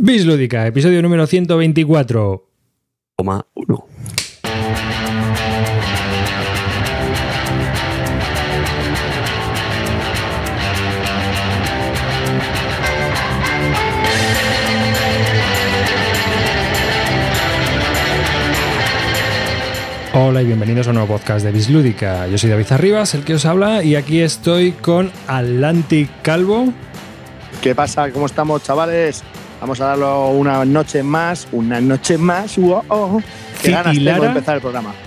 Bislúdica, episodio número 124. Toma uno. Hola y bienvenidos a un nuevo podcast de Bislúdica. Yo soy David Arribas, el que os habla, y aquí estoy con Atlantic Calvo. ¿Qué pasa? ¿Cómo estamos, chavales? Vamos a darlo una noche más, una noche más. ¡Wow! ¡Qué ganas tengo de empezar el programa!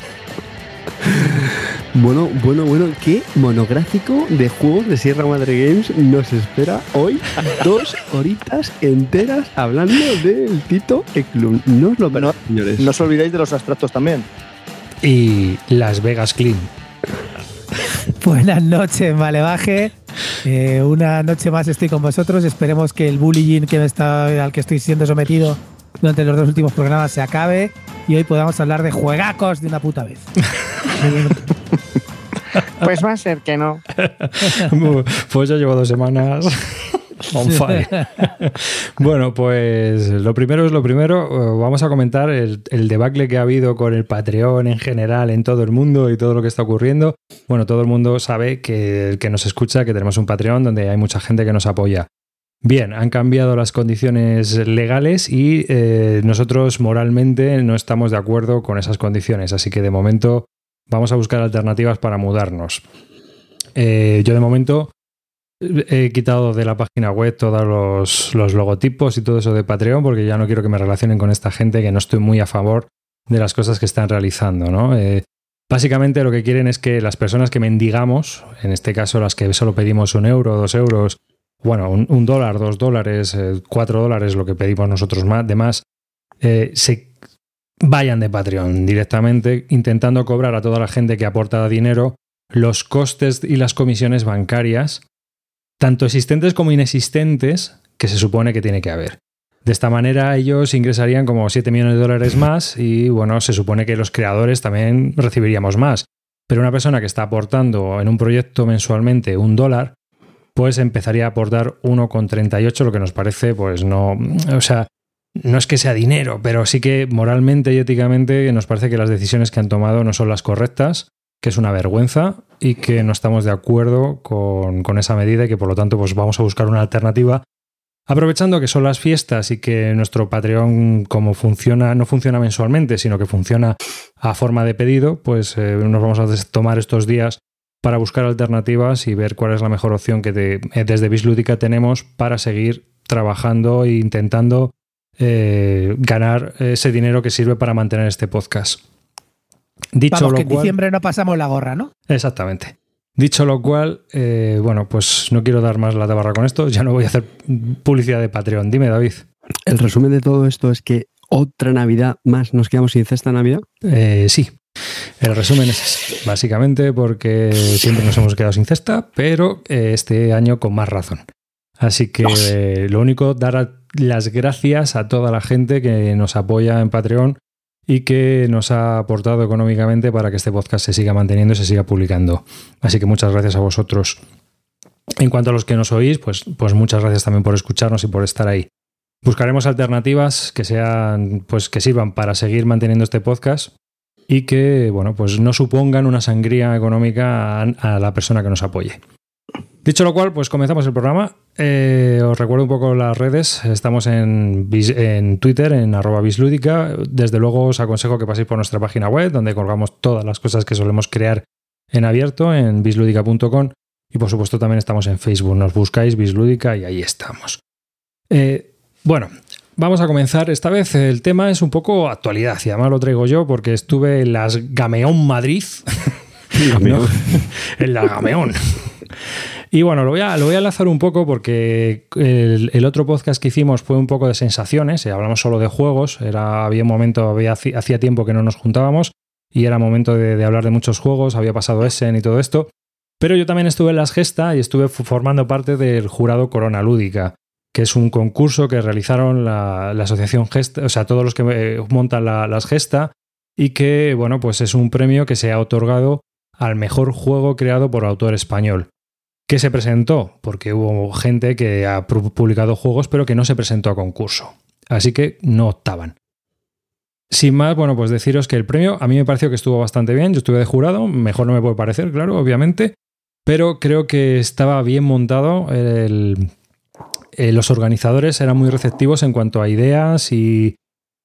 Bueno, bueno, bueno, qué monográfico de juegos de Sierra Madre Games nos espera hoy. Dos horitas enteras hablando del Tito Eklund. No os lo No, perdáis, señores. no os olvidéis de los abstractos también. Y Las Vegas Clean. Buenas noches, Malevaje. Eh, una noche más estoy con vosotros. Esperemos que el bullying que me está, al que estoy siendo sometido durante los dos últimos programas se acabe y hoy podamos hablar de juegacos de una puta vez. Pues va a ser que no. Pues ya llevo dos semanas. On fire. bueno, pues lo primero es lo primero. Eh, Vamos a comentar el, el debacle que ha habido con el Patreon en general en todo el mundo y todo lo que está ocurriendo. Bueno, todo el mundo sabe que el que nos escucha que tenemos un Patreon donde hay mucha gente que nos apoya. Bien, han cambiado las condiciones legales y eh, nosotros moralmente no estamos de acuerdo con esas condiciones, así que de momento vamos a buscar alternativas para mudarnos. Eh, yo de momento he quitado de la página web todos los, logotipos y todo eso de Patreon porque ya no quiero que me relacionen con esta gente que no estoy muy a favor de las cosas que están realizando, ¿no? Eh, básicamente lo que quieren es que las personas que mendigamos, en este caso las que solo pedimos un euro, dos euros, bueno, un, un dólar, dos dólares, eh, cuatro dólares, lo que pedimos nosotros más, de más, eh, se vayan de Patreon directamente, intentando cobrar a toda la gente que aporta dinero los costes y las comisiones bancarias, tanto existentes como inexistentes, que se supone que tiene que haber. De esta manera ellos ingresarían como 7 millones de dólares más y bueno, se supone que los creadores también recibiríamos más. Pero una persona que está aportando en un proyecto mensualmente un dólar, pues empezaría a aportar 1,38, lo que nos parece, pues no, o sea, no es que sea dinero, pero sí que moralmente y éticamente nos parece que las decisiones que han tomado no son las correctas, que es una vergüenza y que no estamos de acuerdo con, con esa medida y que por lo tanto pues vamos a buscar una alternativa. Aprovechando que son las fiestas y que nuestro Patreon como funciona, no funciona mensualmente, sino que funciona a forma de pedido, pues eh, nos vamos a tomar estos días para buscar alternativas y ver cuál es la mejor opción que eh, desde Bislúdica tenemos para seguir trabajando e intentando eh, ganar ese dinero que sirve para mantener este podcast. Dicho Vamos, lo que en cual, diciembre no pasamos la gorra, ¿no? Exactamente. Dicho lo cual, eh, bueno, pues no quiero dar más la tabarra con esto, ya no voy a hacer publicidad de Patreon. Dime, David. El resumen de todo esto es que otra Navidad más nos quedamos sin cesta Navidad. Eh, sí, el resumen es ese, básicamente porque siempre nos hemos quedado sin cesta, pero eh, este año con más razón. Así que eh, lo único, dar a- las gracias a toda la gente que nos apoya en Patreon y que nos ha aportado económicamente para que este podcast se siga manteniendo y se siga publicando. Así que muchas gracias a vosotros. En cuanto a los que nos oís, pues, pues muchas gracias también por escucharnos y por estar ahí. Buscaremos alternativas que sean, pues que sirvan para seguir manteniendo este podcast y que, bueno, pues no supongan una sangría económica a, a la persona que nos apoye. Dicho lo cual, pues comenzamos el programa. Eh, os recuerdo un poco las redes. Estamos en, Twitter, en arroba bislúdica. Desde luego os aconsejo que paséis por nuestra página web, donde colgamos todas las cosas que solemos crear en abierto, en bislúdica.com. Y por supuesto también estamos en Facebook. Nos buscáis bislúdica y ahí estamos. Eh, bueno, vamos a comenzar. Esta vez el tema es un poco actualidad y además lo traigo yo porque estuve en las Gameón Madrid. En la Gameón. Y bueno, lo voy, a, lo voy a enlazar un poco porque el, otro podcast que hicimos fue un poco de sensaciones, eh, hablamos solo de juegos, era, había un momento, había, hacía tiempo que no nos juntábamos y era momento de, hablar de muchos juegos, había pasado Essen y todo esto, pero yo también estuve en las Gesta y estuve formando parte del jurado Corona Lúdica, que es un concurso que realizaron la, la asociación Gesta, o sea, todos los que eh, montan la- las Gesta y que, bueno, pues es un premio que se ha otorgado al mejor juego creado por autor español. ¿Qué se presentó? Porque hubo gente que ha pu- publicado juegos pero que no se presentó a concurso. Así que no optaban. Sin más, bueno, pues deciros que el premio a mí me pareció que estuvo bastante bien. Yo estuve de jurado, mejor no me puede parecer, claro, obviamente. Pero creo que estaba bien montado. Eh, los organizadores eran muy receptivos en cuanto a ideas y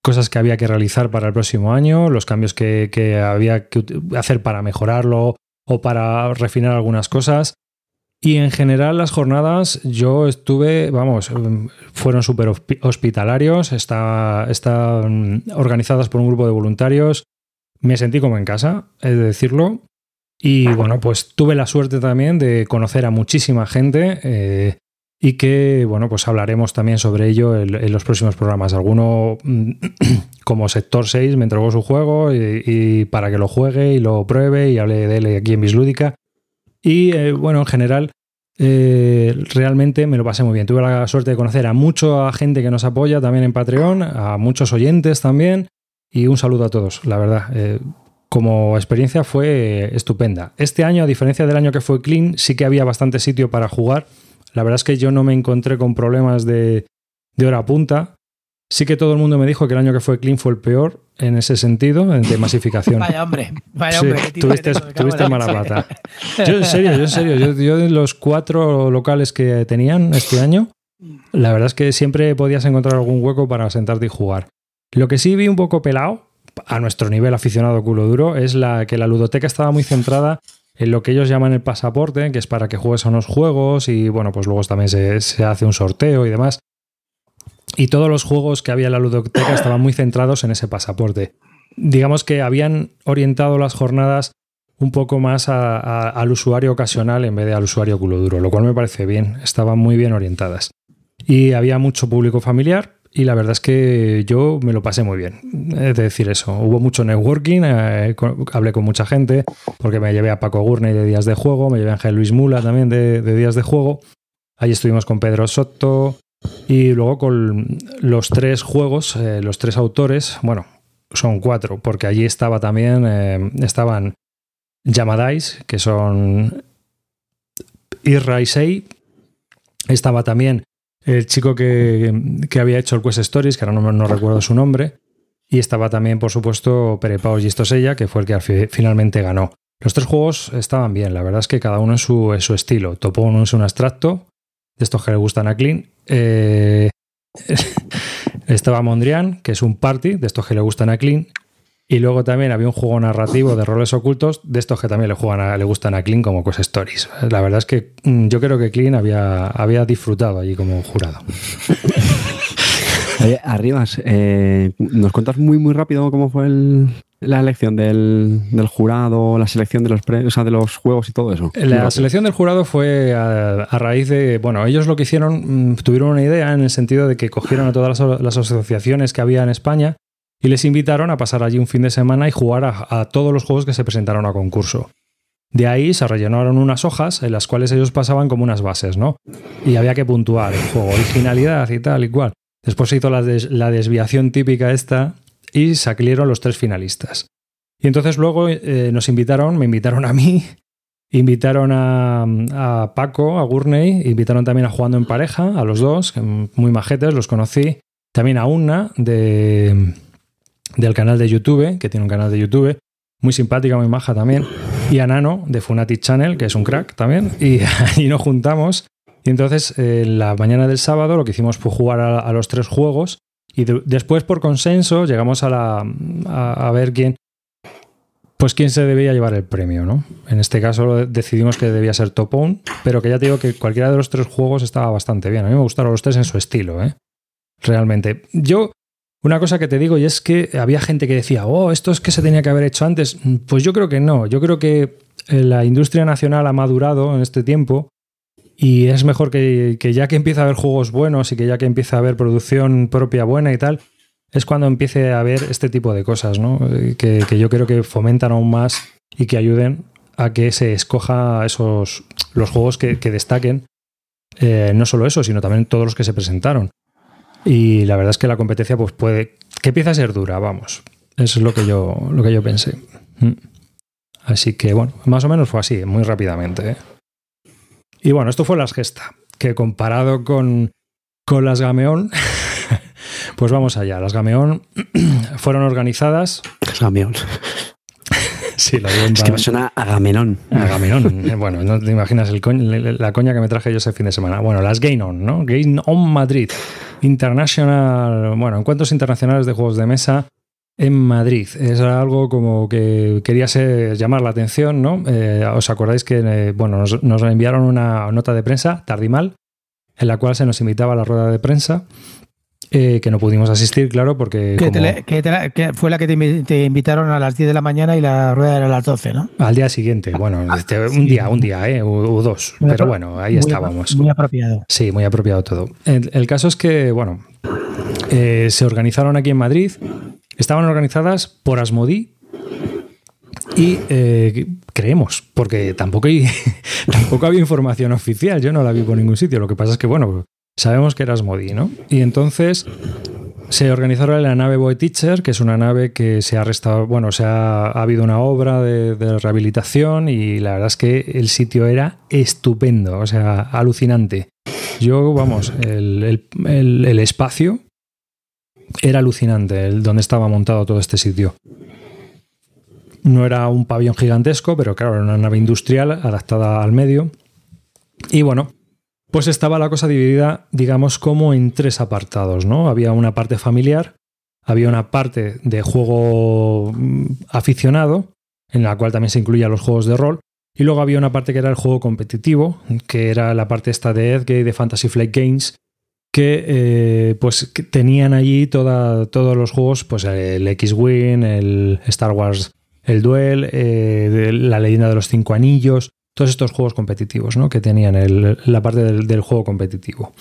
cosas que había que realizar para el próximo año, los cambios que, que había que hacer para mejorarlo o para refinar algunas cosas. Y en general las jornadas yo estuve, vamos, fueron súper hospitalarios, está, están organizadas por un grupo de voluntarios, me sentí como en casa, es de decirlo. Y bueno, pues tuve la suerte también de conocer a muchísima gente eh, y que, bueno, pues hablaremos también sobre ello en, los próximos programas. Alguno como Sector 6 me entregó su juego y, para que lo juegue y lo pruebe y hable de él aquí en Bislúdica. Y eh, bueno, en general, eh, realmente me lo pasé muy bien. Tuve la suerte de conocer a mucha gente que nos apoya también en Patreon, a muchos oyentes también. Y un saludo a todos, la verdad. Eh, como experiencia fue estupenda. Este año, a diferencia del año que fue Clean, sí que había bastante sitio para jugar la verdad es que yo no me encontré con problemas de, hora punta. Sí que todo el mundo me dijo que el año que fue Clean fue el peor en ese sentido, de masificación. Vaya hombre, vaya hombre. tuviste, tuviste mala plata. Yo en serio, yo en serio, yo, yo de los cuatro locales que tenían este año, la verdad es que siempre podías encontrar algún hueco para sentarte y jugar. Lo que sí vi un poco pelado, a nuestro nivel aficionado culo duro, es la que la ludoteca estaba muy centrada en lo que ellos llaman el pasaporte, que es para que juegues a unos juegos y bueno, pues luego también se, hace un sorteo y demás. Y todos los juegos que había en la ludoteca estaban muy centrados en ese pasaporte. Digamos que habían orientado las jornadas un poco más al usuario ocasional en vez de al usuario culo duro, lo cual me parece bien, estaban muy bien orientadas. Y había mucho público familiar, y la verdad es que yo me lo pasé muy bien. Es decir, eso. Hubo mucho networking, eh, hablé con mucha gente, porque me llevé a Paco Gurney de Días de Juego, me llevé a Ángel Luis Mula también de, Días de Juego. Ahí estuvimos con Pedro Soto y luego con los tres juegos, eh, los tres autores, bueno, son cuatro, porque allí estaba también, eh, estaban Yamadais, que son Irra y Sei, estaba también el chico que, había hecho el Quest Stories, que ahora no, recuerdo su nombre, y estaba también, por supuesto, Perepaos y Estosella, que fue el que finalmente ganó. Los tres juegos estaban bien, la verdad es que cada uno en su, su estilo. Topón es un abstracto, de estos que le gustan a Clean. Eh, estaba Mondrian, que es un party, de estos que le gustan a Clean. Y luego también había un juego narrativo de roles ocultos, de estos que también le, juegan le gustan a Clean como Quest Stories. La verdad es que mm, yo creo que Clean había, había disfrutado allí como jurado. Arribas, eh, ¿nos cuentas muy muy rápido cómo fue la elección del, jurado, la selección de los, de los juegos y todo eso? La selección del jurado fue a, raíz de, bueno, ellos lo que hicieron, mm, tuvieron una idea en el sentido de que cogieron a todas las asociaciones que había en España y les invitaron a pasar allí un fin de semana y jugar a, todos los juegos que se presentaron a concurso. De ahí se rellenaron unas hojas en las cuales ellos pasaban como unas bases, ¿no? Y había que puntuar el juego, originalidad y tal y cual. Después se hizo la, desviación típica esta y salieron los tres finalistas. Y entonces luego eh, nos invitaron, me invitaron a mí, invitaron a, a, Paco, a Gurney, invitaron también a Jugando en Pareja, a los dos, muy majetes, los conocí. También a Una de, del canal de YouTube, que tiene un canal de YouTube, muy simpática, muy maja también, y a Nano de Funatic Channel, que es un crack también, y ahí nos juntamos. Y entonces, en la mañana del sábado, lo que hicimos fue jugar a, los tres juegos, y después, por consenso, llegamos a, la, a, ver quién, pues quién se debía llevar el premio, ¿no? En este caso decidimos que debía ser Topón, pero que ya te digo que cualquiera de los tres juegos estaba bastante bien. A mí me gustaron los tres en su estilo, ¿eh? Realmente. Yo una cosa que te digo y es que había gente que decía, oh, esto es que se tenía que haber hecho antes. Pues yo creo que no. Yo creo que eh, la industria nacional ha madurado en este tiempo y es mejor que, ya que empieza a haber juegos buenos y que ya que empieza a haber producción propia buena y tal, es cuando empiece a haber este tipo de cosas, ¿no? Eh, que, yo creo que fomentan aún más y que ayuden a que se escoja esos los juegos que, destaquen. Eh, no solo eso, sino también todos los que se presentaron. Y la verdad es que la competencia pues puede que empieza a ser dura, vamos. Eso es lo que yo lo que yo pensé. Mm. Así que bueno, más o menos fue así, muy rápidamente. ¿eh? Y bueno, esto fue las gesta, que comparado con, con las Gameón, Pues vamos allá. Las Gameón fueron organizadas. Las Gameón. Sí, lo digo Es que me suena a Gamenón. Agamenón. Eh, Bueno, no te imaginas el la coña que me traje yo ese fin de semana. Bueno, las Game On, ¿no? Game On Madrid. International. Bueno, encuentros internacionales de juegos de mesa en Madrid. Es algo como que quería ser- llamar la atención, ¿no? Eh, ¿Os acordáis que eh, bueno, nos, nos enviaron una nota de prensa, tardimal, en la cual se nos invitaba a la rueda de prensa? eh, que no pudimos asistir, claro, porque Que, como- te que te la- que fue la que te, invi- te invitaron a las 10 de la mañana y la rueda era a las 12, ¿no? al día siguiente, bueno, este, un día, un día, ¿eh? o, o dos, Muy pero bueno, ahí muy estábamos. Muy apropiado. Sí, muy apropiado todo. El, el caso es que, bueno, eh, se organizaron aquí en Madrid, estaban organizadas por Asmodi y eh, creemos, porque tampoco, hay, tampoco había información oficial, yo no la vi por ningún sitio, lo que pasa es que, bueno, sabemos que era Asmodi, ¿no? Y entonces se organizaron en la nave Boy Teacher, que es una nave que se ha restaurado, bueno, se ha, ha habido una obra de, rehabilitación y la verdad es que el sitio era estupendo, o sea, alucinante. Yo, vamos, el espacio era alucinante, el donde estaba montado todo este sitio. No era un pabellón gigantesco, pero claro, era una nave industrial adaptada al medio. Y bueno, pues estaba la cosa dividida, digamos, como en tres apartados, ¿no? Había una parte familiar, había una parte de juego mm, aficionado, en la cual también se incluían los juegos de rol, y luego había una parte que era el juego competitivo, que era la parte esta de Edgate, de Fantasy Flight Games, que eh, pues que tenían allí todos los juegos, pues el X-Wing, el Star Wars, el Duel, eh, la leyenda de los cinco anillos, todos estos juegos competitivos, ¿no? Que tenían la parte del, juego competitivo.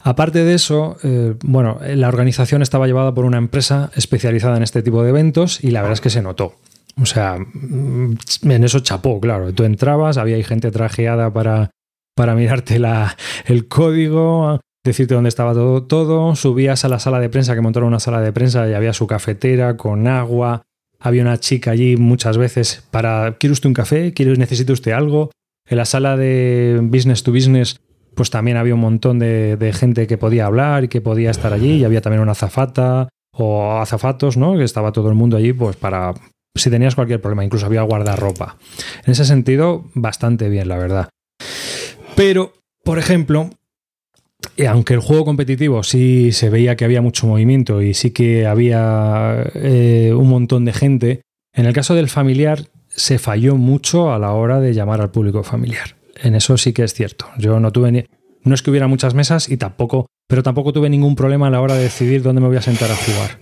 Aparte de eso, eh, bueno, la organización estaba llevada por una empresa especializada en este tipo de eventos y la verdad es que se notó. O sea, mm, en eso chapó, claro. Tú entrabas, había gente trajeada para, para mirarte la, el código, decirte dónde estaba todo, todo. Subías a la sala de prensa, que montaron una sala de prensa y había su cafetera con agua. Había una chica allí muchas veces para, ¿quiere usted un café? ¿Quiere, ¿Necesita usted algo? En la sala de business to business, pues también había un montón de, de gente que podía hablar y que podía estar allí. Y había también una azafata o azafatos, ¿no? Que estaba todo el mundo allí, pues para si tenías cualquier problema. Incluso había guardarropa. En ese sentido, bastante bien, la verdad. Pero, por ejemplo, aunque el juego competitivo sí se veía que había mucho movimiento y sí que había eh, un montón de gente, en el caso del familiar se falló mucho a la hora de llamar al público familiar. En eso sí que es cierto. Yo no tuve ni, no es que hubiera muchas mesas y tampoco, pero tampoco tuve ningún problema a la hora de decidir dónde me voy a sentar a jugar.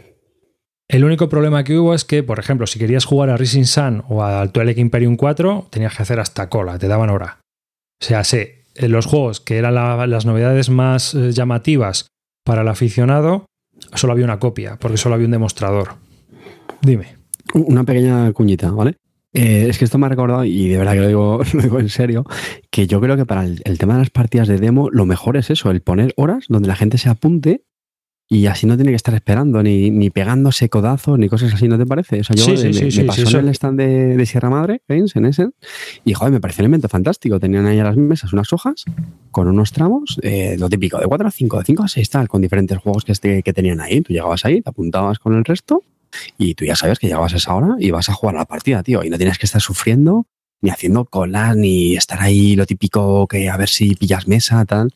El único problema que hubo es que, por ejemplo, si querías jugar a Rising Sun o al Twilight Imperium 4, tenías que hacer hasta cola, te daban hora. O sea, sé, los juegos que eran la- las novedades más eh, llamativas para el aficionado, solo había una copia, porque solo había un demostrador. Dime. Una pequeña cuñita, ¿vale? Eh, es que esto me ha recordado, y de verdad que lo digo, lo digo en serio, que yo creo que para el tema de las partidas de demo, lo mejor es eso, el poner horas donde la gente se apunte y así no tiene que estar esperando, ni, ni pegándose codazos, ni cosas así, ¿no te parece? O sea, yo Sí, me, sí, pasó en el stand de, de Sierra Madre, en ese, y joder, me pareció un elemento fantástico. Tenían ahí a las mesas unas hojas con unos tramos, eh, lo típico, de 4 a 5, de 5 a 6 tal, con diferentes juegos que, este, que tenían ahí. Tú llegabas ahí, te apuntabas con el resto y tú ya sabes que llegabas a esa hora y vas a jugar la partida, tío. Y no tienes que estar sufriendo, ni haciendo cola, ni estar ahí lo típico que a ver si pillas mesa, tal.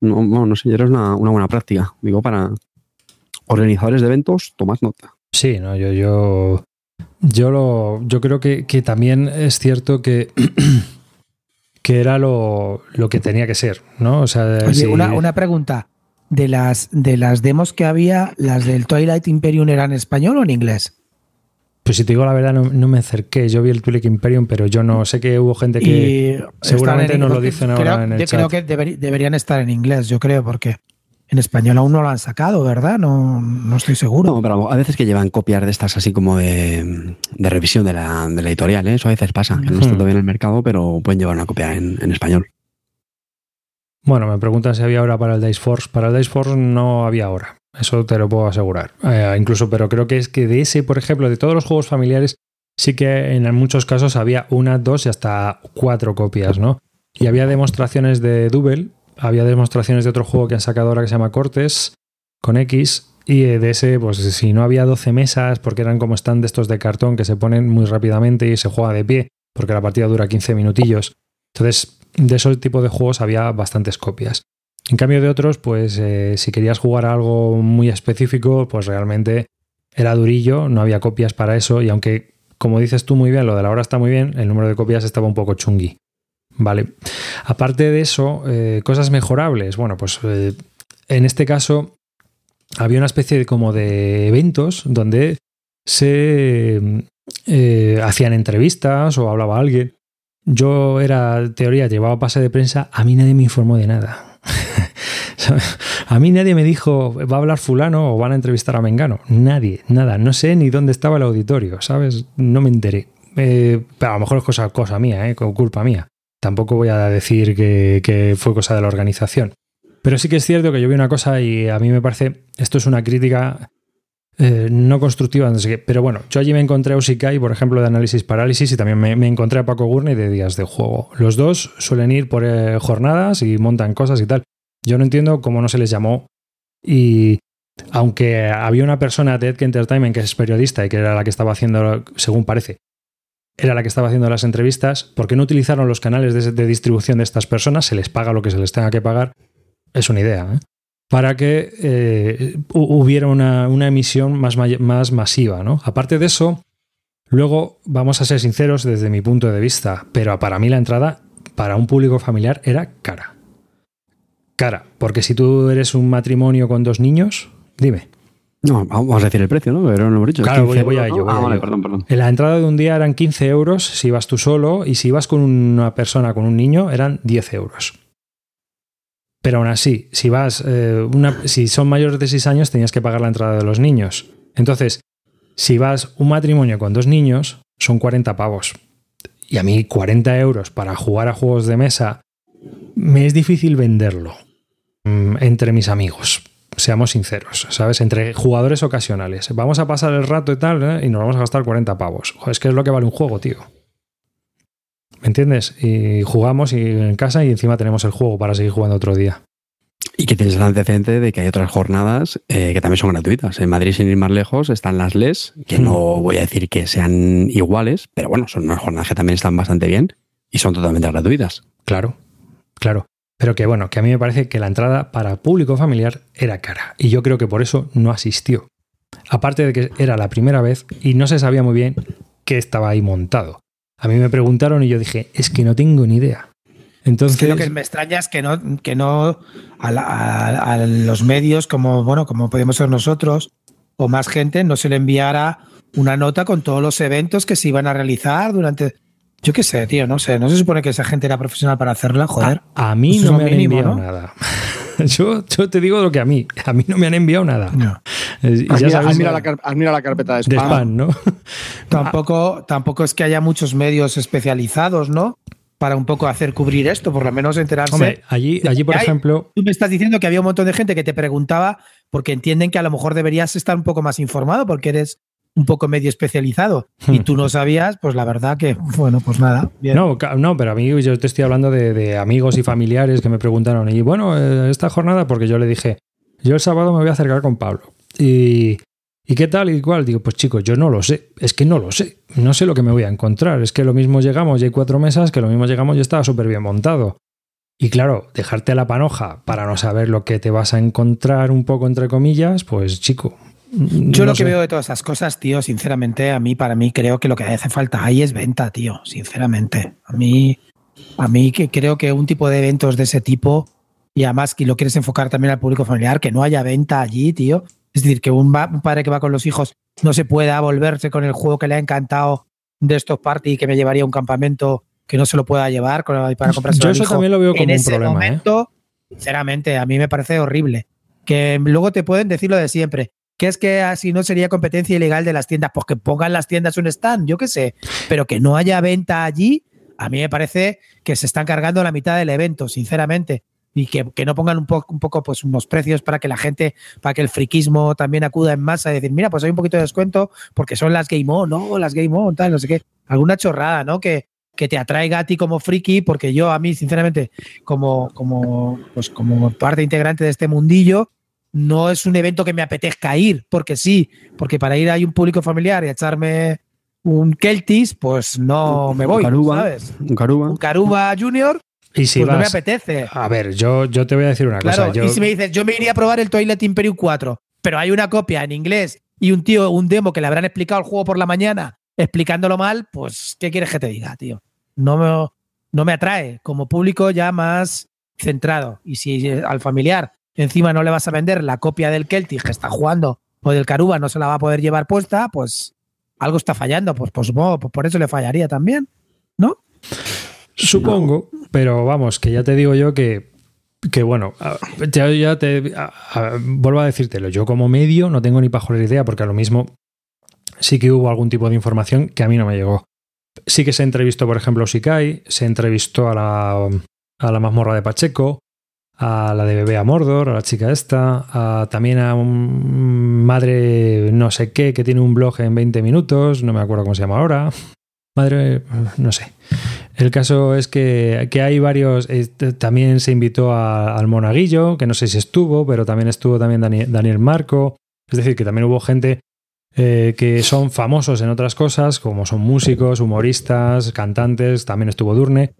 No, no, no sé, era una, una buena práctica. Digo, para organizadores de eventos, tomad nota. Sí, no, yo, yo, yo lo, yo creo que, que también es cierto que, que era lo, lo que tenía que ser, ¿no? O sea, Oye, si- una, una pregunta. De las, de las demos que había, ¿las del Twilight Imperium eran en español o en inglés? pues si te digo la verdad, no, no me acerqué. Yo vi el Twilight Imperium, pero yo no sé que hubo gente que. Y seguramente nos lo dicen creo- ahora en el yo Creo que deberían estar en inglés, yo creo, porque en español aún no lo han sacado, ¿verdad? No, no estoy seguro. No, pero a veces que llevan copias de estas así como de, de revisión de la, de la editorial, ¿eh? eso a veces pasa, que no está todavía en el mercado, pero pueden llevar una copia en, en español. Bueno, me preguntan si había hora para el Dice Force. Para el Dice Force no había hora. Eso te lo puedo asegurar. Eh, incluso, pero creo que es que de ese, por ejemplo, de todos los juegos familiares, sí que en muchos casos había una, dos y hasta cuatro copias, ¿no? Y había demostraciones de Double, había demostraciones de otro juego que han sacado ahora que se llama Cortes, con X, Y eh, de ese, pues si no había 12 mesas, porque eran como stand de estos de cartón que se ponen muy rápidamente y se juega de pie, porque la partida dura 15 minutillos. Entonces, de ese tipo de juegos había bastantes copias. En cambio de otros, pues eh, si querías jugar algo muy específico, pues realmente era durillo, no había copias para eso y aunque, como dices tú muy bien, lo de la hora está muy bien, el número de copias estaba un poco chungui. Vale. Aparte de eso, eh, cosas mejorables. Bueno, pues eh, en este caso había una especie de como de eventos donde se hacían entrevistas o hablaba alguien. Yo era teoría, llevaba pase de prensa, a mí nadie me informó de nada. a mí nadie me dijo, va a hablar fulano o van a entrevistar a Mengano. Nadie, nada. No sé ni dónde estaba el auditorio, ¿sabes? No me enteré. Eh, pero a lo mejor es cosa, cosa mía, ¿eh? culpa mía. Tampoco voy a decir que, fue cosa de la organización. Pero sí que es cierto que yo vi una cosa y a mí me parece, esto es una crítica eh, no constructiva. Pero bueno, yo allí me encontré a Usikai, por ejemplo, de análisis parálisis, y también me, encontré a Paco Gurney de días de juego. Los dos suelen ir por eh, jornadas y montan cosas y tal. Yo no entiendo cómo no se les llamó. Y aunque había una persona de Edge Entertainment que es periodista y que era la que estaba haciendo, según parece, era la que estaba haciendo las entrevistas, ¿por qué no utilizaron los canales de, distribución de estas personas? Se les paga lo que se les tenga que pagar. Es una idea, ¿eh? para que eh, hubiera una, emisión más, más masiva. ¿no? Aparte de eso, luego vamos a ser sinceros desde mi punto de vista, pero para mí la entrada para un público familiar era cara. Cara, porque si tú eres un matrimonio con dos niños, dime. No, vamos a decir el precio, ¿no? Pero no hemos dicho. Claro, voy, a ello. ah, perdón, perdón. En la entrada de un día eran 15 euros si vas tú solo y si vas con una persona, con un niño, eran 10 euros. Pero aún así, si vas, eh, si son mayores de 6 años, tenías que pagar la entrada de los niños. Entonces, si vas un matrimonio con dos niños, son 40 pavos. Y a mí 40 euros para jugar a juegos de mesa, me es difícil venderlo mm, entre mis amigos. Seamos sinceros, ¿sabes? Entre jugadores ocasionales. Vamos a pasar el rato y tal, ¿eh? y nos vamos a gastar 40 pavos. es que es lo que vale un juego, tío. ¿Me entiendes? Y jugamos y en casa y encima tenemos el juego para seguir jugando otro día. Y que tienes el antecedente de que hay otras jornadas eh, que también son gratuitas. En Madrid, sin ir más lejos, están las LES, que no hmm. voy a decir que sean iguales, pero bueno, son unas jornadas que también están bastante bien y son totalmente gratuitas. Claro, claro. Pero que bueno, que a mí me parece que la entrada para público familiar era cara. Y yo creo que por eso no asistió. Aparte de que era la primera vez y no se sabía muy bien qué estaba ahí montado. A mí me preguntaron y yo dije, es que no tengo ni idea. Entonces, lo que me extraña es que no, que no a, los medios como, bueno, como podemos ser nosotros o más gente no se le enviara una nota con todos los eventos que se iban a realizar durante. Yo qué sé, tío, no sé. No se supone que esa gente era profesional para hacerla, joder. A, mí no me han enviado nada. Yo, yo, te digo lo que a mí. A mí no me han enviado nada. No. Y ya sabes, la, la, carpeta de spam. De spam ¿no? tampoco, tampoco es que haya muchos medios especializados, ¿no? Para un poco hacer cubrir esto, por lo menos enterarse. Hombre, allí, allí por ejemplo. Tú me estás diciendo que había un montón de gente que te preguntaba porque entienden que a lo mejor deberías estar un poco más informado porque eres un poco medio especializado y hmm. tú no sabías, pues la verdad que, bueno, pues nada. No, no, pero a mí yo te estoy hablando de, amigos y familiares que me preguntaron, y bueno, eh, esta jornada, porque yo le dije, yo el sábado me voy a acercar con Pablo. Y, ¿Y qué tal y cuál? Digo, pues chicos, yo no lo sé, es que no lo sé, no sé lo que me voy a encontrar, es que lo mismo llegamos y hay cuatro mesas, que lo mismo llegamos y estaba súper bien montado. Y claro, dejarte la panoja para no saber lo que te vas a encontrar un poco entre comillas, pues chico, yo lo que veo de todas esas cosas, tío, sinceramente, a mí, para mí, creo que lo que hace falta ahí es venta, tío, sinceramente. A mí, a mí que creo que un tipo de eventos de ese tipo, y además que lo quieres enfocar también al público familiar, que no haya venta allí, tío. Es decir, que un, padre que va con los hijos no se pueda volverse con el juego que le ha encantado de estos party y que me llevaría a un campamento que no se lo pueda llevar para comprarse Yo eso también lo veo como un problema. ¿eh? Momento, Sinceramente, a mí me parece horrible. Que luego te pueden decir lo de siempre que es que así no sería competencia ilegal de las tiendas, pues que pongan las tiendas un stand, yo qué sé, pero que no haya venta allí, a mí me parece que se están cargando la mitad del evento, sinceramente. Y que, no pongan un un poco pues unos precios para que la gente, para que el friquismo también acuda en masa y decir, mira, pues hay un poquito de descuento porque son las Game On, no, las Game On, tal, no sé qué. Alguna chorrada, ¿no? Que, que te atraiga a ti como friki, porque yo a mí, sinceramente, como, como, pues como parte integrante de este mundillo, no es un evento que me apetezca ir, porque sí, porque para ir hay un público familiar y echarme un Keltis, pues no me voy, un Caruba, ¿sabes? Un Caruba. Un Caruba Junior, Y si pues no me vas- apetece. A ver, yo, yo te voy a decir una Claro, cosa. Yo, y si me dices, yo me iría a probar el Toilet Imperium 4, pero hay una copia en inglés y un tío, un demo que le habrán explicado el juego por la mañana explicándolo mal, pues, ¿qué quieres que te diga, tío? No me, no me atrae. Como público ya más centrado. Y si al familiar encima no le vas a vender la copia del Celtic que está jugando o del Caruba no se la va a poder llevar puesta, pues algo está fallando. Pues, pues pues por eso le fallaría también, ¿no? Supongo, pero vamos, que ya te digo yo que, que bueno, a- ya, ya te a- a- vuelvo a decírtelo. Yo como medio no tengo ni pajolera idea, porque a lo mismo sí que hubo algún tipo de información que a mí no me llegó. Sí que se entrevistó, por ejemplo, Sikai, se entrevistó a la, a la mazmorra de Pacheco, a la de Bebé a Mordor, a la chica esta, a- también a un madre no sé qué que tiene un blog en 20 minutos, no me acuerdo cómo se llama ahora. Madre, no sé. El caso es que, que hay varios. t- también se invitó al Monaguillo, que no sé si estuvo, pero también estuvo también Dani- Daniel Marco. Es decir, que también hubo gente eh, que son famosos en otras cosas, como son músicos, humoristas, cantantes. También estuvo Durne.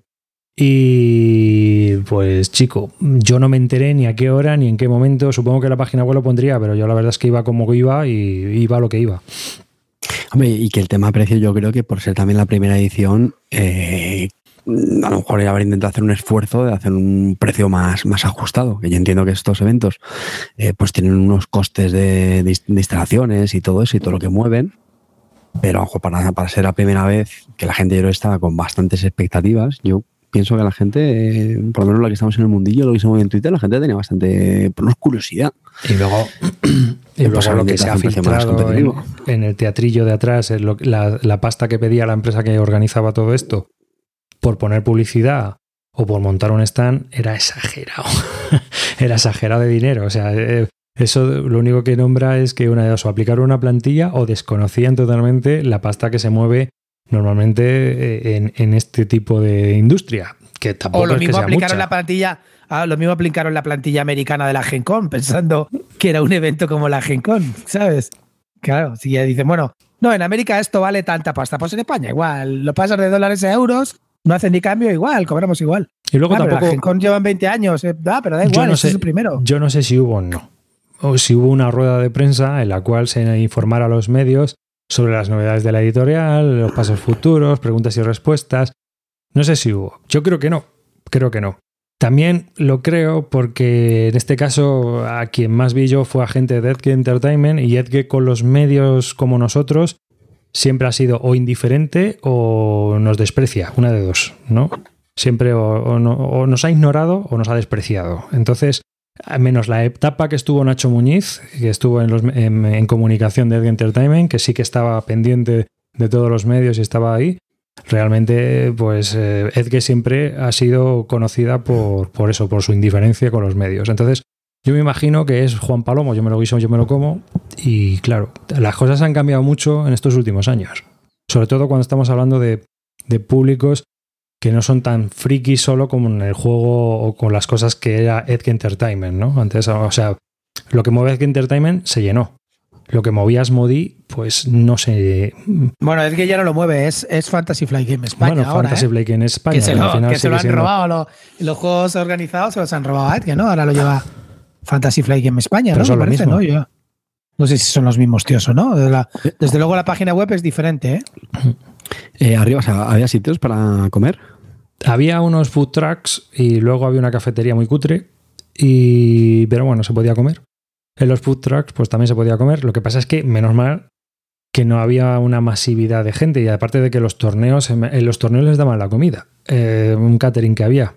Y pues, chico, yo no me enteré ni a qué hora ni en qué momento. Supongo que la página web lo pondría, pero yo la verdad es que iba como iba y iba lo que iba. Hombre, y que el tema precio, yo creo que por ser también la primera edición, eh, a lo mejor habrá intentado hacer un esfuerzo de hacer un precio más, más ajustado. Que yo entiendo que estos eventos eh, pues tienen unos costes de, de inst- de instalaciones y todo eso y todo lo que mueven. Pero ojo, para, para ser la primera vez que la gente yo estaba con bastantes expectativas, yo pienso que la gente, eh, por lo menos la que estamos en el mundillo, lo que se mueve en Twitter, la gente tenía bastante por curiosidad. Y luego, y luego lo que se ha filtrado en, en el teatrillo de atrás, lo- la, la pasta que pedía la empresa que organizaba todo esto por poner publicidad o por montar un stand, era exagerado. era exagerado de dinero. O sea, eh, eso lo único que nombra es que una de dos, o aplicaron una plantilla o desconocían totalmente la pasta que se mueve normalmente eh, en, en este tipo de industria. Que tampoco O lo es que mismo sea aplicaron mucha. la plantilla, ah, lo mismo aplicaron la plantilla americana de la Gen Con, pensando que era un evento como la Gen Con, ¿sabes? Claro, si ya dicen, bueno, no, en América esto vale tanta pasta, pues en España igual, lo pasas de dólares a euros, no hacen ni cambio, igual, cobramos igual. Y luego Ah, pero la tampoco. Gen Con llevan 20 años, eh, ah, pero da Yo igual, no sé- es el primero. Yo no sé si hubo o no. O si hubo una rueda de prensa en la cual se informara a los medios sobre las novedades de la editorial, los pasos futuros, preguntas y respuestas. No sé si hubo. Yo creo que no. Creo que no. También lo creo porque en este caso a quien más vi yo fue a gente de Edge Entertainment y Edge con los medios como nosotros siempre ha sido o indiferente o nos desprecia, una de dos, ¿no? Siempre o, no- o nos ha ignorado o nos ha despreciado. Entonces, menos la etapa que estuvo Nacho Muñiz, que estuvo en, los- en- comunicación de Edge Entertainment, que sí que estaba pendiente de todos los medios y estaba ahí. Realmente, pues eh, Edge siempre ha sido conocida por, por eso, por su indiferencia con los medios. Entonces, yo me imagino que es Juan Palomo, yo me lo guiso, yo me lo como. Y claro, las cosas han cambiado mucho en estos últimos años. Sobre todo cuando estamos hablando de, de públicos que no son tan frikis solo como en el juego o con las cosas que era Edge Entertainment, ¿no? Antes, o sea, lo que mueve Edge Entertainment se llenó. Lo que movía Asmodi, pues no sé. Bueno, es que ya no lo mueve, es, es Fantasy Flight Game España bueno, ahora, Fantasy ¿eh? Blake en España. que se al lo, final que se sigue lo han siendo- robado, lo- los juegos organizados se los han robado a Edge, ¿no? Ahora lo lleva Fantasy Flight Game España, Pero ¿no? son Me lo parece, mismo. ¿no? Yo- no sé si son los mismos tíos o no. La- desde luego la página web es diferente, ¿eh? Eh, arriba, o sea, ¿había sitios para comer? Había unos food trucks y luego había una cafetería muy cutre. Y, pero bueno, se podía comer. En los food trucks, pues también se podía comer. Lo que pasa es que, menos mal, que no había una masividad de gente. Y aparte de que los torneos, en los torneos les daban la comida. Eh, un catering que había.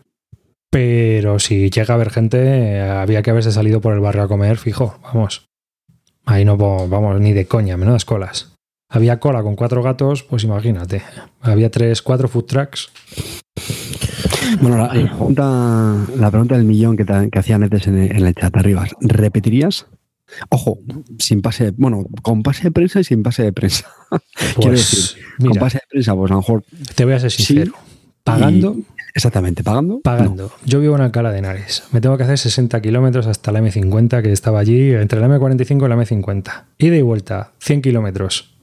Pero si llega a haber gente, había que haberse salido por el barrio a comer, fijo, vamos. Ahí no, vamos, ni de coña, menudas colas. Había cola con cuatro gatos, pues imagínate. Había tres, cuatro food trucks. Bueno, la, la pregunta, la pregunta del millón que, te- que hacía Netes en, el- en el chat arriba. ¿Repetirías? Ojo, sin pase, bueno, con pase de prensa y sin pase de prensa. Quiero Pues, decir, con pase de prensa, pues a lo mejor te voy a ser Sí. sincero. Pagando, Exactamente, ¿pagando? Pagando. Yo vivo en Alcalá de Henares. Me tengo que hacer 60 kilómetros hasta la M50, que estaba allí, entre la M45 y la M50. Ida y vuelta, 100 kilómetros.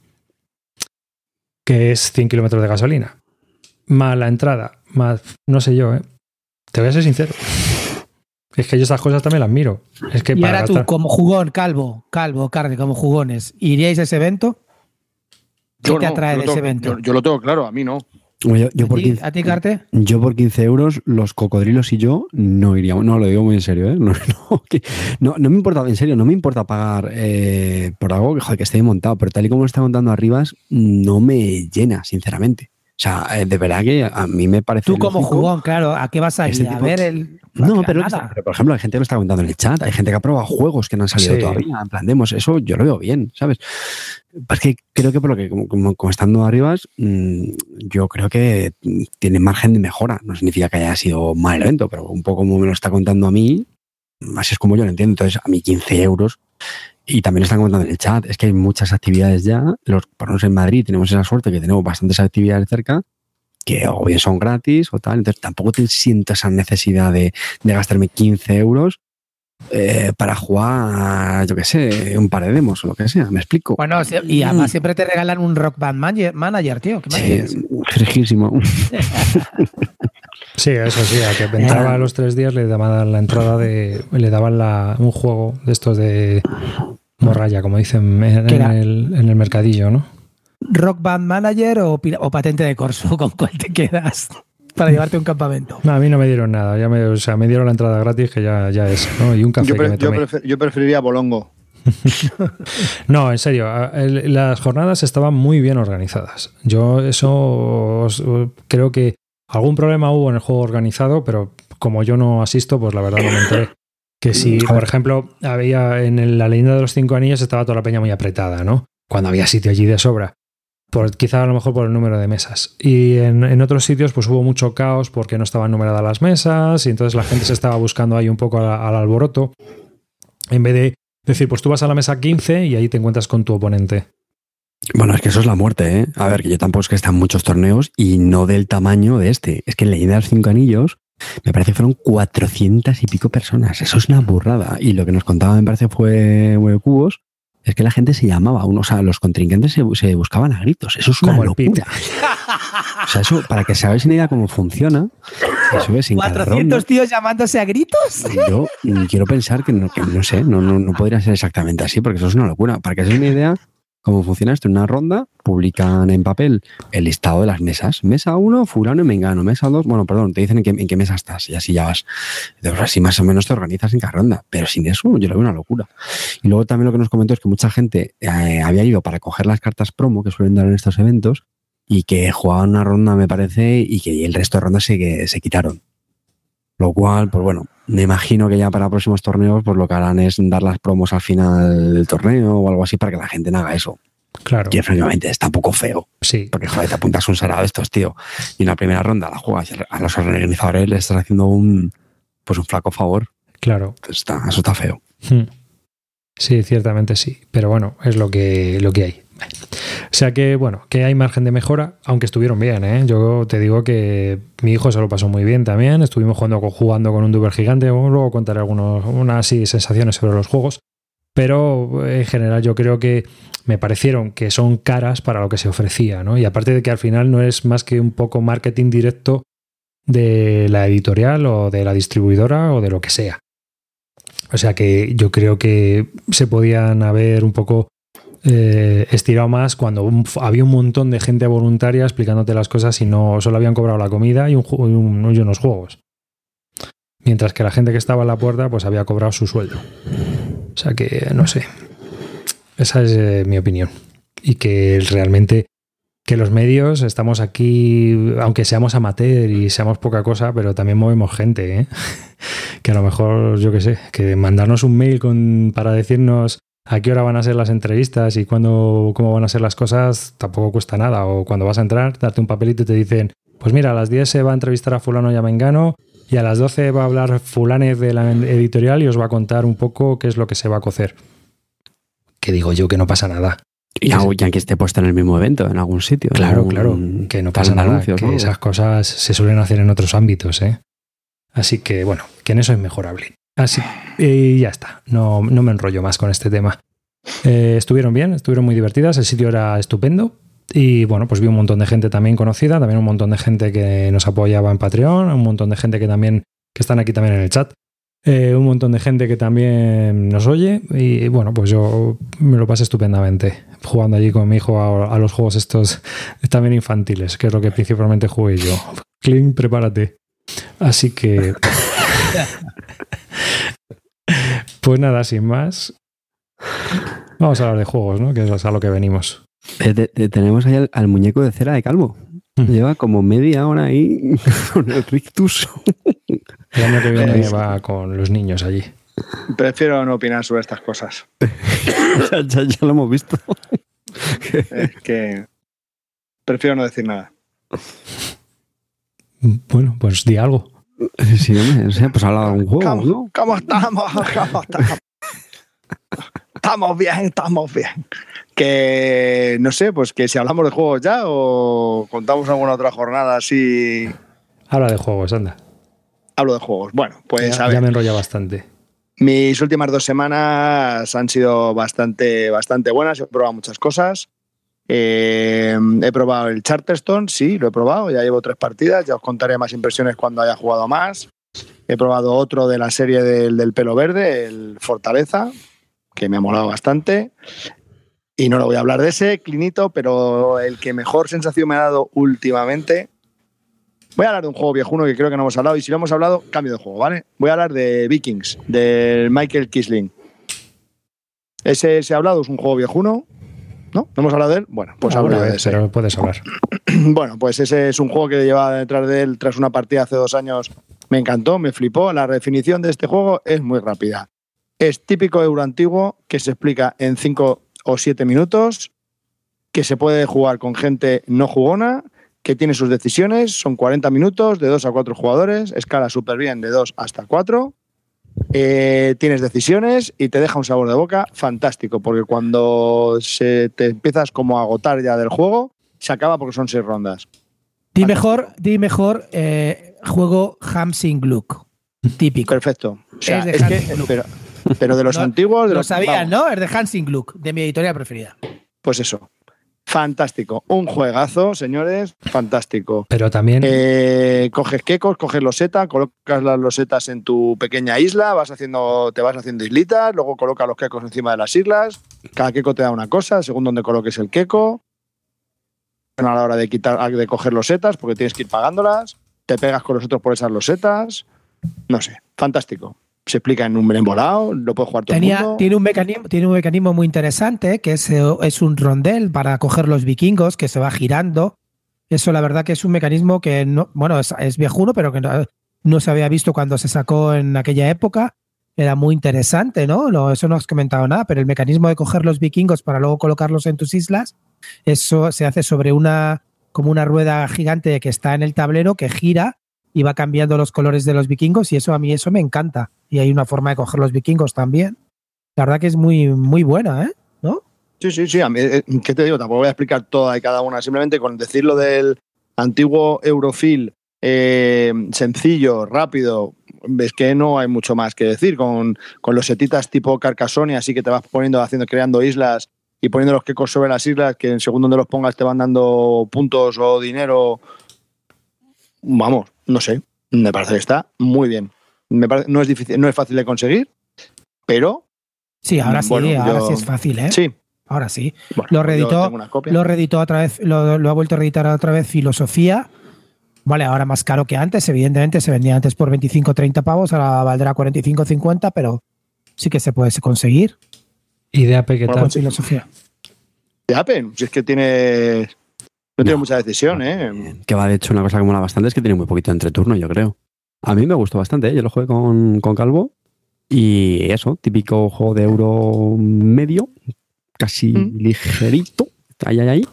Que es 100 kilómetros de gasolina. Más la entrada, más. No sé yo, ¿eh? Te voy a ser sincero. Es que yo estas cosas también las miro. Es que y para ahora tú, gastar- como jugón, calvo, calvo, carne, como jugones, ¿iríais a ese evento? ¿Qué Yo te no, atrae yo de lo ese tengo- evento? Yo, yo lo tengo claro, a mí no. Yo, yo ¿A por ti- 15, ¿A ti, Carte? yo por 15 euros, los cocodrilos y yo no iríamos. No, lo digo muy en serio, ¿eh? No, no, que- no, no me importa, en serio, no me importa pagar eh, por algo que, joder, que esté montado, pero tal y como lo está montando Arribas, no me llena, sinceramente. O sea, eh, de verdad que a mí me parece. Tú como jugón, claro, ¿a qué vas a ir? Este a tipo- ver el... No, a pero, nada. pero, por ejemplo, hay gente que lo está comentando en el chat, hay gente que ha probado juegos que no han salido Sí. todavía, en plan demos, eso yo lo veo bien, ¿sabes? Es que creo que por lo que, como, como- como estando arribas, mm, yo creo que tiene margen de mejora. No significa que haya sido mal evento, pero un poco como me lo está contando a mí, así es como yo lo entiendo. Entonces, a mí 15 euros, y también lo están comentando en el chat, es que hay muchas actividades ya, los, menos en Madrid tenemos esa suerte que tenemos bastantes actividades cerca, que o bien son gratis o tal, entonces tampoco te siento esa necesidad de, de gastarme 15 euros eh, para jugar, yo qué sé, un par de demos o lo que sea, me explico. Bueno, y además siempre te regalan un Rock Band manager, tío. ¿qué más? Sí, frijísimo. Sí, eso sí, a que entraba a los tres días le daban la entrada de. le daban la, un juego de estos de morralla, como dicen en, el, en el mercadillo, ¿no? ¿Rock Band Manager o, patente de corso? ¿Con cuál te quedas para llevarte a un campamento? No, a mí no me dieron nada, ya me, o sea, me dieron la entrada gratis, que ya, ya es, ¿no? Y un café Yo, que pre- me yo prefer- yo preferiría Bolongo. No, en serio, el- las jornadas estaban muy bien organizadas. Yo eso os- creo que algún problema hubo en el juego organizado, pero como yo no asisto, pues la verdad no me enteré. Que si, por ejemplo, había en la leyenda de los cinco anillos estaba toda la peña muy apretada, ¿no? Cuando había sitio allí de sobra. Por, quizá a lo mejor por el número de mesas. Y en, en otros sitios pues hubo mucho caos porque no estaban numeradas las mesas y entonces la gente se estaba buscando ahí un poco al, al alboroto. En vez de decir, pues tú vas a la mesa 15 y ahí te encuentras con tu oponente. Bueno, es que eso es la muerte, ¿eh? A ver, que yo tampoco es que están muchos torneos y no del tamaño de este. Es que en Leyenda de los Cinco Anillos me parece que fueron 400 y pico personas. Eso es una burrada. Y lo que nos contaba, me parece, fue Cubos, es que la gente se llamaba, uno, o sea, los contrincantes se, se buscaban a gritos. Eso es una Como locura. O sea, eso, para que se hagáis una idea cómo funciona, eso es en cada 400 ronda. tíos llamándose a gritos. Yo quiero pensar que no, que no sé, no, no, no podría ser exactamente así, porque eso es una locura. Para que os hagáis una idea, cómo funciona esto, en una ronda publican en papel el listado de las mesas. Mesa 1, fulano y mengano. Mesa 2, bueno, perdón, te dicen en qué, mesa estás y así ya vas. Entonces, así más o menos te organizas en cada ronda. Pero sin eso, yo lo veo una locura. Y luego también lo que nos comentó es que mucha gente eh, había ido para coger las cartas promo que suelen dar en estos eventos y que jugaban una ronda, me parece, y que el resto de rondas se, se quitaron. Lo cual, pues bueno, me imagino que ya para próximos torneos, pues lo que harán es dar las promos al final del torneo o algo así para que la gente no haga eso. Claro, Que francamente está un poco feo. sí. Porque, joder, te apuntas un sarado de estos, tío. Y en la primera ronda la juegas a los organizadores les estás haciendo un, pues un flaco favor. Claro. Entonces está, eso está feo. Hmm. Sí, ciertamente sí. Pero bueno, es lo que, lo que hay. O sea que, bueno, que hay margen de mejora, aunque estuvieron bien, ¿eh? Yo te digo que mi hijo se lo pasó muy bien también. Estuvimos jugando con, un Duber gigante. Luego contaré algunos, unas sí, sensaciones sobre los juegos. Pero en general yo creo que me parecieron que son caras para lo que se ofrecía, ¿no? Y aparte de que al final no es más que un poco marketing directo de la editorial o de la distribuidora o de lo que sea. O sea que yo creo que se podían haber un poco eh, estirado más cuando había un montón de gente voluntaria explicándote las cosas y no solo habían cobrado la comida y unos juegos. Mientras que la gente que estaba en la puerta pues había cobrado su sueldo. O sea que no sé. Esa es eh, mi opinión. Y que realmente que los medios estamos aquí, aunque seamos amateur y seamos poca cosa, pero también movemos gente, ¿eh? que a lo mejor, yo qué sé, que mandarnos un mail con, para decirnos a qué hora van a ser las entrevistas y cuándo, cómo van a ser las cosas, tampoco cuesta nada. O cuando vas a entrar, darte un papelito y te dicen, pues mira, a las 10 se va a entrevistar a fulano y a Mengano y a las 12 va a hablar fulanes de la editorial y os va a contar un poco qué es lo que se va a cocer. Que digo yo que no pasa nada. Y ya que esté puesto en el mismo evento, en algún sitio. Claro, algún claro, que no pasa nada, anuncios, que ¿no? esas cosas se suelen hacer en otros ámbitos, ¿eh? Así que, bueno, que en eso es mejorable. Así, y ya está, no, no me enrollo más con este tema. Eh, estuvieron bien, estuvieron muy divertidas, el sitio era estupendo y, bueno, pues vi un montón de gente también conocida, también un montón de gente que nos apoyaba en Patreon, un montón de gente que también, que están aquí también en el chat. Eh, un montón de gente que también nos oye y bueno, pues yo me lo pasé estupendamente jugando allí con mi hijo a, a los juegos estos también infantiles, que es lo que principalmente jugué yo. Clint, prepárate. Así que... pues nada, sin más. Vamos a hablar de juegos, ¿no? Que es a lo que venimos. Eh, te- te- tenemos ahí al, al muñeco de cera de Calvo. Mm. Lleva como media hora ahí con el rictus. El año que viene Eh, va con los niños allí. Prefiero no opinar sobre estas cosas. ya, ya- ya lo hemos visto. Es que prefiero no decir nada. Bueno, pues di algo. Sí, hombre, no sé, pues habla de un juego, ¿Cómo, ¿no? cómo estamos? ¿Cómo estamos? Estamos bien, estamos bien. Que no sé, pues que si hablamos de juegos ya o contamos alguna otra jornada así. Habla de juegos, anda. Hablo de juegos. Bueno, pues ya, a ya me enrolla bastante. Mis últimas dos semanas han sido bastante, bastante buenas. He probado muchas cosas. Eh, he probado el Charterstone, sí, lo he probado. Ya llevo tres partidas. Ya os contaré más impresiones cuando haya jugado más. He probado otro de la serie del, del pelo verde, el Fortaleza, que me ha molado bastante. Y no lo voy a hablar de ese, Clinito, pero el que mejor sensación me ha dado últimamente. Voy a hablar de un juego viejuno que creo que no hemos hablado. Y si lo hemos hablado, cambio de juego, ¿vale? Voy a hablar de Vikings, del Michael Kisling. Ese se ha hablado, es un juego viejuno. ¿No? ¿No hemos hablado de él? Bueno, pues Alguna de ese. pero puedes hablar. Bueno, pues ese es un juego que llevaba detrás de él tras una partida hace dos años. Me encantó, me flipó. La definición de este juego es muy rápida. Es típico euro antiguo que se explica en cinco o siete minutos, que se puede jugar con gente no jugona, que tiene sus decisiones. Son 40 minutos de dos a cuatro jugadores, escala súper bien de dos hasta cuatro. Eh, tienes decisiones y te deja un sabor de boca fantástico, porque cuando se te empiezas como a agotar ya del juego, se acaba porque son seis rondas. Di mejor, di mejor eh, juego Hamsing Gluck. Típico. Perfecto. O sea, Es de es que, Hans Gluck. pero, pero de los No, antiguos, de Lo los, sabían, vamos, ¿no? Es de Hansing Gluck, de mi editorial preferida. Pues eso. Fantástico. Un juegazo, señores. Fantástico. Pero también, Eh, coges quecos, coges loseta, colocas las losetas en tu pequeña isla, vas haciendo, te vas haciendo islitas, luego colocas los quecos encima de las islas. Cada queco te da una cosa, según donde coloques el queco. A la hora de quitar, de coger losetas, porque tienes que ir pagándolas. Te pegas con los otros por esas losetas. No sé, fantástico. Se explica en un embolado, lo puede jugar todo el mundo. tiene, un mecanismo, tiene un mecanismo muy interesante, que es, eh, es un rondel para coger los vikingos que se va girando. Eso la verdad que es un mecanismo que, no, bueno, es, es viejuno, pero que no, no se había visto cuando se sacó en aquella época. Era muy interesante, ¿no? No, Eso no has comentado nada, pero el mecanismo de coger los vikingos para luego colocarlos en tus islas, eso se hace sobre una, como una rueda gigante que está en el tablero que gira y va cambiando los colores de los vikingos y eso a mí eso me encanta. Y hay una forma de coger los vikingos también. La verdad que es muy, muy buena, ¿eh? ¿No? Sí, sí, sí. A mí, eh, ¿Qué te digo? Tampoco voy a explicar toda y cada una. Simplemente con decirlo del antiguo Eurofil eh, sencillo, rápido, ves que no hay mucho más que decir. Con, con los setitas tipo Carcassonne, así que te vas poniendo, haciendo, creando islas y poniendo los quecos sobre las islas, que en según donde los pongas te van dando puntos o dinero. Vamos, no sé. Me parece que está muy bien. Me parece- no, es difícil, no es fácil de conseguir, pero Sí, ahora sí, Bueno, ahora yo- sí es fácil, ¿eh? sí. Ahora sí. Bueno, Lo reeditó-. Lo reeditó otra vez, lo, lo ha vuelto a reeditar otra vez Filosofía. Vale, ahora más caro que antes, evidentemente se vendía antes por 25 30 pavos, ahora valdrá 45 50, pero sí que se puede conseguir idea pequeña. Bueno, con Filosofía. de Appen, si es que tiene. No, tiene mucha decisión, ¿eh? Que va, de hecho, una cosa que mola bastante es que tiene muy poquito entreturno, yo creo. A mí me gustó bastante, ¿eh? yo lo jugué con, con Calvo. Y eso, típico juego de euro medio, casi Mm. ligerito. Ahí, ahí, ahí.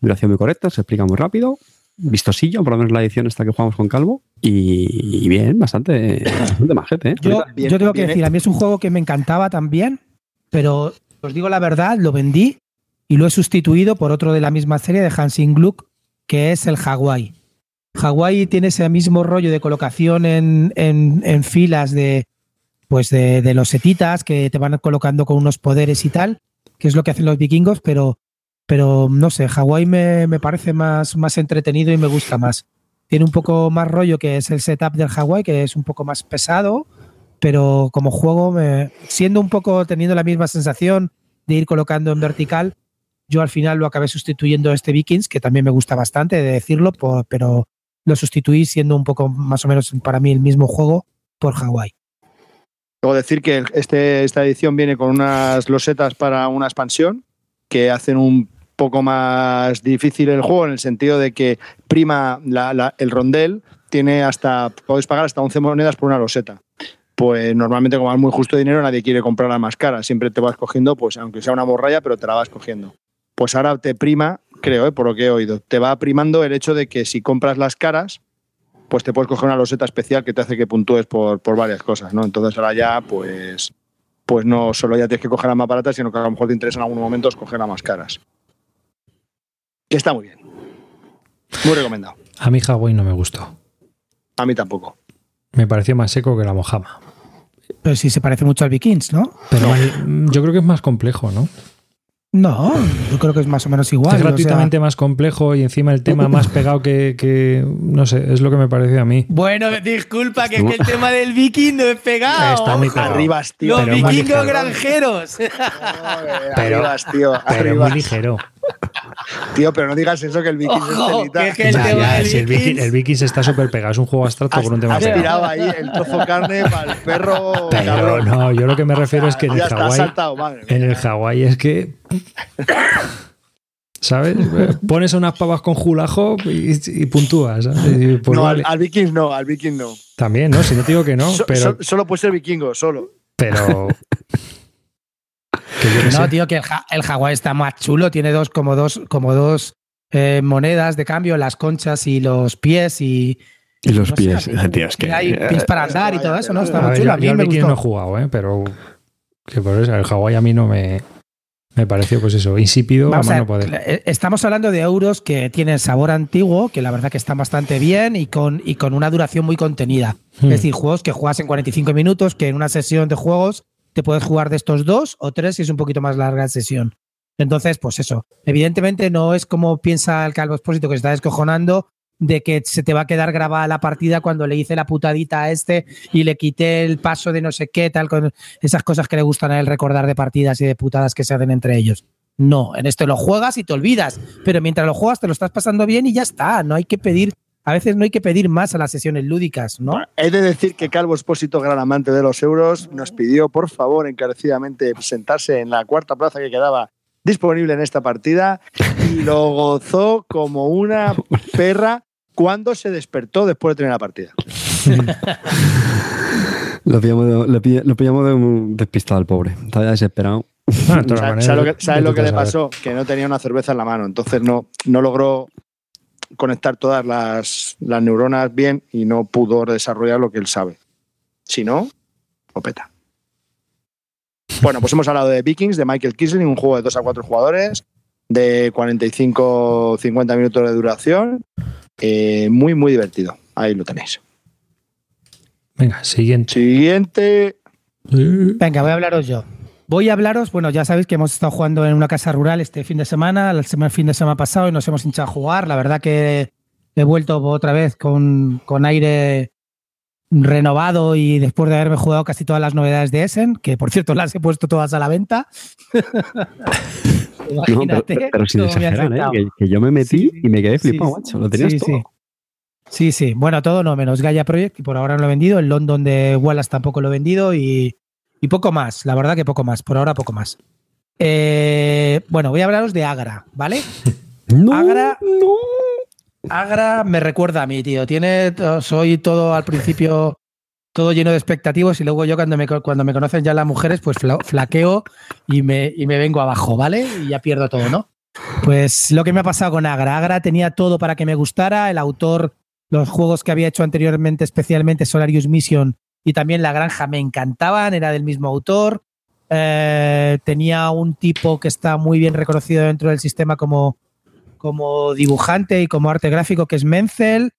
Duración muy correcta, se explica muy rápido. Vistosillo, por lo menos la edición esta que jugamos con Calvo. Y, y bien, bastante, bastante majete, ¿eh? Yo, tengo que viene- decir, a mí es un juego que me encantaba también, pero os digo la verdad, lo vendí y lo he sustituido por otro de la misma serie de Hansing Gluck, que es el Hawaii. Hawaii tiene ese mismo rollo de colocación en, en, filas de, pues de, de, los setitas que te van colocando con unos poderes y tal, que es lo que hacen los vikingos, pero, pero no sé, Hawaii me, me parece más, más entretenido y me gusta más. Tiene un poco más rollo que es el setup del Hawaii, que es un poco más pesado, pero como juego, siendo un poco teniendo la misma sensación de ir colocando en vertical, yo al final lo acabé sustituyendo a este Vikings, que también me gusta bastante de decirlo, pero lo sustituí siendo un poco más o menos para mí el mismo juego por Hawaii. Debo decir que este, esta edición viene con unas losetas para una expansión que hacen un poco más difícil el juego en el sentido de que prima el rondel, tiene hasta, puedes pagar hasta 11 monedas por una loseta. Pues normalmente como es muy justo dinero nadie quiere comprar la más cara, siempre te vas cogiendo, pues aunque sea una morralla, pero te la vas cogiendo. Pues ahora te prima, creo, ¿eh? por lo que he oído, te va primando el hecho de que si compras las caras, pues te puedes coger una loseta especial que te hace que puntúes por, por varias cosas, ¿no? Entonces ahora ya, pues, pues no solo ya tienes que coger las más baratas, sino que a lo mejor te interesa en algunos momentos coger las más caras. Que está muy bien. Muy recomendado. A mí Hawaii no me gustó. A mí tampoco. Me pareció más seco que la Mojama. Pero sí se parece mucho al Vikings, ¿no? Pero no. yo creo que es más complejo, ¿no? No, yo creo que es más o menos igual. Es gratuitamente o sea... más complejo y encima el tema más pegado que, que, No sé, es lo que me pareció a mí. Bueno, disculpa, que es que el tema del viking no es pegado. Está muy pegado. Arribas, tío. Los vikingos granjeros. pero, arribas, tío. Pero arribas. muy ligero. Tío, pero no digas eso que el Vikings Ojo, es telita. que- que el Ya, el, Vikings- Vikings, el Vikings está súper pegado, es un juego abstracto Has, con un tema has tirado ahí el trozo carne para el perro. Pero cabrón. no, yo lo que me refiero es que en el Hawái. saltado, madre. En el Hawái es que. ¿Sabes? Pones unas pavas con julajo y, y puntúas. ¿sabes? Y pues no, vale. al, al Vikings no, al Vikings no. También, ¿no? Si no te digo que no, So- pero. so- solo puede ser vikingo, solo. pero No, sé. tío, que el, ja- el Hawái está más chulo. Tiene dos, como dos, como dos eh, monedas de cambio, las conchas y los pies y. Y los no sé, pies, a mí- tío, es que. y hay pies para andar y todo eso, ¿no? Está A muy chulo. yo, A mí yo me Vikings no he gustó. jugado, ¿eh? Pero. Que por eso, el Hawái a mí no me. Me pareció, pues eso, insípido Vamos a a mano ver, poder. eh, estamos hablando de euros que tienen sabor antiguo, que la verdad que están bastante bien y con, y con una duración muy contenida. Hmm. Es decir, juegos que juegas en 45 minutos, que en una sesión de juegos te puedes jugar de estos dos o tres si es un poquito más larga la sesión. Entonces, pues eso. Evidentemente no es como piensa el Calvo Expósito que se está descojonando de que se te va a quedar grabada la partida cuando le hice la putadita a este y le quité el paso de no sé qué, tal, con esas cosas que le gustan a él recordar de partidas y de putadas que se hacen entre ellos. No, en este lo juegas y te olvidas, pero mientras lo juegas te lo estás pasando bien y ya está. No hay que pedir, a veces no hay que pedir más a las sesiones lúdicas, ¿no? He de decir que Calvo Espósito, gran amante de los euros, nos pidió, por favor, encarecidamente sentarse en la cuarta plaza que quedaba disponible en esta partida y lo gozó como una perra cuando se despertó después de tener la partida. Lo pillamos, de, lo pill- lo pillamos de un despistado al pobre. Estaba ya desesperado. ¿Sabes lo que, sabes lo que le pasó? Que no tenía una cerveza en la mano, entonces no, no logró conectar todas las, las neuronas bien y no pudo desarrollar lo que él sabe. Si no, lo peta. Bueno, pues hemos hablado de Vikings, de Michael Kisling, un juego de 2 a 4 jugadores, de 45-50 minutos de duración. Eh, muy, muy divertido. Ahí lo tenéis. Venga, siguiente. Siguiente. Venga, voy a hablaros yo. Voy a hablaros, bueno, ya sabéis que hemos estado jugando en una casa rural este fin de semana, el fin de semana pasado y nos hemos hinchado a jugar. La verdad que he vuelto otra vez con, con aire renovado y después de haberme jugado casi todas las novedades de Essen, que por cierto las he puesto todas a la venta. No, pero, pero sin exagerar, ¿eh? que, que yo me metí Sí, y me quedé flipado, sí. macho. Lo tenías Sí, todo. sí. Sí, sí. Bueno, todo no, menos Gaia Project, y por ahora no lo he vendido. El London de Wallace tampoco lo he vendido y, y poco más. La verdad que poco más. Por ahora poco más. Eh, bueno, voy a hablaros de Agra, ¿vale? No, Agra- no. Agra me recuerda a mí, tío. Tiene, soy todo al principio todo lleno de expectativas y luego yo cuando me, cuando me conocen ya las mujeres, pues fla- flaqueo y me, y me vengo abajo, ¿vale? Y ya pierdo todo, ¿no? Pues lo que me ha pasado con Agra. Agra tenía todo para que me gustara. El autor, los juegos que había hecho anteriormente, especialmente Solarius Mission y también La Granja, me encantaban. Era del mismo autor. Eh, tenía un tipo que está muy bien reconocido dentro del sistema como, como dibujante y como arte gráfico, que es Menzel.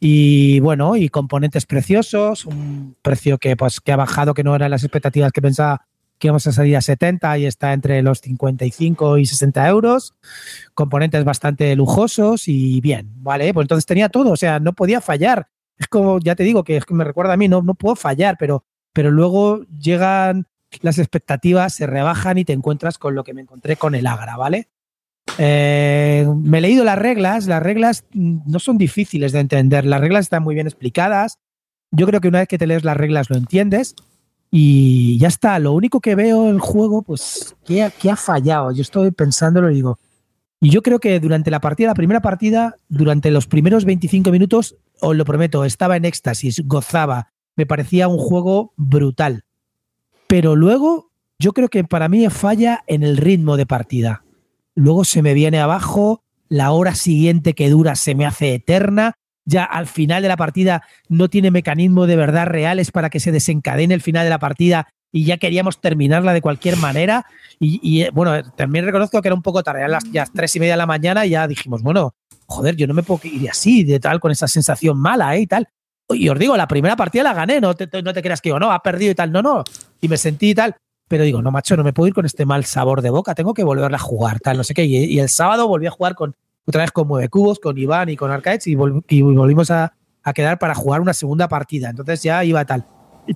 Y bueno, y componentes preciosos, un precio que, pues, que ha bajado, que no eran las expectativas que pensaba que íbamos a salir a 70 y está entre los 55 y 60 euros. Componentes bastante lujosos y bien, ¿vale? Pues entonces tenía todo, o sea, no podía fallar. Es como, ya te digo, que es que me recuerda a mí, no, no puedo fallar, pero, pero luego llegan las expectativas, se rebajan y te encuentras con lo que me encontré con el Agra, ¿vale? Eh, me he leído las reglas, las reglas no son difíciles de entender, las reglas están muy bien explicadas. Yo creo que una vez que te lees las reglas lo entiendes y ya está. Lo único que veo el juego, pues, ¿qué, ha fallado? Yo estoy pensándolo y digo, y yo creo que durante la partida, la primera partida, durante los primeros 25 minutos, os lo prometo, estaba en éxtasis, gozaba, me parecía un juego brutal. Pero luego, yo creo que para mí falla en el ritmo de partida. Luego se me viene abajo, la hora siguiente que dura se me hace eterna, ya al final de la partida no tiene mecanismo de verdad reales para que se desencadene el final de la partida y ya queríamos terminarla de cualquier manera. Y, eh, bueno, también reconozco que era un poco tarde, eran las, ya tres y media de la mañana y ya dijimos, bueno, joder, yo no me puedo ir así, de tal, con esa sensación mala, ¿eh? Y tal. Y os digo, la primera partida la gané, no te, no te creas que digo, no, ha perdido y tal, no, no. Y me sentí y tal. Pero digo, no, macho, no me puedo ir con este mal sabor de boca, tengo que volverla a jugar, tal, no sé qué. Y, el sábado volví a jugar con otra vez con Mueve Cubos, con Iván y con Arcaets y, volvimos a, a, quedar para jugar una segunda partida. Entonces ya iba tal.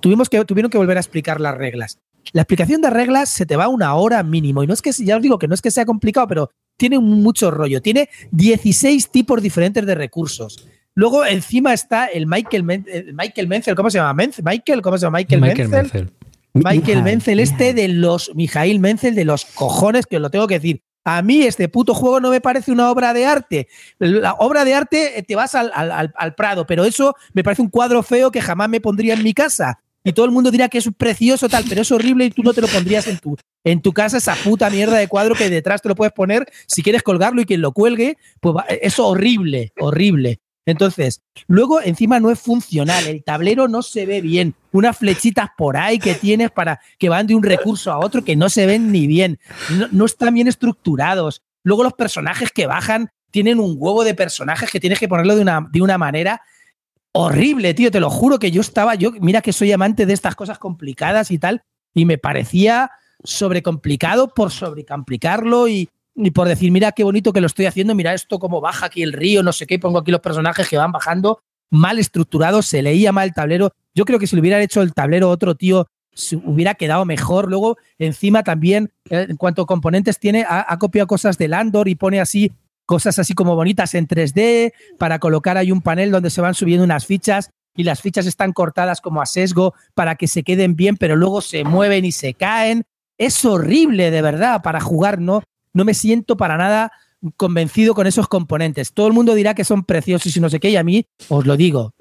Tuvimos que, tuvieron que volver a explicar las reglas. La explicación de reglas se te va una hora mínimo. Y no es que, ya os digo que no es que sea complicado, pero tiene mucho rollo. Tiene 16 tipos diferentes de recursos. Luego encima está el Michael, Michael Menzel, ¿cómo se llama? Michael, ¿cómo se llama? Michael, Michael Menzel. Michael Menzel, este de los, Mijail Menzel de los cojones, que os lo tengo que decir. A mí este puto juego no me parece una obra de arte. La obra de arte eh, te vas al, al, Prado, pero eso me parece un cuadro feo que jamás me pondría en mi casa. Y todo el mundo dirá que es precioso tal, pero es horrible y tú no te lo pondrías en tu, en tu casa, esa puta mierda de cuadro que detrás te lo puedes poner si quieres colgarlo y quien lo cuelgue, pues es horrible, horrible. Entonces, luego encima no es funcional, el tablero no se ve bien, unas flechitas por ahí que tienes para que van de un recurso a otro que no se ven ni bien, no, están bien estructurados. Luego los personajes que bajan tienen un huevo de personajes que tienes que ponerlo de una, de una manera horrible, tío, te lo juro que yo estaba, yo, mira que soy amante de estas cosas complicadas y tal, y me parecía sobrecomplicado por sobrecomplicarlo y, por decir, mira qué bonito que lo estoy haciendo, mira esto cómo baja aquí el río, no sé qué, pongo aquí los personajes que van bajando, mal estructurado, se leía mal el tablero. Yo creo que si le hubiera hecho el tablero otro tío, hubiera quedado mejor. Luego, encima también, eh, en cuanto a componentes tiene, ha, copiado cosas de Landor y pone así cosas así como bonitas en 3D para colocar ahí un panel donde se van subiendo unas fichas y las fichas están cortadas como a sesgo para que se queden bien, pero luego se mueven y se caen. Es horrible, de verdad, para jugar, ¿no? no me siento para nada convencido con esos componentes. Todo el mundo dirá que son preciosos y no sé qué, y a mí os lo digo.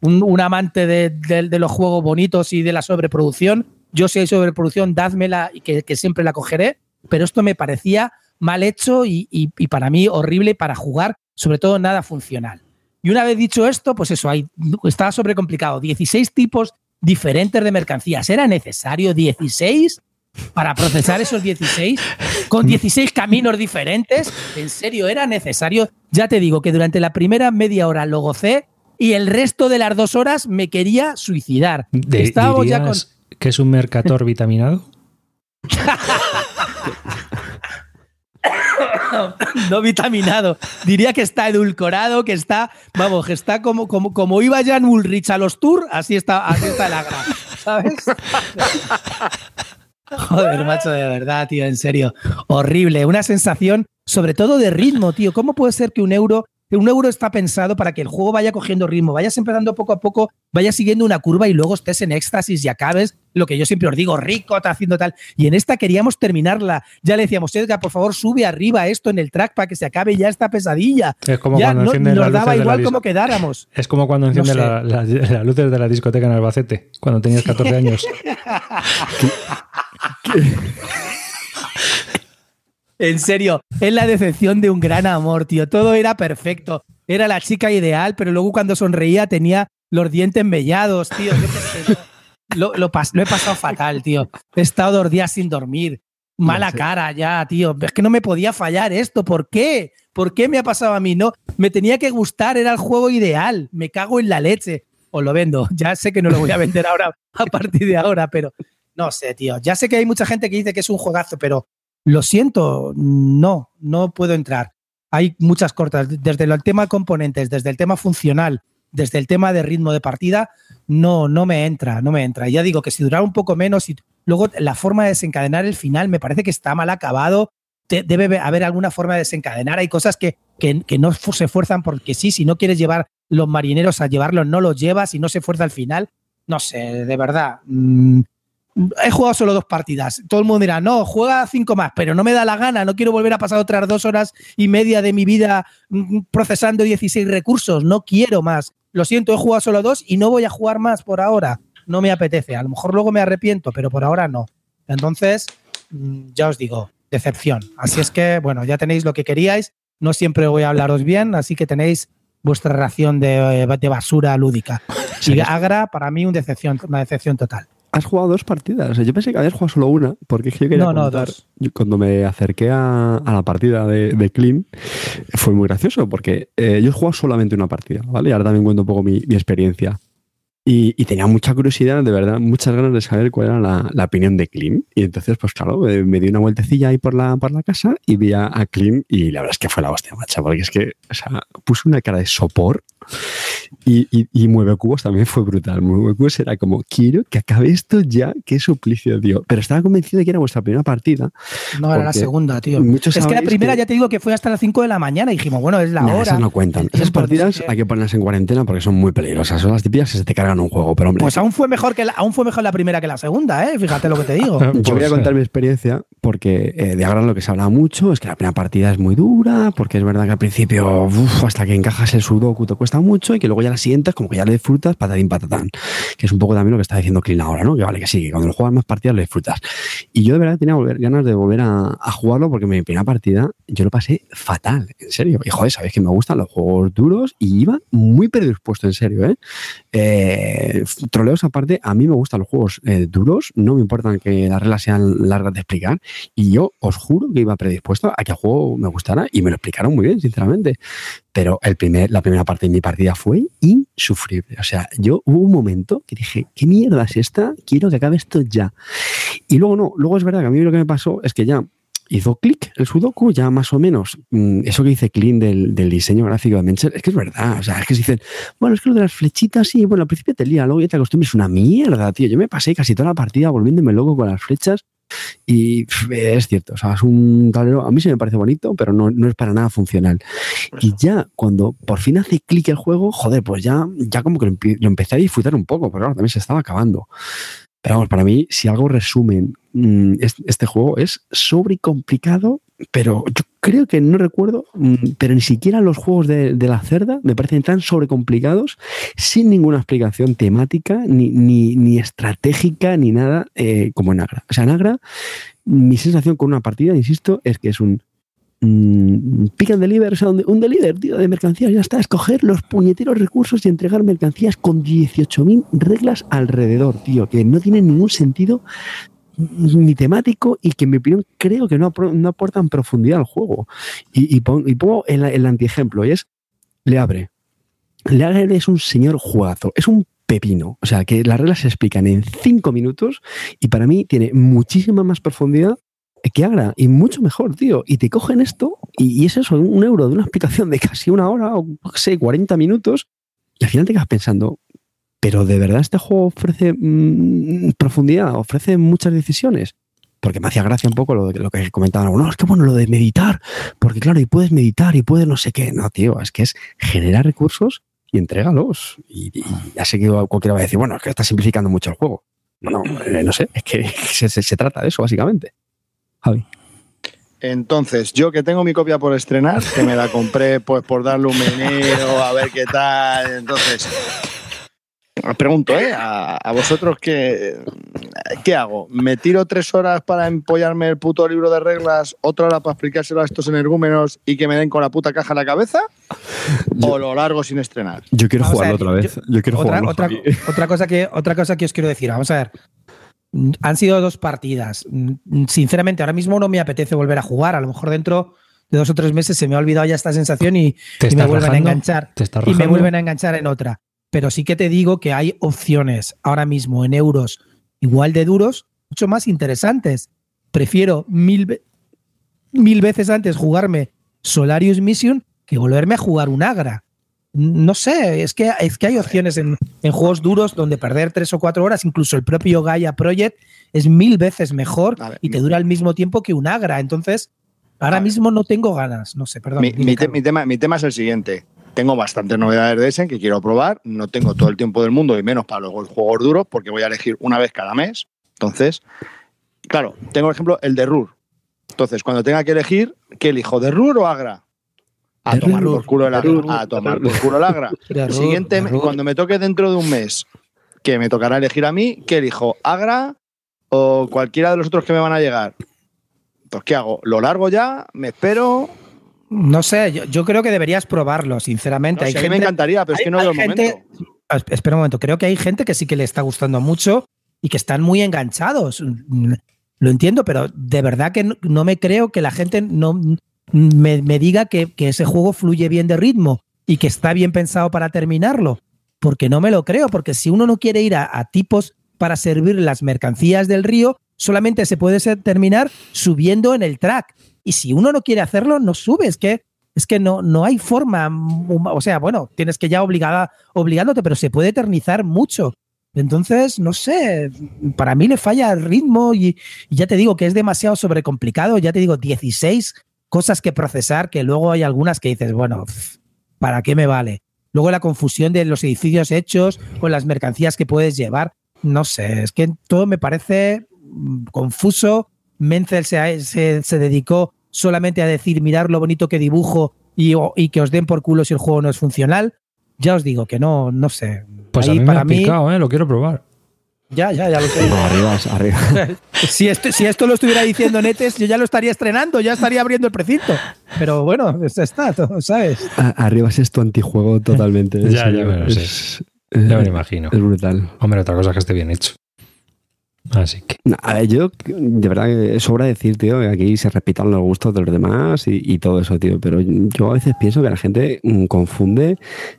Un, amante de, los juegos bonitos y de la sobreproducción, yo si hay sobreproducción, dádmela y que, siempre la cogeré, pero esto me parecía mal hecho y, y, para mí horrible para jugar, sobre todo nada funcional. Y una vez dicho esto, pues eso, hay, estaba sobrecomplicado. 16 tipos diferentes de mercancías. ¿Era necesario 16? para procesar esos 16 con 16 caminos diferentes. ¿En serio era necesario? Ya te digo que durante la primera media hora lo gocé y el resto de las dos horas me quería suicidar. Estábamos ya con... que es un Mercator vitaminado? no vitaminado. Diría que está edulcorado, que está, vamos, que está como, como, como iba Jan Ulrich a los tours, así está, así está el agra. ¿Sabes? Joder, macho, de verdad, tío, en serio. Horrible. Una sensación, sobre todo de ritmo, tío. ¿Cómo puede ser que un euro un euro está pensado para que el juego vaya cogiendo ritmo, vayas empezando poco a poco, vayas siguiendo una curva y luego estés en éxtasis y acabes lo que yo siempre os digo, rico, está haciendo tal. Y en esta queríamos terminarla. Ya le decíamos, Edgar, por favor, sube arriba esto en el track para que se acabe ya esta pesadilla. Es como ya cuando no, nos daba igual como quedáramos. Es como cuando enciende las luces de la discoteca en Albacete, cuando tenías 14 años. En serio, es la decepción de un gran amor, tío. Todo era perfecto. Era la chica ideal, pero luego cuando sonreía tenía los dientes mellados, tío. lo, lo, pas- lo he pasado fatal, tío. He estado dos días sin dormir. Mala sé. cara ya, tío. Es que no me podía fallar esto. ¿Por qué? ¿Por qué me ha pasado a mí? No, me tenía que gustar, era el juego ideal. Me cago en la leche. Os lo vendo. Ya sé que no lo voy a vender ahora a partir de ahora, pero no sé, tío. Ya sé que hay mucha gente que dice que es un juegazo, pero lo siento, no, no puedo entrar. Hay muchas cortas, desde el tema de componentes, desde el tema funcional, desde el tema de ritmo de partida, no, no me entra, no me entra. Ya digo que si durara un poco menos y luego la forma de desencadenar el final me parece que está mal acabado. Debe haber alguna forma de desencadenar. Hay cosas que, que, no se esfuerzan porque sí, si no quieres llevar los marineros a llevarlos, no los llevas y no se esfuerza al final. No sé, de verdad. mm, he jugado solo dos partidas. Todo el mundo dirá, no, juega cinco más, pero no me da la gana. No quiero volver a pasar otras dos horas y media de mi vida mm, procesando 16 recursos. No quiero más. Lo siento, he jugado solo dos y no voy a jugar más por ahora. No me apetece. A lo mejor luego me arrepiento, pero por ahora no. Entonces, mm, ya os digo, decepción. Así es que, bueno, ya tenéis lo que queríais. No siempre voy a hablaros bien, así que tenéis vuestra ración de, de basura lúdica. Y Agra, para mí, un decepción, una decepción total. Has jugado dos partidas. O sea, yo pensé que habías jugado solo una, porque es que yo quería No, contar- yo cuando me acerqué a, a la partida de, de Clean, fue muy gracioso, porque eh, yo he jugado solamente una partida, ¿vale? Y ahora también cuento un poco mi, mi experiencia. Y, y tenía mucha curiosidad, de verdad, muchas ganas de saber cuál era la, la opinión de Clean. Y entonces, pues claro, eh, me di una vueltecilla ahí por la, por la casa y vi a, a Clean y la verdad es que fue la hostia, macha, porque es que, o sea, puso una cara de sopor y, y, y Mueve Cubos también fue brutal. Mueve Cubos era como, quiero que acabe esto ya, qué suplicio, tío. Pero estaba convencido de que era vuestra primera partida. No, era la segunda, tío. Es que la primera que- ya te digo que fue hasta las 5 de la mañana y dijimos, bueno, es la Nah, hora. esas no cuentan. Esas partidas hay que ponerlas en cuarentena porque son muy peligrosas. Son las típicas que se te cargan un juego. Pero hombre, Pues aún fue mejor que la, aún fue mejor la primera que la segunda, ¿eh? Fíjate lo que te digo. Yo voy a Pues, contar mi experiencia porque eh, de ahora lo que se habla mucho es que la primera partida es muy dura, porque es verdad que al principio, uf, hasta que encajas el sudoku te cuesta mucho y que luego ya la siguientes como que ya le disfrutas patatín patatán, que es un poco también lo que está diciendo Clean ahora, ¿no? Que vale, que sí, que cuando lo juegas más partidas lo disfrutas. Y yo de verdad tenía volver- ganas de volver a, a jugarlo porque mi primera partida yo lo pasé fatal, en serio. Y joder, sabéis que me gustan los juegos duros y iba muy predispuesto, en serio, ¿eh? Eh, troleos aparte, a mí me gustan los juegos eh, duros, no me importan que las reglas sean largas de explicar, y yo os juro que iba predispuesto a que el juego me gustara y me lo explicaron muy bien, sinceramente. Pero el primer, la primera parte de mi partida fue insufrible. O sea, yo hubo un momento que dije, ¿qué mierda es esta? Quiero que acabe esto ya. Y luego no, luego es verdad que a mí lo que me pasó es que ya hizo clic el Sudoku, ya más o menos. mm, Eso que dice Clean del, del diseño gráfico de Mencher, es que es verdad. O sea, es que se dicen, bueno, es que lo de las flechitas, sí, bueno, al principio te lía, luego ya te acostumbras, es una mierda, tío. Yo me pasé casi toda la partida volviéndome loco con las flechas y es cierto, o sea, es un tablero, a mí sí me parece bonito, pero no, no es para nada funcional. Y ya cuando por fin hace clic el juego, joder, pues ya, ya como que lo, empe- lo empecé a disfrutar un poco, pero claro, también se estaba acabando. Vamos, para mí, si algo resumen mm, es- este juego, es sobre y complicado, pero yo creo que no recuerdo, mm, pero ni siquiera los juegos de, de la cerda me parecen tan sobrecomplicados, sin ninguna explicación temática, ni, ni, ni estratégica, ni nada, eh, como en Agra. O sea, en Agra, mi sensación con una partida, insisto, es que es un mm, pick and o sea, un, deliver, tío, de mercancías, ya está, escoger los puñeteros recursos y entregar mercancías con 18.000 reglas alrededor, tío, que no tienen ningún sentido ni temático y que en mi opinión creo que no, apro- no aportan profundidad al juego. Y, y y pongo el, el y es, le abre. Le abre es un señor juegazo, es un pepino. O sea, que las reglas se explican en cinco minutos y para mí tiene muchísima más profundidad que Agra y mucho mejor, tío. Y te cogen esto y, y es eso, un euro de una explicación de casi una hora o, no sé, 40 minutos y al final te quedas pensando, pero ¿de verdad este juego ofrece mm, profundidad? ¿Ofrece muchas decisiones? Porque me hacía gracia un poco lo, lo que comentaban. No, es que bueno, lo de meditar. Porque claro, y puedes meditar y puedes no sé qué. No, tío, es que es generar recursos y entrégalos. Y, y ya sé que cualquiera va a decir, bueno, es que está simplificando mucho el juego. No, no, eh, no sé, es que se- se trata de eso, básicamente. Javi. Entonces, yo que tengo mi copia por estrenar, que me la compré pues por darle un meneo, a ver qué tal. Entonces, os pregunto, ¿eh? A, a vosotros que ¿qué hago? ¿Me tiro tres horas para empollarme el puto libro de reglas, otra hora para explicárselo a estos energúmenos y que me den con la puta caja en la cabeza? ¿O lo largo sin estrenar? Yo quiero Vamos jugarlo ver, otra vez. yo- Yo, quiero otra, jugarlo. otra, otra cosa que, otra cosa que os quiero decir, vamos a ver. Han sido dos partidas. Mm, Sinceramente, ahora mismo no me apetece volver a jugar. A lo mejor dentro de dos o tres meses se me ha olvidado ya esta sensación y, ¿Te y me vuelven a enganchar. ¿Te estás Y me vuelven a enganchar en otra. Pero sí que te digo que hay opciones ahora mismo en euros igual de duros, mucho más interesantes. Prefiero mil, mil veces antes jugarme Solarius Mission que volverme a jugar un Agra. No sé, es que, es que hay opciones en, en juegos duros donde perder tres o cuatro horas, incluso el propio Gaia Project, es mil veces mejor ver, y te dura el mismo tiempo que un Agra. Entonces, ahora mismo no tengo ganas. No sé, perdón. Mi, dime, mi te- Carlos. mi tema, mi tema es el siguiente. Tengo bastantes novedades de Essen que quiero probar. No tengo todo el tiempo del mundo y menos para los juegos duros porque voy a elegir una vez cada mes. Entonces, claro, tengo por ejemplo el de RUR. Entonces, cuando tenga que elegir, ¿qué elijo? ¿De RUR o Agra? A De tomar por culo el Agra. A tomar por culo el Agra. Ruhr, Siguiente, cuando me toque dentro de un mes, que me tocará elegir a mí, ¿qué elijo? ¿Agra o cualquiera de los otros que me van a llegar? Entonces, ¿qué hago? ¿Lo largo ya? ¿Me espero? No sé, yo, yo creo que deberías probarlo, sinceramente. No, hay si a mí gente, me encantaría, pero es que no veo el gente- momento. Ah, Espera un momento, creo que hay gente que sí que le está gustando mucho y que están muy enganchados. Lo entiendo, pero de verdad que no, no me creo que la gente no me, diga que, que ese juego fluye bien de ritmo y que está bien pensado para terminarlo. Porque no me lo creo, porque si uno no quiere ir a, tipos para servir las mercancías del río, solamente se puede terminar subiendo en el track. Y si uno no quiere hacerlo, no sube. Es que, es que no, no hay forma. mm, O sea, bueno, tienes que ya obligada, obligándote, pero se puede eternizar mucho. Entonces, no sé, para mí le falla el ritmo y, y ya te digo que es demasiado sobrecomplicado. Ya te digo, 16 cosas que procesar, que luego hay algunas que dices, bueno, ¿para qué me vale? Luego la confusión de los edificios hechos con las mercancías que puedes llevar. No sé, es que todo me parece mm, confuso. Menzel se, se, se dedicó solamente a decir, mirar lo bonito que dibujo y, y que os den por culo si el juego no es funcional. Ya os digo que no, no sé. Pues Ahí a mí me para ha mí, picado, ¿eh? Lo quiero probar. Ya, ya, ya lo sé. No, arriba, arriba. Si esto, si esto lo estuviera diciendo Netes, yo ya lo estaría estrenando, ya estaría abriendo el precinto. Pero bueno, eso está, todo, ¿sabes? A- Arriba es tu antijuego totalmente. en Ya, ya me lo sé. Es, Ya me lo imagino. es brutal. Hombre, otra cosa es que esté bien hecho. Así que. A ver, yo, de verdad, que sobra decir, tío, que aquí se repitan los gustos de los demás y, todo eso, tío. Pero yo a veces pienso que la gente mm, confunde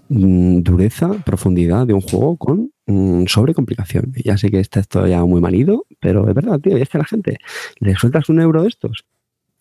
mm, dureza, profundidad de un juego con mm, sobrecomplicación. Ya sé que está esto ya muy manido, pero es verdad, tío. Y es que a la gente le sueltas un euro de estos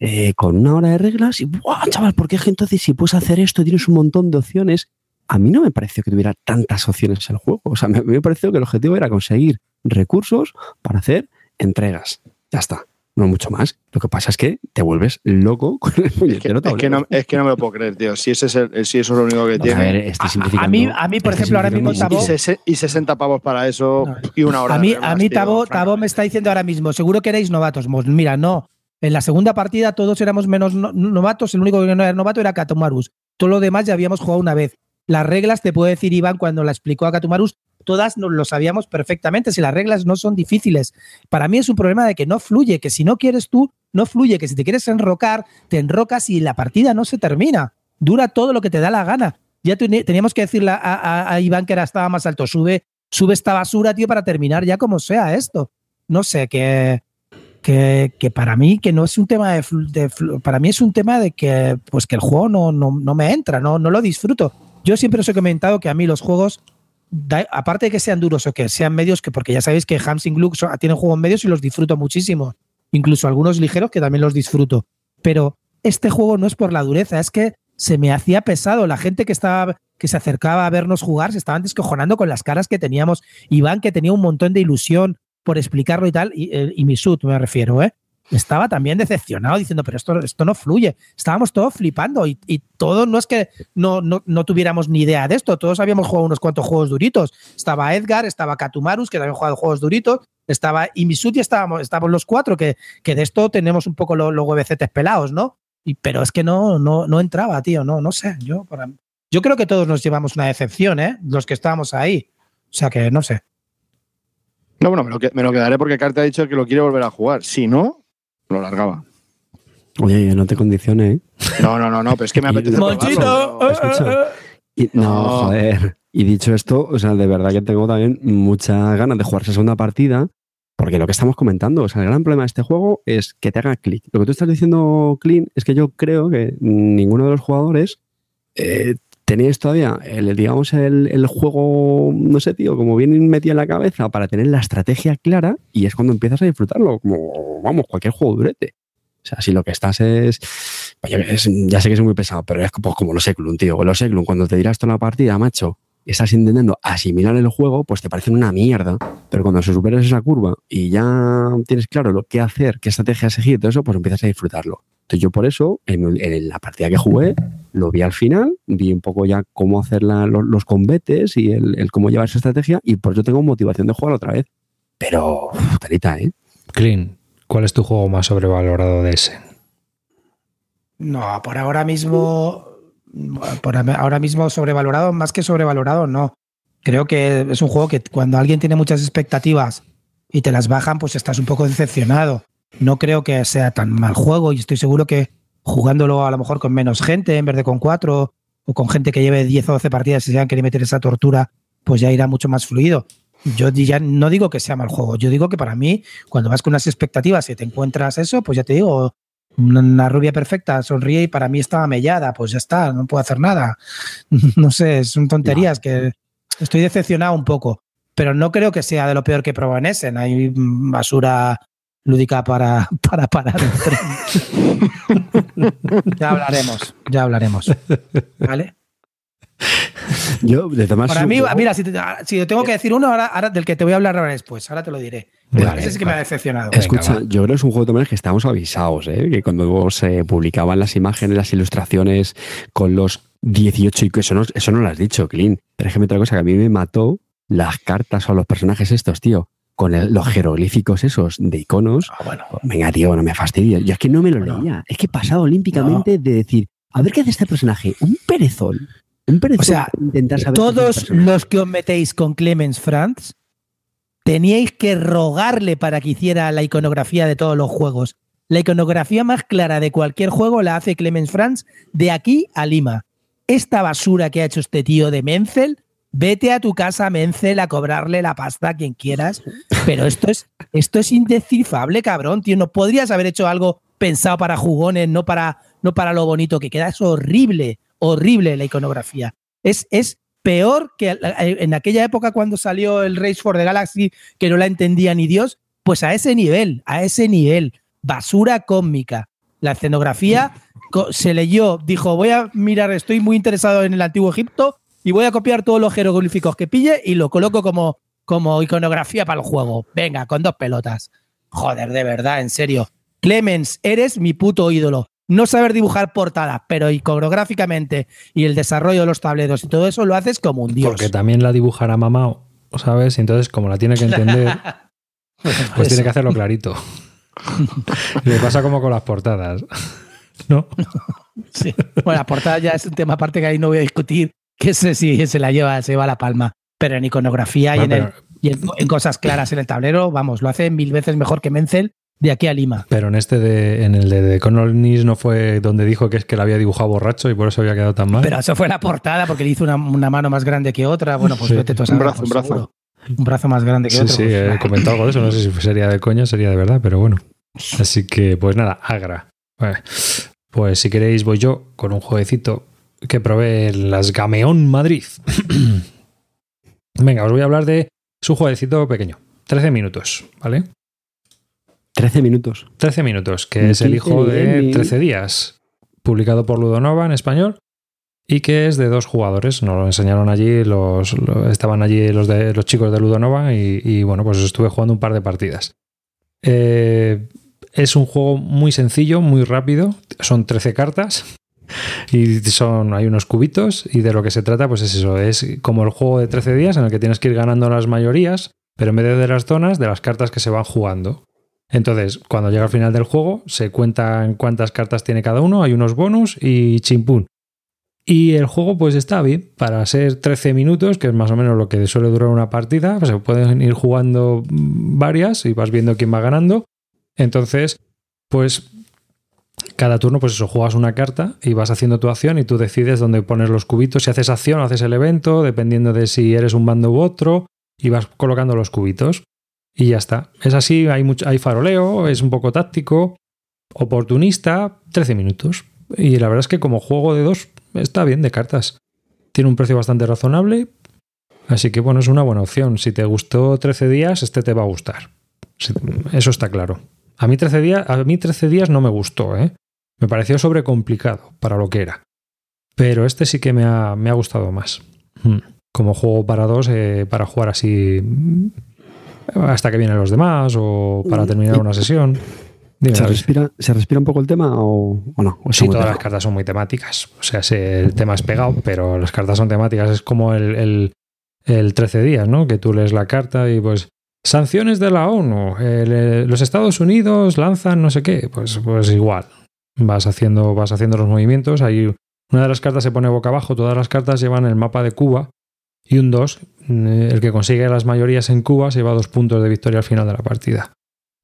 eh, con una hora de reglas y, ¡buah, chaval! ¿Por qué entonces si puedes hacer esto tienes un montón de opciones? A mí no me pareció que tuviera tantas opciones el juego. O sea, me pareció que el objetivo era conseguir recursos para hacer entregas. Ya está. No mucho más. Lo que pasa es que te vuelves loco con el Es que, puñetero es que no, es que no me lo puedo creer, tío. Si, ese es el- si eso es lo único que Vamos a ver, tiene. estoy A- simplificando. a mí- a mí, por Estoy ejemplo, ahora mismo Y, Tabo- mucho. sese- y 60 pavos para eso No. y una hora A de mí, a mí tío, Tabo, Tabo me está diciendo ahora mismo, seguro que erais novatos. Mira, no. En la segunda partida todos éramos menos no- novatos, el único que no era novato era Katomarus. Todo lo demás ya habíamos jugado una vez. Las reglas, te puede decir Iván cuando la explicó a Katomarus, todas lo sabíamos perfectamente, si las reglas no son difíciles. Para mí es un problema de que no fluye, que si no quieres tú, no fluye, que si te quieres enrocar, te enrocas y la partida no se termina. Dura todo lo que te da la gana. Ya teníamos que decirle a, a- Iván que era, estaba más alto, sube, sube esta basura, tío, para terminar ya como sea esto. No sé, que, que, para mí que no es un tema de, de para mí es un tema de que pues que el juego no, no, no me entra, no, no lo disfruto. Yo siempre os he comentado que a mí los juegos, aparte de que sean duros o que sean medios, que porque ya sabéis que Hamsing Glue son- tienen juegos medios y los disfruto muchísimo. Incluso algunos ligeros que también los disfruto. Pero este juego no es por la dureza, es que se me hacía pesado. La gente que estaba que se acercaba a vernos jugar se estaban descojonando con las caras que teníamos. Iván, que tenía un montón de ilusión por explicarlo y tal, y, eh, y Misut me refiero, ¿eh? Estaba también decepcionado diciendo, pero esto, esto no fluye. Estábamos todos flipando y, y todos no es que no, no, no tuviéramos ni idea de esto, todos habíamos jugado unos cuantos juegos duritos. Estaba Edgar, estaba Katumarus, que también jugado juegos duritos, estaba Imisut y estábamos, estábamos los cuatro, que, que de esto tenemos un poco los, los huevecetes pelados, ¿no? Y, pero es que no, no, no entraba, tío, no, no sé. Yo, yo creo que todos nos llevamos una decepción, ¿eh? Los que estábamos ahí. O sea que no sé. No, bueno, me lo, me lo quedaré porque Carte ha dicho que lo quiere volver a jugar. Si no, lo largaba. Oye, no te condicione, ¿eh? No, no, no, no, pero es que me apetece. Monchito, escucha. Y- no, No. joder. Y dicho esto, o sea, de verdad que tengo también muchas ganas de jugar esa segunda partida, porque lo que estamos comentando, o sea, el gran problema de este juego es que te haga clic. Lo que tú estás diciendo, Clint, es que yo creo que ninguno de los jugadores eh, tenéis todavía, el, digamos, el, el juego, no sé, tío, como bien metido en la cabeza para tener la estrategia clara y es cuando empiezas a disfrutarlo, como, vamos, cualquier juego durete. O sea, si lo que estás es, ya, sé que es muy pesado, pero es pues, como los Eklund, tío. Los Eklund, cuando te dirás toda la partida, macho, estás intentando asimilar el juego, pues te parecen una mierda. Pero cuando se superas esa curva y ya tienes claro lo que hacer, qué estrategia seguir, todo eso, pues empiezas a disfrutarlo. Entonces yo por eso, en, en la partida que jugué, lo vi al final, vi un poco ya cómo hacer la- los, los combates y el, el cómo llevar esa estrategia, y por eso tengo motivación de jugar otra vez. Pero, uf, talita, ¿eh? Clean, ¿cuál es tu juego más sobrevalorado de ese? No, por ahora mismo, por ahora mismo sobrevalorado, más que sobrevalorado, no. Creo que es un juego que cuando alguien tiene muchas expectativas y te las bajan, pues estás un poco decepcionado. No creo que sea tan mal juego y estoy seguro que jugándolo a lo mejor con menos gente en vez de con cuatro o con gente que lleve 10 o 12 partidas y se quiere meter esa tortura, pues ya irá mucho más fluido. Yo ya no digo que sea mal juego, yo digo que para mí, cuando vas con unas expectativas y te encuentras eso, pues ya te digo, una, rubia perfecta sonríe y para mí estaba mellada, pues ya está, no puedo hacer nada. No sé, son tonterías que estoy decepcionado un poco, pero no creo que sea de lo peor que en Essen. Hay basura lúdica para, para parar el tren. ya hablaremos, ya hablaremos. ¿Vale? Yo, de todas Para mí, mira, si, te, si tengo que decir uno, ahora, ahora del que te voy a hablar ahora después, ahora te lo diré. Vale, Ese sí que me ha decepcionado. Escucha, yo creo que es un juego de todas maneras que estábamos avisados, ¿eh? que cuando se publicaban las imágenes, las ilustraciones con los 18 y que eso no, eso no lo has dicho, Clint. Pero es que me otra cosa que a mí me mató las cartas o los personajes estos, tío, con el- los jeroglíficos esos de iconos. Ah, bueno, Venga, tío, no me fastidies. Yo es que no me lo Bueno. leía. Es que he pasado olímpicamente de decir, a ver qué hace este personaje. Un perezón. O sea, intentar saber Todos los que os metéis con Clemens Franz teníais que rogarle para que hiciera la iconografía de todos los juegos. La iconografía más clara de cualquier juego la hace Clemens Franz de aquí a Lima. Esta basura que ha hecho este tío de Menzel, vete a tu casa, Menzel, a cobrarle la pasta a quien quieras. Pero esto es, esto es indescifrable, cabrón, tío. No podrías haber hecho algo pensado para jugones, no para, no para lo bonito que queda. Es horrible, horrible la iconografía. Es, es peor que en aquella época cuando salió el Race for the Galaxy, que no la entendía ni Dios, pues a ese nivel, a ese nivel, basura cósmica. La escenografía se leyó, dijo, voy a mirar, estoy muy interesado en el antiguo Egipto y voy a copiar todos los jeroglíficos que pille y lo coloco como, como iconografía para el juego. Venga, con dos pelotas. Joder, de verdad, en serio. Clemens, eres mi puto ídolo. No saber dibujar portadas, pero iconográficamente y el desarrollo de los tableros y todo eso lo haces como un dios. Porque también la dibujará mamá, ¿sabes? Y entonces, como la tiene que entender, pues tiene que hacerlo clarito. Le pasa como con las portadas. ¿No? Sí. Bueno, la portada ya es un tema aparte que ahí no voy a discutir, que ese sí se la lleva, se lleva la palma. Pero en iconografía y, en, el- y en, en cosas claras en el tablero, vamos, lo hace mil veces mejor que Menzel de aquí a Lima. Pero en este de, en el de, de no fue donde dijo que es que la había dibujado borracho y por eso había quedado tan mal. Pero eso fue la portada porque le hizo una, una mano más grande que otra. Bueno, pues Sí. vete tú a Un brazo, pues un brazo. seguro. Un brazo más grande que sí, otro. sí, pues, he comentado algo de eso. No sé si sería de coña, sería de verdad, pero bueno. Así que, pues nada, Agra. Vale. Pues si queréis, voy yo con un jueguecito que probé en las Gameón Madrid. Venga, os voy a hablar de su jueguecito pequeño. 13 minutos, ¿vale? 13 minutos. 13 minutos, que es el hijo de 13 días, publicado por Ludonova en español y que es de dos jugadores. Nos lo enseñaron allí, los, lo- estaban allí los, de, los chicos de Ludonova y, y, bueno, pues estuve jugando un par de partidas. Eh, es un juego muy sencillo, muy rápido. Son 13 cartas y son, hay unos cubitos y de lo que se trata pues es eso, es como el juego de 13 días en el que tienes que ir ganando las mayorías, pero en de de las zonas, de las cartas que se van jugando. Entonces, cuando llega al final del juego, se cuentan cuántas cartas tiene cada uno, hay unos bonus y chimpún. Y el juego pues está bien, para ser 13 minutos, que es más o menos lo que suele durar una partida, pues se pueden ir jugando varias y vas viendo quién va ganando. Entonces, pues cada turno, pues eso, juegas una carta y vas haciendo tu acción y tú decides dónde poner los cubitos, si haces acción o haces el evento, dependiendo de si eres un bando u otro, y vas colocando los cubitos. Y ya está. Es así, hay, mucho, hay faroleo, es un poco táctico, oportunista, 13 minutos. Y la verdad es que como juego de dos está bien de cartas. Tiene un precio bastante razonable. Así que bueno, es una buena opción. Si te gustó 13 días, este te va a gustar. Eso está claro. A mí 13 días, a mí 13 días no me gustó, ¿eh? Me pareció sobrecomplicado para lo que era. Pero este sí que me ha, me ha gustado más. Hmm. Como juego para dos, eh, para jugar así hasta que vienen los demás o para terminar una sesión. ¿Se respira, ¿Se respira un poco el tema o, no? sí, todas las cartas son muy temáticas. O sea, el tema es pegado, pero las cartas son temáticas. Es como el, el, 13 días, ¿no? Que tú lees la carta y pues... Sanciones de la ONU. los Estados Unidos lanzan no sé qué. Pues, pues igual. Vas haciendo, vas haciendo los movimientos. Ahí una de las cartas se pone boca abajo. Todas las cartas llevan el mapa de Cuba. Y un 2, el que consigue las mayorías en Cuba, se lleva dos puntos de victoria al final de la partida.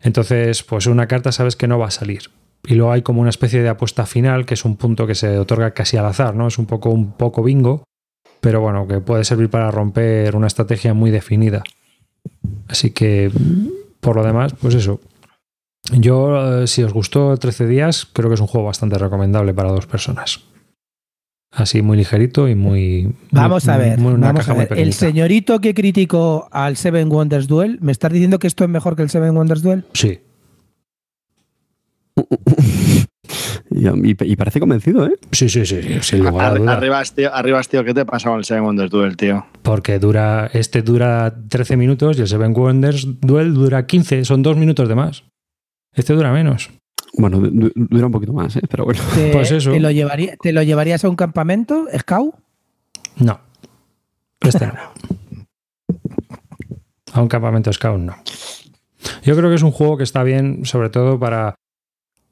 Entonces, pues una carta sabes que no va a salir. Y luego hay como una especie de apuesta final, que es un punto que se otorga casi al azar, ¿no? Es un poco, un poco bingo, pero bueno, que puede servir para romper una estrategia muy definida. Así que, por lo demás, pues eso. Yo, eh, si os gustó 13 días, creo que es un juego bastante recomendable para dos personas. Así muy ligerito y muy. Vamos a ver. vamos a ver. El señorito que criticó al Seven Wonders Duel, ¿me estás diciendo que esto es mejor que el Seven Wonders Duel? Sí. y, parece convencido, ¿eh? Sí, sí, sí. Sin lugar Arriba, tío, arriba, tío, ¿qué te pasa con el Seven Wonders Duel, tío? Porque dura. Este dura 13 minutos y el Seven Wonders Duel dura 15. Son dos minutos de más. Este dura menos. Bueno, dura un poquito más, ¿eh? pero bueno. ¿Te, pues eso. ¿te lo, llevaría, ¿Te lo llevarías a un campamento, Scout? No. Este no. A un campamento Scout no. Yo creo que es un juego que está bien, sobre todo para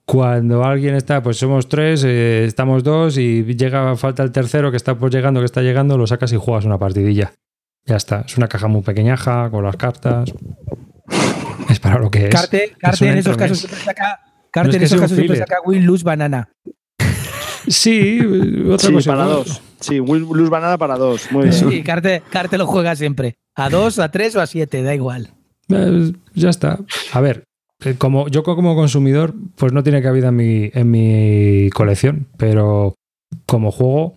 cuando alguien está, pues somos tres, eh, estamos dos y llega, falta el tercero que está pues llegando, que está llegando, lo sacas y juegas una partidilla. Ya está. Es una caja muy pequeñaja con las cartas. Es para lo que es. Carte, carte en esos casos siempre saca Carter en esos casos siempre saca Will Luz Banana. Sí, otra sí, para dos. Sí, Will Luz Banana para dos. Muy bien. Sí, Carte, Carte lo juega siempre. A dos, a tres o a siete, da igual. Eh, ya está. A ver, eh, como yo como consumidor, pues no tiene cabida en mi, en mi colección, pero como juego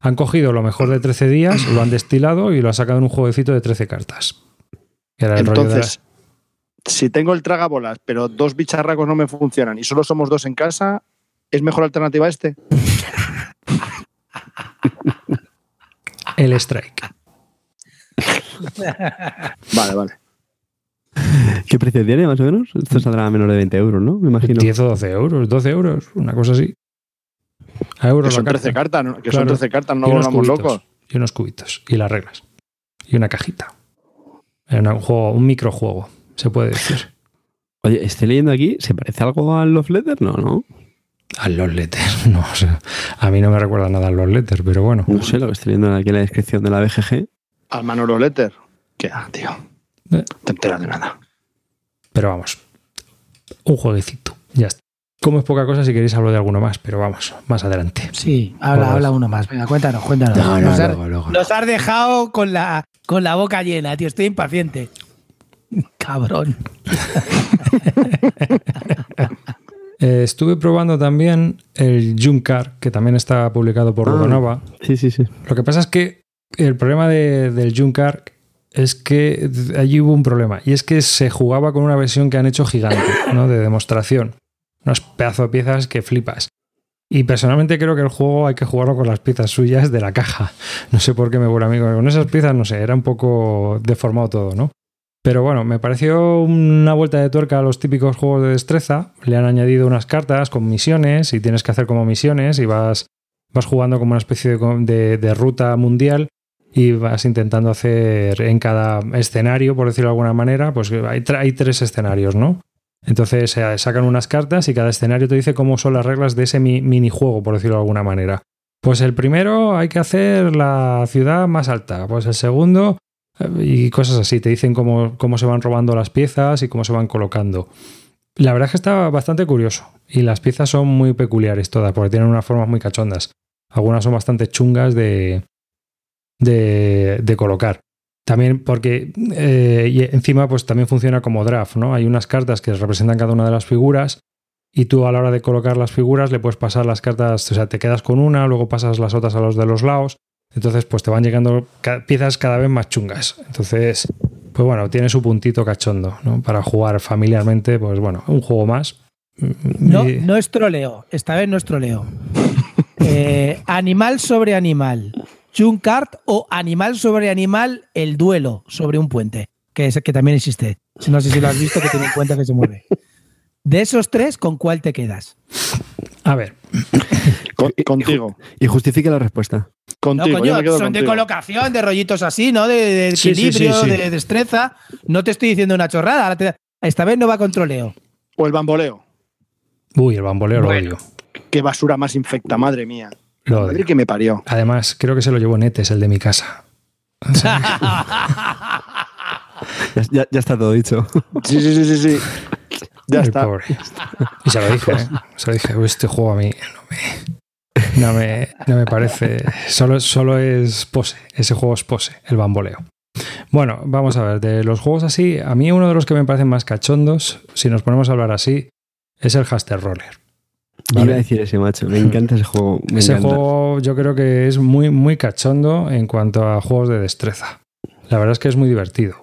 han cogido lo mejor de 13 días, lo han destilado y lo han sacado en un jueguecito de 13 cartas. Era el Entonces, si tengo el tragabolas, pero dos bicharracos no me funcionan y solo somos dos en casa, ¿es mejor alternativa este? el strike. vale, vale. ¿Qué precio tiene más o menos? Esto saldrá a menos de 20 euros, ¿no? Me imagino. 10 o 12 euros, 12 euros, una cosa así. A euros que son 13 cartas, ¿no? que son 13 cartas, no volvamos locos. Y unos cubitos, y las reglas. Y una cajita. Un, juego, un microjuego se puede decir. Oye, estoy leyendo aquí, ¿se parece algo al Love Letter? No, ¿no? Al Love Letter, no. O sea, a mí no me recuerda nada al Love Letter, pero bueno. No sé lo que estoy leyendo aquí en la descripción de la BGG. Al Manolo Letter. ¿Qué tío? No eh. te enteras de nada. Pero vamos, un jueguecito, ya está. Como es poca cosa, si queréis hablo de alguno más, pero vamos, más adelante. Sí, habla, habla uno más. Venga, cuéntanos, cuéntanos. No, no, nos, has dejado con la, con la boca llena, tío. Estoy impaciente. Cabrón. Eh, estuve probando también el Junkar, que también está publicado por ah, Sí, sí, sí. Lo que pasa es que el problema del Junkar es que allí hubo un problema. Y es que se jugaba con una versión que han hecho gigante, ¿no? De demostración. Unos pedazos de piezas que flipas. Y personalmente creo que el juego hay que jugarlo con las piezas suyas de la caja. No sé por qué me vuelve amigo. Con esas piezas, no sé, era un poco deformado todo, ¿no? Pero bueno, me pareció una vuelta de tuerca a los típicos juegos de destreza. Le han añadido unas cartas con misiones y tienes que hacer como misiones y vas, vas jugando como una especie de, ruta mundial y vas intentando hacer en cada escenario, por decirlo de alguna manera, pues hay, tres escenarios, ¿no? Entonces sacan unas cartas y cada escenario te dice cómo son las reglas de ese minijuego, por decirlo de alguna manera. Pues el primero hay que hacer la ciudad más alta, pues el segundo eh, y cosas así, te dicen cómo, cómo se van robando las piezas y cómo se van colocando. La verdad es que está bastante curioso y las piezas son muy peculiares todas porque tienen unas formas muy cachondas. Algunas son bastante chungas de, de, colocar. También porque eh, y encima pues también funciona como draft, ¿no? Hay unas cartas que representan cada una de las figuras y tú a la hora de colocar las figuras le puedes pasar las cartas, o sea, te quedas con una, luego pasas las otras a los de los lados, entonces pues te van llegando ca- piezas cada vez más chungas. Entonces, pues bueno, tiene su puntito cachondo, ¿no? Para jugar familiarmente, pues bueno, un juego más. No, Y- no es troleo. Esta vez no es troleo. Eh, animal sobre animal. Junkart o animal sobre animal, el duelo sobre un puente. Que, es, que también existe. No sé si lo has visto, que tiene un puente que se mueve. De esos tres, ¿con cuál te quedas? A ver, Con- contigo. Y justifique la respuesta. Contigo. no, yo coño, me quedo son de colocación, de rollitos así, ¿no? De, de Sí, sí, equilibrio, sí, sí. de destreza. No te estoy diciendo una chorrada. te- esta vez no va con troleo. O el bamboleo. uy, el bamboleo Bueno. lo odio. Qué basura más infecta, madre mía. Lo Madre que me parió. Además, creo que se lo llevó Netes, el de mi casa. Ya- ya está todo dicho. Sí, sí, sí, sí, sí. Ya está. pobre. Y se lo dije, ¿eh? Se lo dije, este juego a mí no me, no me, no me parece. Solo, solo es pose. Ese juego es pose, el bamboleo. Bueno, vamos a ver. De los juegos así, a mí uno de los que me parecen más cachondos, si nos ponemos a hablar así, es el Haster Roller. Vale. Iba a decir ese macho. Me encanta ese juego. Me Ese encanta. juego yo creo que es muy, muy cachondo en cuanto a juegos de destreza. La verdad es que es muy divertido.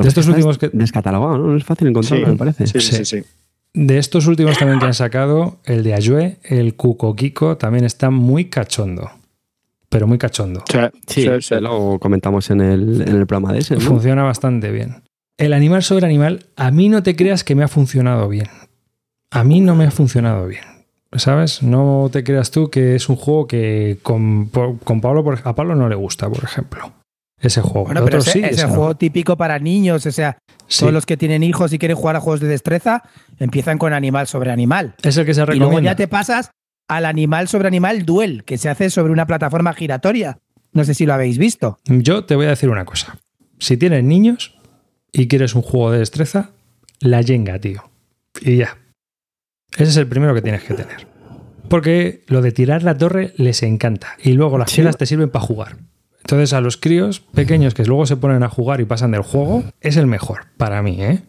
Lo De estos últimos que, Descatalogado, ¿no? No es fácil encontrarlo, Sí. me parece. Sí, sí, Sí. sí. sí. De estos últimos también que han sacado, el de Ayue, el Cuco Kiko, también está muy cachondo. Pero muy cachondo. Sí, sí, sí. lo comentamos en el, en el programa de ese, ¿no? Funciona bastante bien. El animal sobre animal, a mí no te creas que me ha funcionado bien. A mí no me ha funcionado bien. ¿Sabes? No te creas tú que es un juego que con, con Pablo, por- a Pablo no le gusta, por ejemplo. Ese juego. Bueno, pero ese, sí, es el no. juego típico para niños. O sea, Sí. todos los que tienen hijos y quieren jugar a juegos de destreza empiezan con animal sobre animal. Es el que se Y luego recomienda. ya te pasas al animal sobre animal duel, que se hace sobre una plataforma giratoria. No sé si lo habéis visto. Yo te voy a decir una cosa. Si tienes niños y quieres un juego de destreza, la Jenga, tío. Y ya. Ese es el primero que tienes que tener. Porque lo de tirar la torre les encanta. Y luego las Sí. te sirven para jugar. Entonces a los críos pequeños que luego se ponen a jugar y pasan del juego, es el mejor para mí, ¿eh?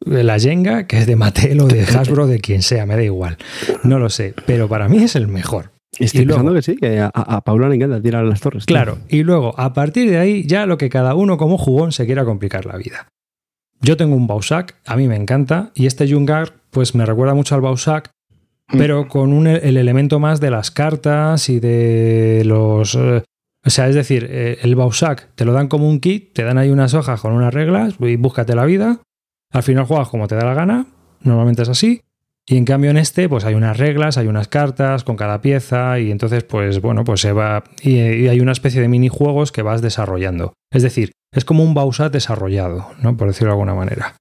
La Jenga, que es de Mattel o de Hasbro, de quien sea, me da igual. No lo sé, pero para mí es el mejor. Estoy y luego- pensando que sí, que a, a Paula le encanta tirar las torres. tío. Claro, y luego, a partir de ahí, ya lo que cada uno como jugón se quiera complicar la vida. Yo tengo un Bausac, a mí me encanta, y este Jungar, pues me recuerda mucho al Bausac, Mm. pero con un- el elemento más de las cartas y de los... o sea, es decir, eh, el Bausac te lo dan como un kit, te dan ahí unas hojas con unas reglas, y búscate la vida, al final juegas como te da la gana, normalmente es así, y en cambio en este, pues hay unas reglas, hay unas cartas con cada pieza y entonces, pues bueno, pues se va y, hay una especie de minijuegos que vas desarrollando. Es decir, es como un Bausat desarrollado, ¿no? Por decirlo de alguna manera.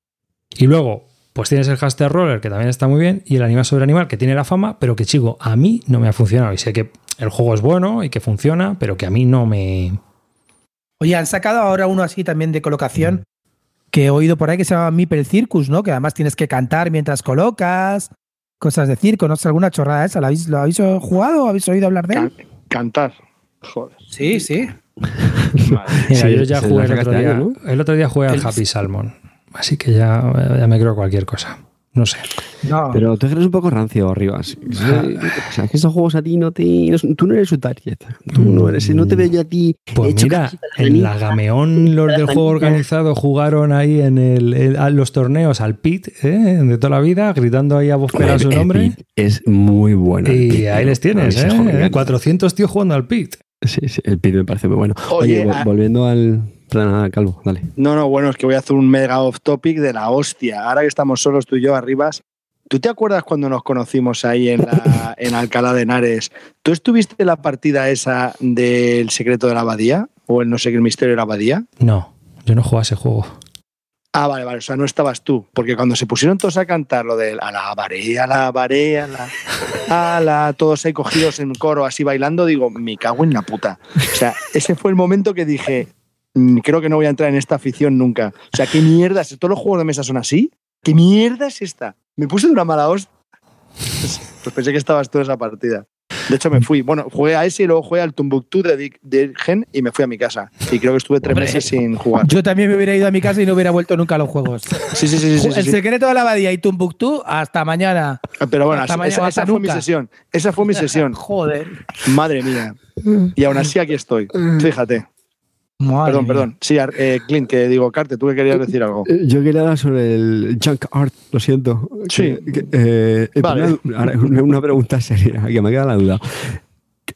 Y luego, pues tienes el Haster Roller, que también está muy bien, y el Animal sobre Animal, que tiene la fama, pero que, chico, a mí no me ha funcionado. Y sé que el juego es bueno y que funciona, pero que a mí no me... Oye, han sacado ahora uno así también de colocación que he oído por ahí que se llama Meeple Circus, ¿no? Que además tienes que cantar mientras colocas, cosas de circo, no sé, alguna chorrada esa. ¿Lo habéis, lo habéis jugado o habéis oído hablar de él? Can- cantar. Joder. Sí, sí. Mira, Sí, yo ya jugué el otro día. año, El otro día jugué al El- Happy Salmon. Así que ya, ya me creo cualquier cosa. No sé. No. Pero tú eres un poco rancio, Rivas. O sea, que esos juegos a ti no te. no- tú no eres su target. Tú no eres. No te veo yo a ti. Pues hecho mira, en la Gameón los del juego organizado jugaron ahí en el, el- a los torneos al Pit ¿eh? de toda la vida, gritando ahí a voz su El nombre. Pit Es muy bueno. Y Pit, ahí les tienes, ¿eh? encanta. 400 tíos jugando al Pit. Sí, sí, el Pit me parece muy bueno. Oye, Oye, vo- a- volviendo al. Perdona, Calvo, dale. No, no, bueno, es que voy a hacer un mega off topic de la hostia. Ahora que estamos solos tú y yo arribas, ¿tú te acuerdas cuando nos conocimos ahí en, la, en Alcalá de Henares? ¿Tú estuviste en la partida esa del secreto de la abadía? ¿O el no sé qué, el misterio de la abadía? No, yo no juego a ese juego. Ah, vale, vale, o sea, no estabas tú, porque cuando se pusieron todos a cantar lo del alabaré, alabaré, ala, ala, todos ahí cogidos en coro, así bailando, digo, me cago en la puta. O sea, ese fue el momento que dije, "Mm, creo que no voy a entrar en esta afición nunca. O sea, ¿qué mierda es? ¿Todos los juegos de mesa son así? ¿Qué mierda es esta? Me puse de una mala hostia. Pues pensé que estabas tú en esa partida. De hecho, me fui. Bueno, jugué a ese y luego jugué al Tumbuktu de, de Gen y me fui a mi casa. Y creo que estuve tres Hombre. meses sin jugar. Yo también me hubiera ido a mi casa y no hubiera vuelto nunca a los juegos. Sí, sí, sí, sí. sí, el sí. secreto de la abadía y Tumbuktu, hasta mañana. Pero bueno, Hasta esa, mañana, esa hasta fue mi sesión. Esa fue mi sesión. Joder. Madre mía. Y aún así aquí estoy. Fíjate. Madre Perdón, mía. perdón. Sí, eh, Clint, que digo, Carte, tú que querías decir algo. Eh, Yo quería hablar sobre el junk art, lo siento. Sí. Que- que, eh, eh, Vale. una, pregunta seria, que me queda la duda.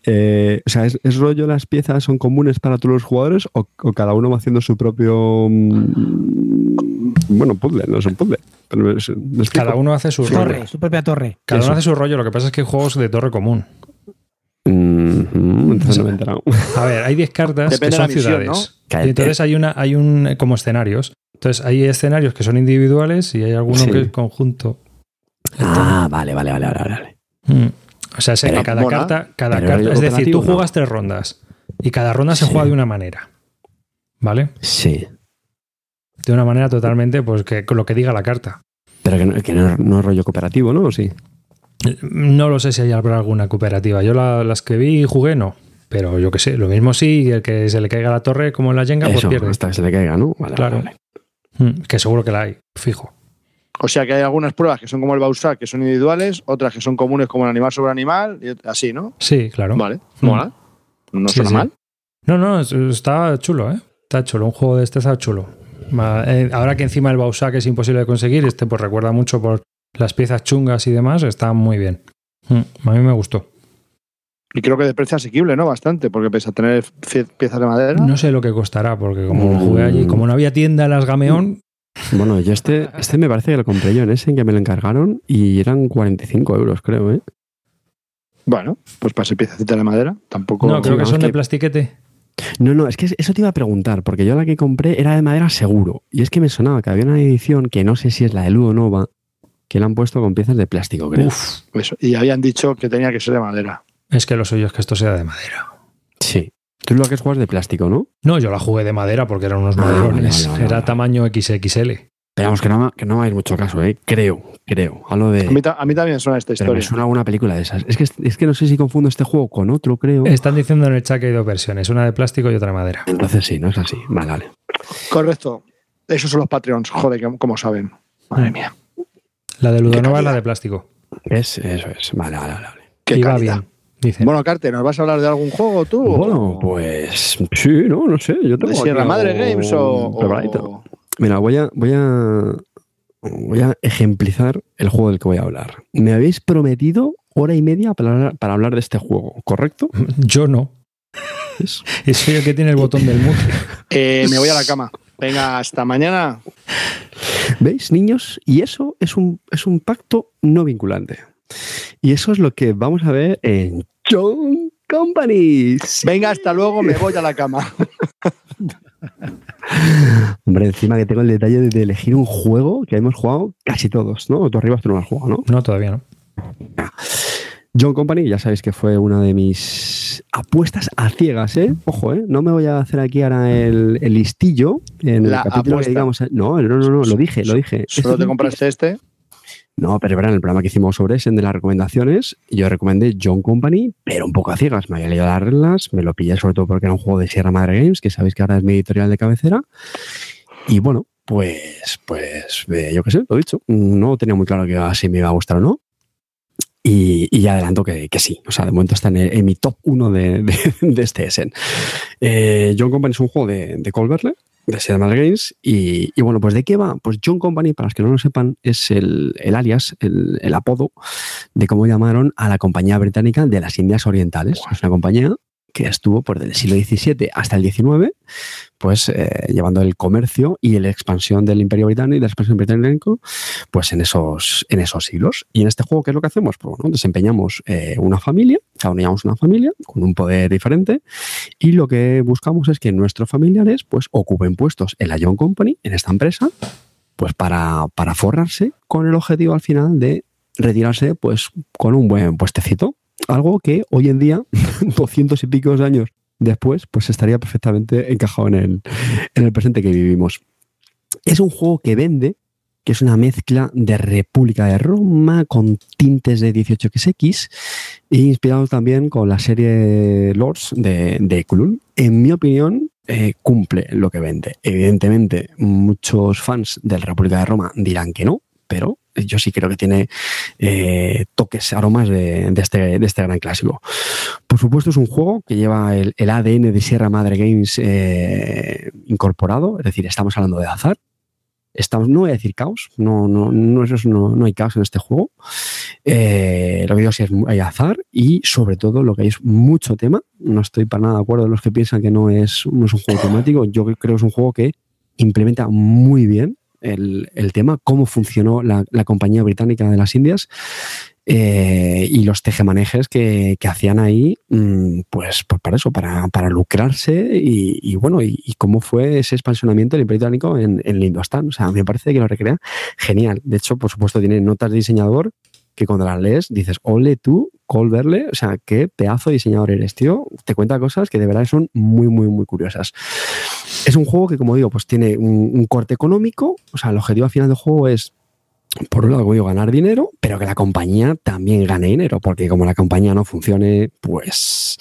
Eh, o sea, ¿es, es rollo las piezas son comunes para todos los jugadores o, o cada uno va haciendo su propio. mm, bueno, puzzle, no es un puzzle. Pero. Cada uno hace su rollo. Torre, su propia torre. Cada uno hace su rollo. Lo que pasa es que hay juegos de torre común. Mm, entonces no me he enterado. A ver, hay 10 cartas Depende que de son misión, ciudades. ¿no? Y entonces hay una, hay un como escenarios. Entonces hay escenarios que son individuales y hay alguno Sí. que es conjunto. Ah, vale, vale, vale, vale. vale. Mm. O sea, sé Pero que cada mola. carta, cada carta, es decir, tú cooperativo, ¿no? juegas tres rondas y cada ronda se Sí. juega de una manera. ¿Vale? Sí. De una manera totalmente, pues que con lo que diga la carta. Pero que, no, que no, no es rollo cooperativo, ¿no? ¿O sí? No lo sé si hay habrá alguna cooperativa. Yo la- las que vi y jugué, no. Pero yo qué sé, lo mismo sí, y el que se le caiga la torre como en la Jenga, pues Eso, pierde. hasta que se le caiga, ¿no? Vale, Claro. vale. Mm, Que seguro que la hay, fijo. O sea que hay algunas pruebas que son como el Bausac, que son individuales, otras que son comunes como el animal sobre animal, y así, ¿no? Sí, claro. Vale, Mm. mola. No Sí, suena sí. mal. No, no, es- está chulo, ¿eh? Está chulo. Un juego de este está chulo. Eh, Ahora que encima el Bausac es imposible de conseguir, este pues recuerda mucho por las piezas chungas y demás, está muy bien. Mm, A mí me gustó. Y creo que de precio asequible, ¿no? Bastante, porque pese a tener piezas de madera. No sé lo que costará, porque como lo jugué Mm. allí, como no había tienda en las Gameón, Bueno, yo este, este me parece que lo compré yo en ese, en que me lo encargaron y eran 45 euros, creo, ¿eh? Bueno, pues para ser piececita de madera, tampoco. no, creo que son de que- plastiquete. No, no, es que eso te iba a preguntar, porque yo la que compré era de madera seguro. Y es que me sonaba que había una edición que no sé si es la de Ludo Nova, que la han puesto con piezas de plástico, creo. Uf, Eso. Y habían dicho que tenía que ser de madera. es que lo suyo es que esto sea de madera. Sí. Tú lo que juegas de plástico, ¿no? No, yo la jugué de madera porque eran unos Ah, maderones. vale, vale, Era vale. tamaño XXL. Pero vamos, que no, me- que no me hagáis mucho caso, ¿eh? Creo, creo. Hablo de... A mí, a mí también suena esta Pero me historia. suena alguna película de esas. Es que, es que no sé si confundo este juego con otro, creo. Están diciendo en el chat que hay dos versiones, una de plástico y otra de madera. Entonces sí, no es así. Vale, vale. Correcto. Esos son los Patreons, joder, como saben. Madre mía. La de Ludonova es la de plástico. Es, eso es. Vale, vale, vale. vale. Qué y va calidad. bien, dicen. Bueno, Carte, ¿nos vas a hablar de algún juego tú? Bueno, o- pues sí, no, no sé. Yo tengo ¿De Sierra Madre Games o.? o- Mira, voy a, voy a voy a ejemplizar el juego del que voy a hablar. Me habéis prometido hora y media para hablar, para hablar de este juego, ¿correcto? Yo no. Es- soy el que tiene el botón del mute. Eh, me voy a la cama. Venga, hasta mañana. ¿Veis, niños? Y eso es un, es un pacto no vinculante. Y eso es lo que vamos a ver en John Company. Sí. Venga, hasta luego, me voy a la cama. Hombre, encima que tengo el detalle de elegir un juego que hemos jugado casi todos, ¿no? Tú arriba tú no lo has jugado, ¿no? No, todavía no. John Company, ya sabéis que fue una de mis apuestas a ciegas, ¿eh? Ojo, ¿eh? No me voy a hacer aquí ahora el, el listillo en La el capítulo apuesta. que digamos. No, no, no, no, lo dije, lo dije. Solo te compraste este. No, pero verán, el programa que hicimos sobre ese, de las recomendaciones, yo recomendé John Company, pero un poco a ciegas. Me había leído las reglas, me lo pillé sobre todo porque era un juego de Sierra Madre Games, que sabéis que ahora es mi editorial de cabecera. Y bueno, pues, pues, eh, yo qué sé, lo he dicho. No tenía muy claro que así me iba a gustar o no. Y, y ya adelanto que, que sí. O sea, de momento está en, en mi top 1 de, de, de este Essen. Eh, John Company es un juego de, de Colberle, de Sierra Madre Games. Y, y bueno, pues ¿de qué va? Pues John Company, para los que no lo sepan, es el, el alias, el, el apodo de cómo llamaron a la compañía británica de las Indias Orientales. Es una compañía que estuvo por del siglo XVII hasta el XIX, pues eh, llevando el comercio y la expansión del Imperio Británico y la expansión pues en esos, en esos siglos. Y en este juego, ¿qué es lo que hacemos? Pues bueno, desempeñamos eh, una familia, cada uno llevamos una familia con un poder diferente, y lo que buscamos es que nuestros familiares pues ocupen puestos en la John Company, en esta empresa, Pues para, para forrarse con el objetivo al final de retirarse pues con un buen puestecito. Algo que hoy en día, 200 y pico de años después, pues estaría perfectamente encajado en el, en el presente que vivimos. Es un juego que vende, que es una mezcla de República de Roma con tintes de 18xx e inspirado también con la serie Lords de, de Kulun. En mi opinión, eh, cumple lo que vende. Evidentemente, muchos fans de la República de Roma dirán que no, pero yo sí creo que tiene eh, toques, aromas de, de, este, de, este, gran clásico. Por supuesto, es un juego que lleva el, ADN de Sierra Madre Games eh, incorporado, es decir, estamos hablando de azar. Estamos, no voy a decir caos, no, no, no, no, no hay caos en este juego. Eh, lo que digo sí es hay azar y sobre todo lo que hay es mucho tema. No estoy para nada de acuerdo con los que piensan que no es, no es un juego temático. Yo creo que es un juego que implementa muy bien el, el tema, cómo funcionó la, la, compañía británica de las Indias eh, y los tejemanejes que, que hacían ahí, mmm, pues, pues, para eso, para, para lucrarse y, y bueno, y, y, cómo fue ese expansionamiento del Imperio Británico en, en Lindostan. O sea, me parece que lo recrea genial. De hecho, por supuesto, tiene notas de diseñador que cuando las lees dices, ole tú, Colverle, o sea, qué pedazo de diseñador eres, tío. Te cuenta cosas que de verdad son muy, muy, muy curiosas. Es un juego que, como digo, pues tiene un, corte económico, o sea, el objetivo al final del juego es por un lado, digo, ganar dinero, pero que la compañía también gane dinero, porque como la compañía no funcione, pues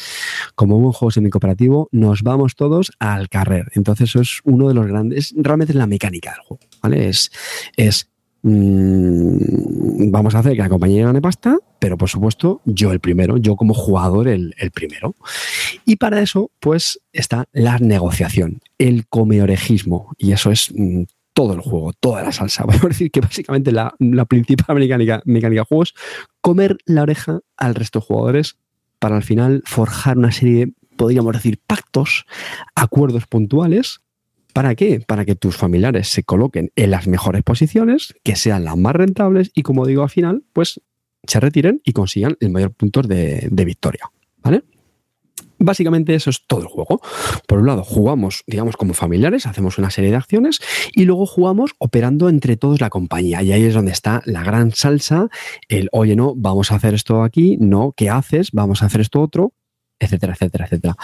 como un juego semi-cooperativo, nos vamos todos al carrer. Entonces, eso es uno de los grandes, realmente es la mecánica del juego, ¿vale? Es, es mmm, vamos a hacer que la compañía gane pasta, pero por supuesto yo el primero, yo como jugador el, primero. Y para eso, pues está la negociación, el comeorejismo, y eso es mmm, todo el juego, toda la salsa. A decir que básicamente la, principal mecánica, mecánica de juego es comer la oreja al resto de jugadores para al final forjar una serie, podríamos decir, pactos, acuerdos puntuales ¿Para qué? Para que tus familiares se coloquen en las mejores posiciones, que sean las más rentables y, como digo, al final, pues se retiren y consigan el mayor puntos de, de victoria. ¿Vale? Básicamente eso es todo el juego. Por un lado, jugamos, digamos, como familiares, hacemos una serie de acciones y luego jugamos operando entre todos la compañía. Y ahí es donde está la gran salsa, el, oye, no, vamos a hacer esto aquí, no, ¿qué haces? Vamos a hacer esto otro, etcétera, etcétera, etcétera.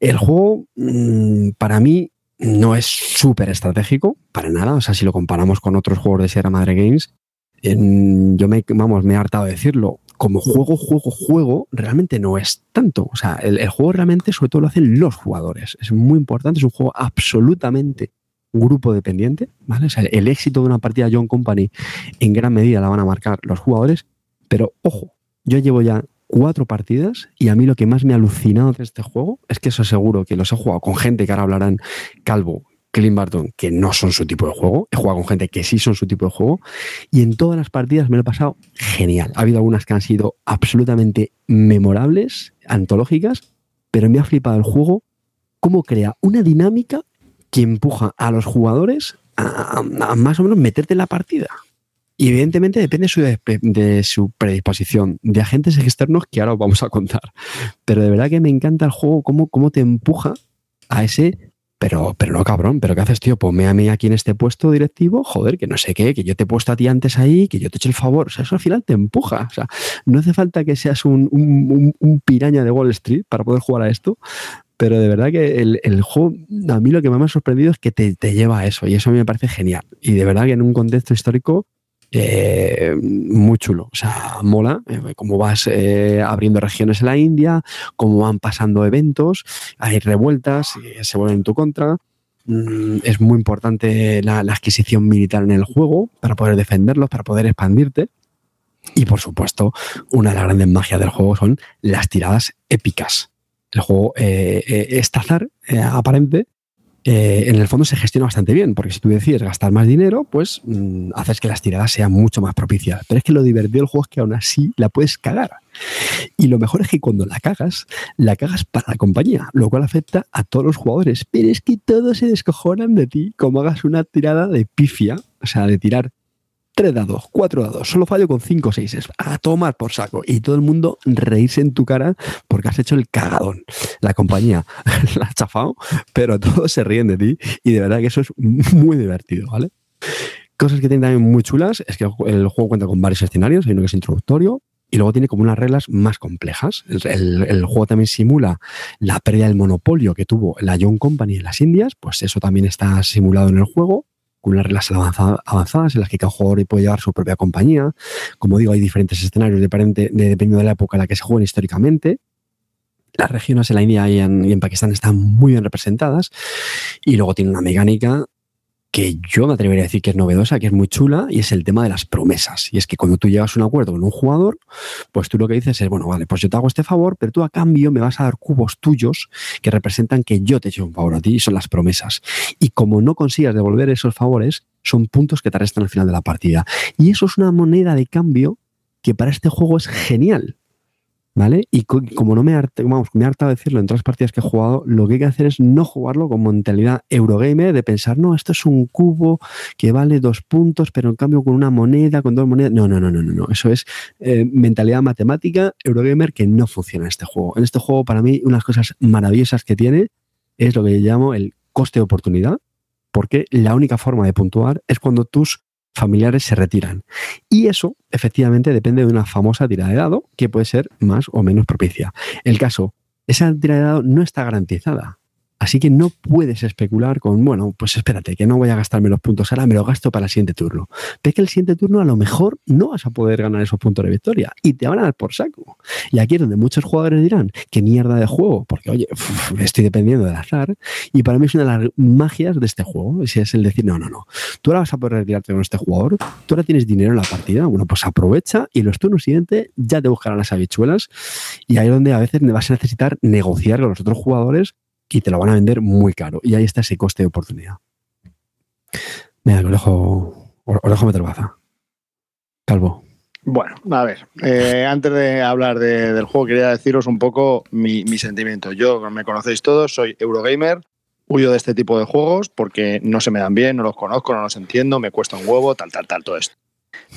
El juego, mmm, para mí, no es súper estratégico, para nada. O sea, si lo comparamos con otros juegos de Sierra Madre Games, yo me, vamos, me he hartado de decirlo. Como juego, juego, juego, realmente no es tanto. O sea, el, el, juego realmente, sobre todo, lo hacen los jugadores. Es muy importante, es un juego absolutamente grupo dependiente, ¿vale? O sea, el éxito de una partida John Company en gran medida la van a marcar los jugadores, pero ojo, yo llevo ya cuatro partidas y a mí lo que más me ha alucinado de este juego es que eso seguro que los he jugado con gente que ahora hablarán Calvo, Clint Barton, que no son su tipo de juego. He jugado con gente que sí son su tipo de juego. Y en todas las partidas me lo he pasado genial. Ha habido algunas que han sido absolutamente memorables, antológicas, pero me ha flipado el juego cómo crea una dinámica que empuja a los jugadores a, a, a más o menos meterte en la partida. Y evidentemente depende de su, predisposición, de agentes externos que ahora os vamos a contar. Pero de verdad que me encanta el juego, cómo, cómo te empuja a ese. Pero, pero no, cabrón, ¿pero qué haces, tío? Ponme a mí aquí en este puesto directivo, joder, que no sé qué, que yo te he puesto a ti antes ahí, que yo te eche el favor. O sea, eso al final te empuja. O sea, no hace falta que seas un, piraña de Wall Street para poder jugar a esto, pero de verdad que el, juego, a mí lo que me ha sorprendido es que te, te, lleva a eso, y eso a mí me parece genial. Y de verdad que en un contexto histórico eh, muy chulo. O sea, mola eh, cómo vas eh, abriendo regiones en la India, cómo van pasando eventos, hay revueltas, se vuelven en tu contra. Mm, es muy importante la, adquisición militar en el juego para poder defenderlos, para poder expandirte. Y por supuesto, una de las grandes magias del juego son las tiradas épicas. El juego eh, es tazar aparente, eh, en el fondo se gestiona bastante bien, porque si tú decides gastar más dinero, pues mmm, haces que las tiradas sean mucho más propicias. Pero es que lo divertido del juego es que aún así la puedes cagar. Y lo mejor es que cuando la cagas, la cagas para la compañía, lo cual afecta a todos los jugadores. Pero es que todos se descojonan de ti como hagas una tirada de pifia, o sea, de tirar tres dados, cuatro dados, solo fallo con cinco o seis, a tomar por saco. Y todo el mundo reírse en tu cara porque has hecho el cagadón. La compañía la ha chafado, pero todos se ríen de ti y de verdad que eso es muy divertido, ¿vale? cosas que tiene también muy chulas es que el juego cuenta con varios escenarios. Hay uno que es introductorio, y luego tiene como unas reglas más complejas. El, el, juego también simula la pérdida del monopolio que tuvo la Young Company en las Indias, pues eso también está simulado en el juego con unas reglas avanzadas en las que cada jugador puede llevar su propia compañía. Como digo, hay diferentes escenarios de, dependiendo de la época en la que se jueguen históricamente. Las regiones en la India y en, y en Pakistán están muy bien representadas y luego tiene una mecánica que yo me atrevería a decir que es novedosa, que es muy chula, y es el tema de las promesas. Y es que cuando tú llegas a un acuerdo con un jugador, pues tú lo que dices es, bueno, vale, pues yo te hago este favor, pero tú a cambio me vas a dar cubos tuyos que representan que yo te he hecho un favor a ti, y son las promesas. Y como no consigas devolver esos favores, son puntos que te restan al final de la partida. Y eso es una moneda de cambio que para este juego es genial. ¿Vale? Y como no me, vamos, me de decirlo en las partidas que he jugado, lo que hay que hacer es no jugarlo con mentalidad Eurogamer de pensar, no, esto es un cubo que vale dos puntos, pero en cambio con una moneda, con dos monedas. No, no, no, no, no. no. Eso es eh, mentalidad matemática Eurogamer que no funciona en este juego. En este juego, para mí, unas cosas maravillosas que tiene es lo que yo llamo el coste de oportunidad, porque la única forma de puntuar es cuando tus familiares se retiran. Y eso, efectivamente, depende de una famosa tira de dado que puede ser más o menos propicia. El caso, esa tira de dado no está garantizada. Así que no puedes especular con, bueno, pues espérate, que no voy a gastarme los puntos ahora, me lo gasto para el siguiente turno. Ve que el siguiente turno a lo mejor no vas a poder ganar esos puntos de victoria y te van a dar por saco. Y aquí es donde muchos jugadores dirán, qué mierda de juego, porque oye, estoy dependiendo del azar. Y para mí es una de las magias de este juego, si es el decir, no, no, no, tú ahora vas a poder retirarte con este jugador, tú ahora tienes dinero en la partida, bueno, pues aprovecha y los turnos siguientes ya te buscarán las habichuelas. Y ahí es donde a veces vas a necesitar negociar con los otros jugadores y te lo van a vender muy caro. Y ahí está ese coste de oportunidad. Mira, os dejo, os dejo meter baza. Calvo. Bueno, a ver, eh, antes de hablar del juego, quería deciros un poco mi, mi, sentimiento. Yo, me conocéis todos, soy Eurogamer, huyo de este tipo de juegos porque no se me dan bien, no los conozco, no los entiendo, me cuesta un huevo, tal, tal, tal, todo esto.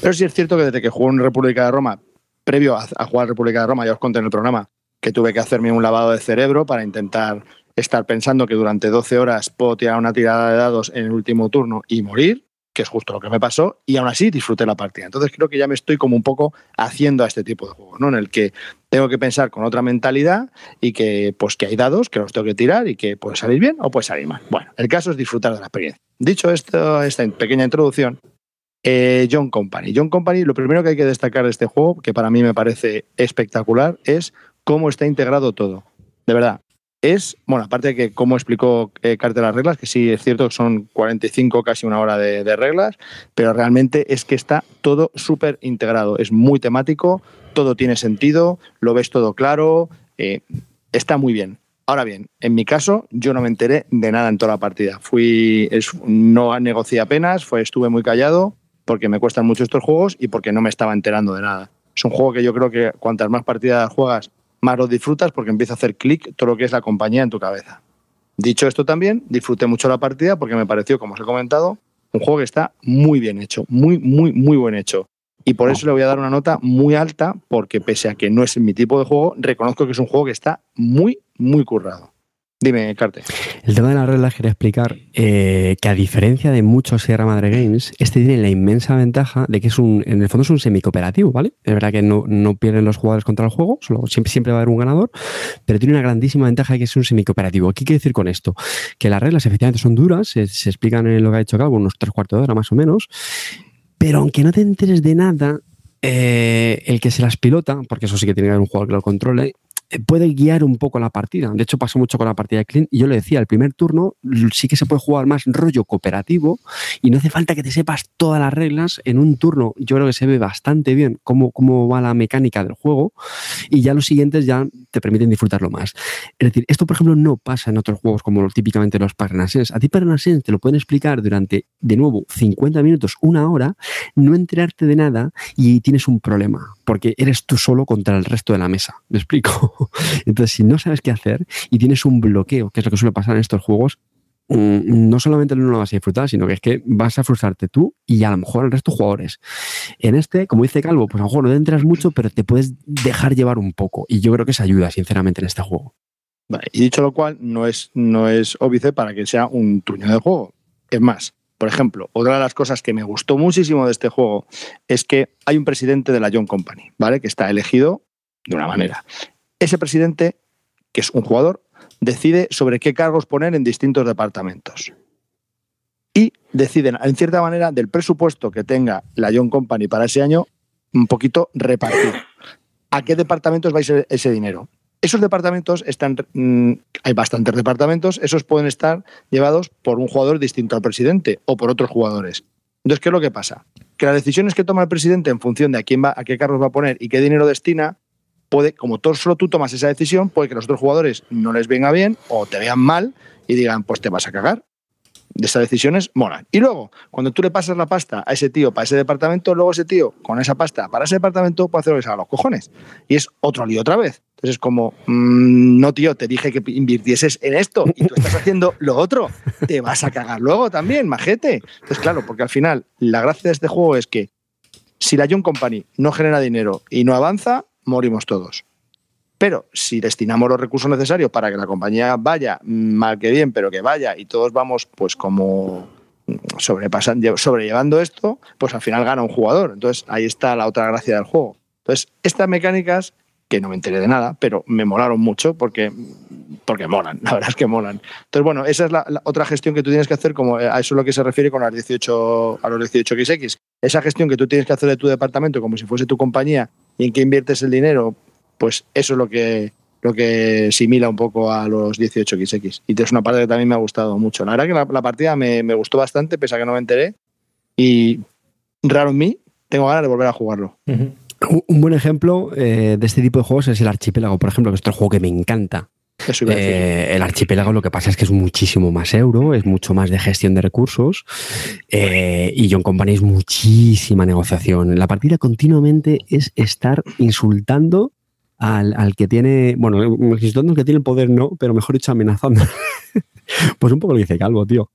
Pero sí es cierto que desde que jugué en República de Roma, previo a, a jugar República de Roma, ya os conté en el programa, que tuve que hacerme un lavado de cerebro para intentar estar pensando que durante 12 horas puedo tirar una tirada de dados en el último turno y morir, que es justo lo que me pasó, y aún así disfruté la partida. Entonces creo que ya me estoy como un poco haciendo a este tipo de juegos, ¿no? En el que tengo que pensar con otra mentalidad y que pues que hay dados que los tengo que tirar y que puede salir bien o puede salir mal. Bueno, el caso es disfrutar de la experiencia. Dicho esto, esta pequeña introducción, eh, John Company. John Company, lo primero que hay que destacar de este juego, que para mí me parece espectacular, es cómo está integrado todo. De verdad, es, bueno, aparte de que, como explicó eh, Carter las reglas, que sí es cierto que son 45, casi una hora de, reglas, pero realmente es que está todo súper integrado. Es muy temático, todo tiene sentido, lo ves todo claro, eh, está muy bien. Ahora bien, en mi caso, yo no me enteré de nada en toda la partida. Fui, es, no negocié apenas, fue, estuve muy callado porque me cuestan mucho estos juegos y porque no me estaba enterando de nada. Es un juego que yo creo que cuantas más partidas juegas, más lo disfrutas porque empieza a hacer clic todo lo que es la compañía en tu cabeza. Dicho esto también, disfruté mucho la partida porque me pareció, como os he comentado, un juego que está muy bien hecho, muy, muy, muy buen hecho. Y por eso le voy a dar una nota muy alta porque pese a que no es mi tipo de juego, reconozco que es un juego que está muy, muy currado. Dime, Carte. El tema de las reglas quería explicar eh, que a diferencia de muchos Sierra Madre Games, este tiene la inmensa ventaja de que es un, en el fondo es un semi-cooperativo, ¿vale? Es verdad que no, no, pierden los jugadores contra el juego, solo, siempre, va a haber un ganador, pero tiene una grandísima ventaja de que es un semi-cooperativo. ¿Qué quiere decir con esto? Que las reglas efectivamente son duras, se, explican en lo que ha hecho Calvo, unos tres cuartos de hora más o menos, pero aunque no te enteres de nada, eh, el que se las pilota, porque eso sí que tiene que haber un jugador que lo controle, puede guiar un poco la partida. De hecho, pasó mucho con la partida de Clint y yo le decía, el primer turno sí que se puede jugar más rollo cooperativo y no hace falta que te sepas todas las reglas. En un turno yo creo que se ve bastante bien cómo, cómo va la mecánica del juego y ya los siguientes ya te permiten disfrutarlo más. Es decir, esto por ejemplo no pasa en otros juegos como típicamente los Parnasens. A ti Parnasens te lo pueden explicar durante, de nuevo, 50 minutos, una hora, no enterarte de nada y tienes un problema porque eres tú solo contra el resto de la mesa. ¿Me explico? Entonces, si no sabes qué hacer y tienes un bloqueo, que es lo que suele pasar en estos juegos, mm, no solamente no lo vas a disfrutar, sino que es que vas a frustrarte tú y a lo mejor el resto de jugadores. En este, como dice Calvo, pues a lo mejor no te entras mucho, pero te puedes dejar llevar un poco. Y yo creo que eso ayuda, sinceramente, en este juego. Y dicho lo cual, no es, no es óbice para que sea un truño de juego. Es más, Por ejemplo, otra de las cosas que me gustó muchísimo de este juego es que hay un presidente de la John Company, ¿vale? Que está elegido de una manera. Ese presidente, que es un jugador, decide sobre qué cargos poner en distintos departamentos. Y deciden, en cierta manera, del presupuesto que tenga la John Company para ese año, un poquito repartir. ¿A qué departamentos va a ir ese dinero? Esos departamentos están, mm, hay bastantes departamentos, esos pueden estar llevados por un jugador distinto al presidente o por otros jugadores. Entonces, ¿qué es lo que pasa? Que las decisiones que toma el presidente en función de a quién va, a qué cargos va a poner y qué dinero destina, puede, como todo solo tú tomas esa decisión, puede que los otros jugadores no les venga bien o te vean mal y digan, pues te vas a cagar. De esas decisiones molan. Y luego, cuando tú le pasas la pasta a ese tío para ese departamento, luego ese tío con esa pasta para ese departamento puede hacer lo que se haga los cojones. Y es otro lío otra vez. Entonces es como, mmm, no tío, te dije que invirtieses en esto y tú estás haciendo lo otro. Te vas a cagar luego también, majete. Entonces claro, porque al final la gracia de este juego es que si la John Company no genera dinero y no avanza, morimos todos. Pero si destinamos los recursos necesarios para que la compañía vaya, mal que bien, pero que vaya y todos vamos pues como sobrepasando, sobrellevando esto, pues al final gana un jugador. Entonces ahí está la otra gracia del juego. Entonces, estas mecánicas, que no me enteré de nada, pero me molaron mucho porque, porque molan, la verdad es que molan. Entonces, bueno, esa es la, la otra gestión que tú tienes que hacer, como a eso es lo que se refiere con las 18, a los 18XX. Esa gestión que tú tienes que hacer de tu departamento como si fuese tu compañía y en qué inviertes el dinero, pues eso es lo que, lo que simila un poco a los 18XX. Y es una parte que también me ha gustado mucho. La verdad que la, la partida me, me, gustó bastante, pese a que no me enteré. Y raro en mí, tengo ganas de volver a jugarlo. Uh -huh. Un buen ejemplo eh, de este tipo de juegos es el Archipiélago, por ejemplo, que es otro juego que me encanta. Eh, el archipiélago lo que pasa es que es muchísimo más euro, es mucho más de gestión de recursos eh, y John Company es muchísima negociación. La partida continuamente es estar insultando al, al que tiene, bueno, insultando al que tiene el poder no, pero mejor dicho amenazando. pues un poco lo dice Calvo, tío.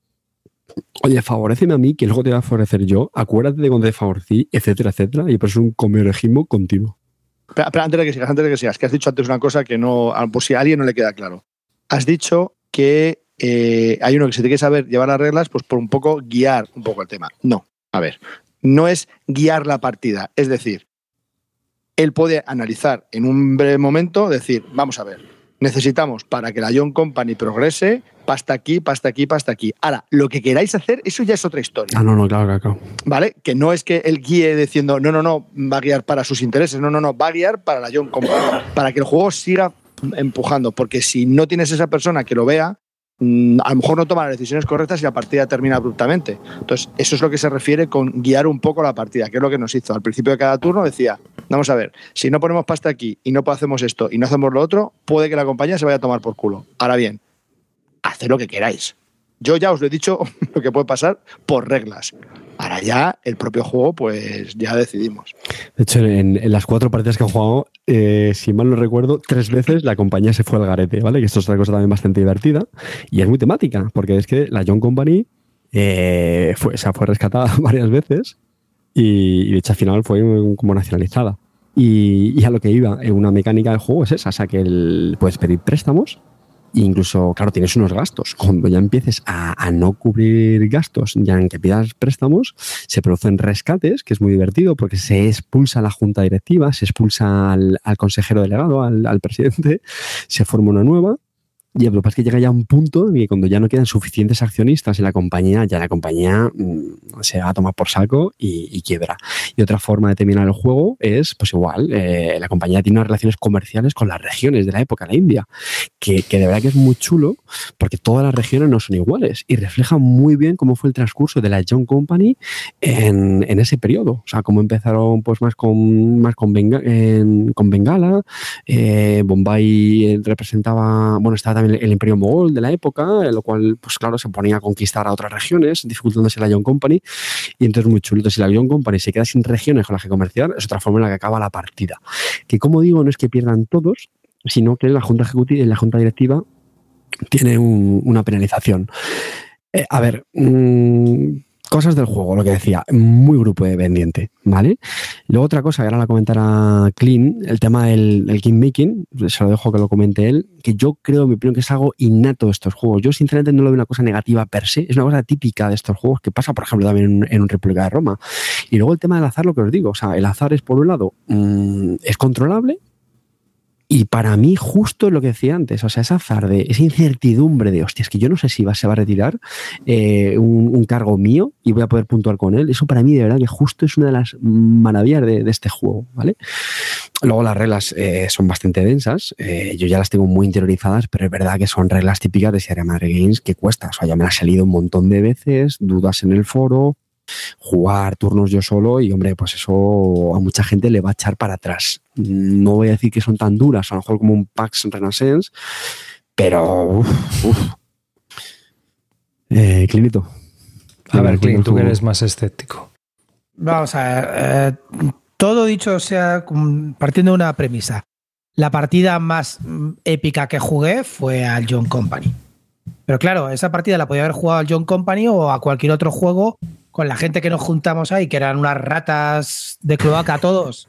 Oye, favoreceme a mí, que luego te voy a favorecer yo. Acuérdate de cuando te favorecí, etcétera, etcétera. Y por eso es un comerejismo continuo. Pero, pero, antes de que sigas, antes de que sigas, que has dicho antes una cosa que no, por si a alguien no le queda claro. Has dicho que eh, hay uno que se tiene que saber llevar las reglas, pues por un poco guiar un poco el tema. No, a ver, no es guiar la partida. Es decir, él puede analizar en un breve momento, decir, vamos a ver, necesitamos para que la John Company progrese, pasta aquí, pasta aquí, pasta aquí. Ahora, lo que queráis hacer, eso ya es otra historia. Ah, no, no, claro, claro. ¿Vale? Que no es que él guíe diciendo, no, no, no, va a guiar para sus intereses, no, no, no, va a guiar para la John Company, para que el juego siga empujando, porque si no tienes esa persona que lo vea, mm, a lo mejor no toma las decisiones correctas y la partida termina abruptamente. Entonces, eso es lo que se refiere con guiar un poco la partida, que es lo que nos hizo. Al principio de cada turno decía, vamos a ver, si no ponemos pasta aquí y no hacemos esto y no hacemos lo otro, puede que la compañía se vaya a tomar por culo. Ahora bien, haced lo que queráis. Yo ya os lo he dicho lo que puede pasar por reglas. Ahora ya el propio juego, pues ya decidimos. De hecho, en, las cuatro partidas que he jugado, eh, si mal no recuerdo, tres veces la compañía se fue al garete, ¿vale? Que esto es otra cosa también bastante divertida y es muy temática, porque es que la John Company eh, fue, o fue rescatada varias veces y, y, de hecho al final fue como nacionalizada. Y, y, a lo que iba, una mecánica del juego es esa, o sea, que el, puedes pedir préstamos incluso, claro, tienes unos gastos. Cuando ya empieces a, a, no cubrir gastos, ya en que pidas préstamos, se producen rescates, que es muy divertido porque se expulsa la junta directiva, se expulsa al, al consejero delegado, al, al, presidente, se forma una nueva. Y lo que pasa es que llega ya un punto en que cuando ya no quedan suficientes accionistas en la compañía, ya la compañía mmm, se va a tomar por saco y, quiebra. Y otra forma de terminar el juego es, pues igual, eh, la compañía tiene unas relaciones comerciales con las regiones de la época, la India, que, que, de verdad que es muy chulo porque todas las regiones no son iguales y refleja muy bien cómo fue el transcurso de la John Company en, en ese periodo. O sea, cómo empezaron pues más con, más con, Benga, en, con Bengala, eh, Bombay representaba, bueno, estaba el imperio mogol de la época, lo cual, pues claro, se ponía a conquistar a otras regiones, dificultándose la John Company, y entonces muy chulito. Si la John Company se queda sin regiones con las que comerciar, es otra forma en la que acaba la partida. Que como digo, no es que pierdan todos, sino que la Junta Ejecutiva, la Junta Directiva tiene un, una penalización. Eh, a ver, mmm, cosas del juego, lo que decía, muy grupo dependiente, ¿vale? Luego otra cosa, que ahora la comentará Clean, el tema del, del making, se lo dejo que lo comente él, que yo creo, en mi opinión, que es algo innato de estos juegos. Yo sinceramente no lo veo una cosa negativa per se, es una cosa típica de estos juegos que pasa, por ejemplo, también en, en República de Roma. Y luego el tema del azar, lo que os digo, o sea, el azar es por un lado, mmm, es controlable, y para mí, justo lo que decía antes, o sea, esa azar de esa incertidumbre de, hostia, es que yo no sé si va, se va a retirar eh, un, cargo mío y voy a poder puntuar con él. Eso para mí, de verdad, que justo es una de las maravillas de, este juego, ¿vale? Luego las reglas eh, son bastante densas, eh, yo ya las tengo muy interiorizadas, pero es verdad que son reglas típicas de Sierra Madre Games que cuesta. O sea, ya me ha salido un montón de veces, dudas en el foro, jugar turnos yo solo y hombre, pues eso a mucha gente le va a echar para atrás. No voy a decir que son tan duras, a lo mejor como un Pax Renaissance, pero uf, uf. Eh, Clinito. A ver, Clint, tú que eres más escéptico. Vamos a ver, eh, todo dicho sea partiendo de una premisa. La partida más épica que jugué fue al John Company. Pero claro, esa partida la podía haber jugado al John Company o a cualquier otro juego con la gente que nos juntamos ahí, que eran unas ratas de cloaca todos,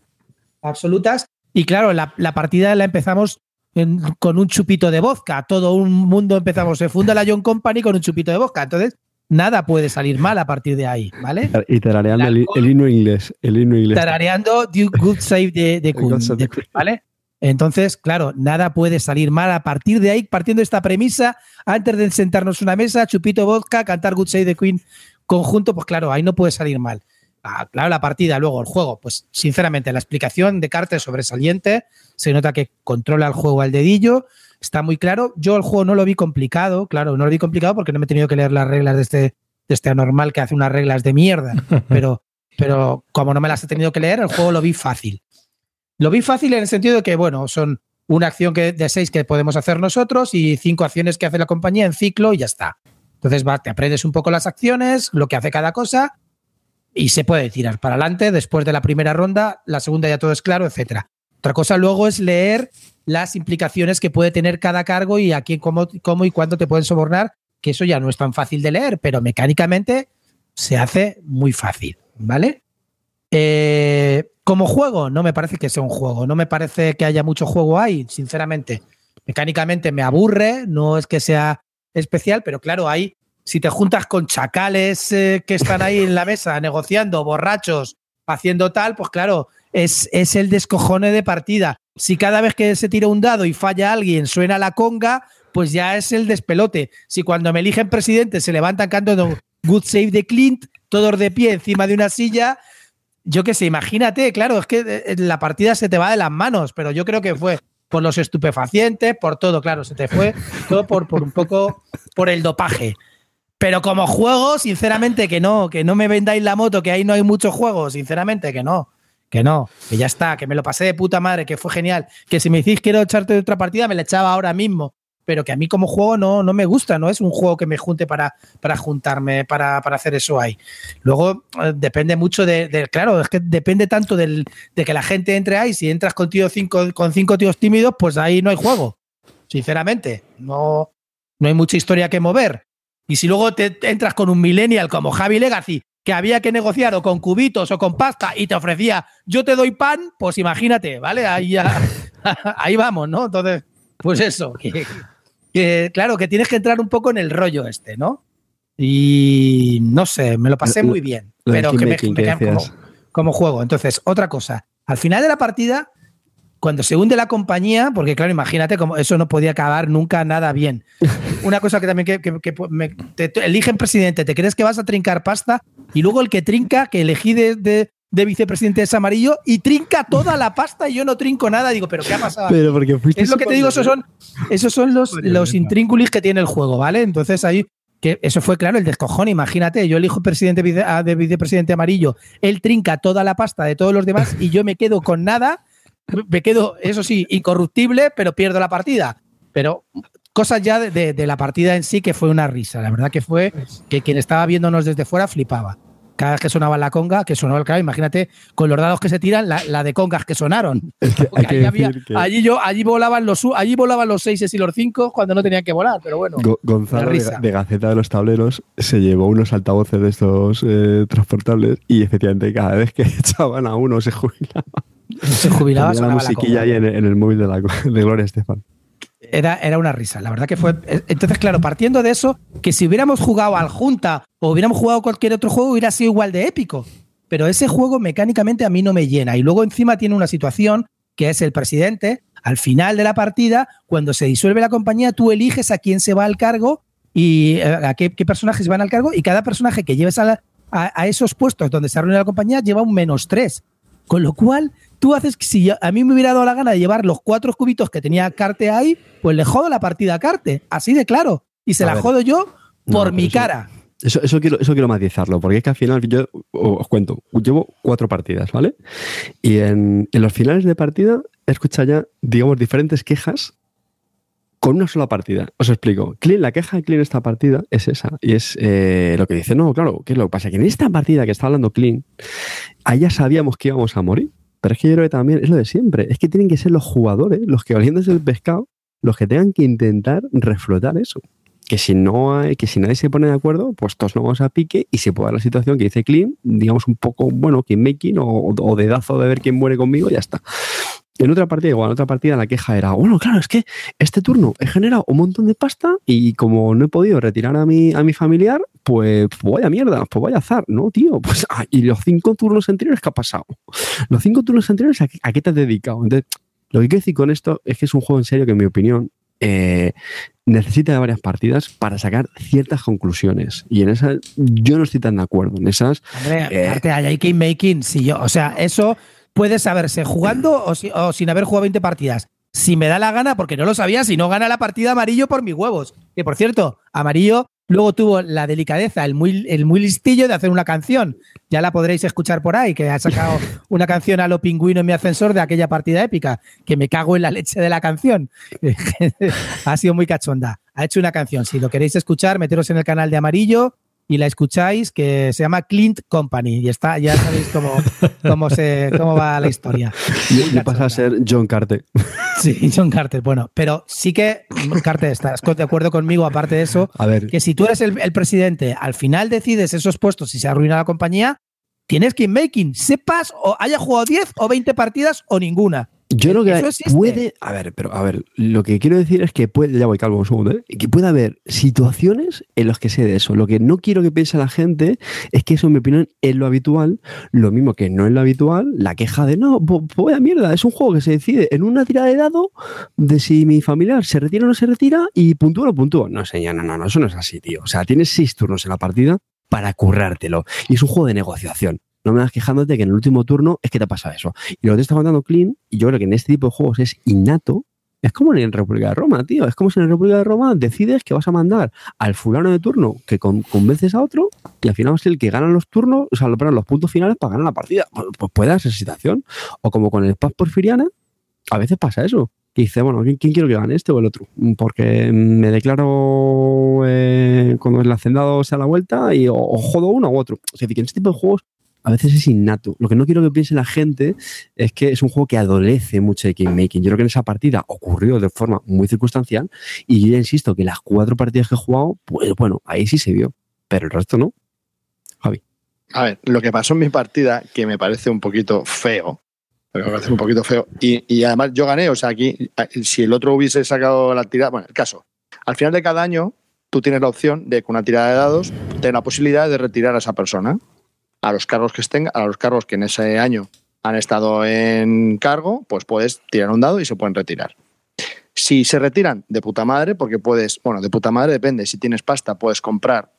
absolutas. Y claro, la, la partida la empezamos en, con un chupito de vodka. Todo un mundo empezamos, se funda la John Company con un chupito de vodka. Entonces, nada puede salir mal a partir de ahí, ¿vale? Y tarareando el, el, himno inglés. El himno inglés. Tarareando The Good Save de, de, ¿vale? Entonces, claro, nada puede salir mal a partir de ahí, partiendo de esta premisa, antes de sentarnos una mesa, chupito vodka, cantar Good Save the Queen conjunto, pues claro, ahí no puede salir mal. Ah, claro, la partida, luego el juego, pues sinceramente, la explicación de Carter es sobresaliente, se nota que controla el juego al dedillo, está muy claro. Yo el juego no lo vi complicado, claro, no lo vi complicado porque no me he tenido que leer las reglas de este, de este anormal que hace unas reglas de mierda, pero, pero como no me las he tenido que leer, el juego lo vi fácil. Lo vi fácil en el sentido de que, bueno, son una acción que, de seis que podemos hacer nosotros y cinco acciones que hace la compañía en ciclo y ya está. Entonces va, te aprendes un poco las acciones, lo que hace cada cosa y se puede tirar para adelante. Después de la primera ronda, la segunda ya todo es claro, etcétera. Otra cosa luego es leer las implicaciones que puede tener cada cargo y a quién, cómo, y cuándo te pueden sobornar, que eso ya no es tan fácil de leer, pero mecánicamente se hace muy fácil, ¿vale? Eh, como juego, no me parece que sea un juego, no me parece que haya mucho juego ahí, sinceramente. Mecánicamente me aburre, no es que sea especial, pero claro, hay, si te juntas con chacales eh, que están ahí en la mesa negociando, borrachos, haciendo tal, pues claro, es, es el descojone de partida. Si cada vez que se tira un dado y falla alguien suena la conga, pues ya es el despelote. Si cuando me eligen presidente se levantan cantando Good Save de Clint, todos de pie encima de una silla, yo qué sé, imagínate, claro, es que la partida se te va de las manos, pero yo creo que fue por los estupefacientes, por todo, claro, se te fue todo por, por un poco por el dopaje. Pero como juego, sinceramente que no, que no me vendáis la moto, que ahí no hay muchos juegos, sinceramente que no, que no, que ya está, que me lo pasé de puta madre, que fue genial, que si me decís quiero echarte otra partida, me la echaba ahora mismo, pero que a mí como juego no, no me gusta, no es un juego que me junte para, para juntarme, para, para hacer eso ahí. Luego eh, depende mucho de, claro, es que depende tanto del, de que la gente entre ahí, si entras con, tío cinco, con cinco tíos tímidos, pues ahí no hay juego, sinceramente, no, no hay mucha historia que mover. Y si luego te entras con un millennial como Javi Legacy, que había que negociar o con cubitos o con pasta y te ofrecía yo te doy pan, pues imagínate, ¿vale? Ahí, ya, ahí vamos, ¿no? Entonces, pues eso, que, claro, que tienes que entrar un poco en el rollo este, ¿no? Y no sé, me lo pasé muy bien, Lo pero que me, me como, juego. Entonces, otra cosa, al final de la partida, cuando se hunde la compañía, porque claro, imagínate como eso no podía acabar nunca nada bien. Una cosa que también que, que- que me- te, te eligen presidente, te crees que vas a trincar pasta y luego el que trinca, que elegí de, de- de vicepresidente es amarillo y trinca toda la pasta y yo no trinco nada. Digo, pero ¿qué ha pasado? Pero porque Es lo que te digo, esos son, esos son los, los intrínculis que tiene el juego, ¿vale? Entonces ahí, que eso fue claro, el descojón, imagínate, yo elijo presidente vice- a- de vicepresidente amarillo, él trinca toda la pasta de todos los demás y yo me quedo con nada, me quedo, eso sí, incorruptible, pero pierdo la partida. Pero cosas ya de, de- de la partida en sí que fue una risa, la verdad que fue que quien estaba viéndonos desde fuera flipaba. Cada vez que sonaba la conga, que sonaba el claro, imagínate, con los dados que se tiran, la, la de congas que sonaron. Es que hay que Allí, había- decir que allí yo, allí volaban los allí volaban los seises y los cinco cuando no tenían que volar, pero bueno. Go- Gonzalo la de, Gaceta de los Tableros se llevó unos altavoces de estos eh, transportables y efectivamente cada vez que echaban a uno se jubilaba. Se jubilaba, la sonaba la musiquilla conga. ahí en, el- en el móvil de, la, de Gloria Estefan. Era, era una risa, la verdad que fue. Entonces, claro, partiendo de eso, que si hubiéramos jugado al Junta o hubiéramos jugado cualquier otro juego, hubiera sido igual de épico. Pero ese juego mecánicamente a mí no me llena. Y luego encima tiene una situación que es el presidente, al final de la partida, cuando se disuelve la compañía, tú eliges a quién se va al cargo y eh, a qué, personajes van al cargo, y cada personaje que lleves a, la- a esos puestos donde se reúne la compañía lleva un menos tres. Con lo cual, tú haces que si yo- a mí me hubiera dado la gana de llevar los cuatro cubitos que tenía Carte ahí, pues le jodo la partida a Carte, así de claro. Y se A la ver. jodo yo por mi eso- cara. Eso, eso, quiero, eso quiero matizarlo, porque es que al final yo os cuento, llevo cuatro partidas, ¿vale? Y en, en los finales de partida he escuchado ya, digamos, diferentes quejas con una sola partida. Os explico. Clean, la queja de Clean esta partida es esa. Y es eh, lo que dice, no, claro, ¿qué es lo que pasa? Que en esta partida que está hablando Clean, ya sabíamos que íbamos a morir. Pero es que yo creo que también es lo de siempre. Es que tienen que ser los jugadores, los que valiéndose el pescado, los que tengan que intentar reflotar eso que si no hay, que si nadie se pone de acuerdo, pues todos nos vamos a pique y se puede dar la situación que dice Clean, digamos un poco, bueno, que making o, o dedazo de ver quién muere conmigo ya está. En otra partida, igual, en otra partida la queja era, bueno, claro, es que este turno he generado un montón de pasta y como no he podido retirar a mi, a mi familiar, pues, pues vaya mierda, pues vaya azar, ¿no, tío? Pues, ah, y los cinco turnos anteriores, ¿qué ha pasado? Los cinco turnos anteriores, ¿a qué, a qué te has dedicado? Entonces, lo que quiero decir con esto es que es un juego en serio que, en mi opinión, eh, necesita de varias partidas para sacar ciertas conclusiones. Y en esas yo no estoy tan de acuerdo. En esas, Hombre, Eh. hay game making, si yo, o sea, eso puede saberse jugando o, si- o sin haber jugado 20 partidas. Si me da la gana, porque no lo sabía, si no gana la partida amarillo por mis huevos. Que por cierto, amarillo luego tuvo la delicadeza, el muy, el muy listillo de hacer una canción. Ya la podréis escuchar por ahí, que ha sacado una canción a lo pingüino en mi ascensor de aquella partida épica, que me cago en la leche de la canción. ha sido muy cachonda. Ha hecho una canción. Si lo queréis escuchar, meteros en el canal de amarillo y la escucháis, que se llama Clint Company. Y está, ya sabéis cómo, cómo, se, cómo va la historia. y pasa a ser John Carter. Sí, John Carter. Bueno, pero sí que, Carter, estás de acuerdo conmigo, aparte de eso, A ver, que si tú eres el, el presidente, al final decides esos puestos y se arruina la compañía, tienes que making, sepas o haya jugado 10 o 20 partidas o ninguna. Yo creo que puede. A ver, pero a ver, lo que quiero decir es que puede. Ya voy calvo un segundo, ¿eh? Que puede haber situaciones en las que sé de eso. Lo que no quiero que piense la gente es que eso, en mi opinión, es lo habitual. Lo mismo que no es lo habitual, la queja de no, pues vaya mierda, es un juego que se decide en una tirada de dado de si mi familiar se retira o no se retira y puntúa o no puntúa. No, señor, no, no, no, eso no es así, tío. O sea, tienes seis turnos en la partida para currártelo. Y es un juego de negociación. No me vas quejándote que en el último turno es que te pasa eso. Y lo que te está contando Clean, y yo creo que en este tipo de juegos es innato, es como en el República de Roma, tío. Es como si en el República de Roma decides que vas a mandar al fulano de turno que con- convences a otro y al final es el que gana los turnos, o sea, lo- los puntos finales para ganar la partida. Pues, pues puede darse esa situación. O como con el Paz Porfiriana, a veces pasa eso. Que dice, bueno, ¿quién, quiero que gane, este o el otro? Porque me declaro eh, cuando el hacendado sea la vuelta y o, o jodo uno u otro. O sea, que en este tipo de juegos a veces es innato. Lo que no quiero que piense la gente es que es un juego que adolece mucho de game making. Yo creo que en esa partida ocurrió de forma muy circunstancial y yo ya insisto que las cuatro partidas que he jugado, pues bueno, ahí sí se vio, pero el resto no. Javi. A ver, lo que pasó en mi partida, que me parece un poquito feo, me parece un poquito feo, y, y además yo gané, o sea, aquí, si el otro hubiese sacado la tirada, bueno, el caso, al final de cada año tú tienes la opción de con una tirada de dados tener la posibilidad de retirar a esa persona a los cargos que estén, a los cargos que en ese año han estado en cargo, pues puedes tirar un dado y se pueden retirar. Si se retiran de puta madre, porque puedes, bueno, de puta madre depende, si tienes pasta puedes comprar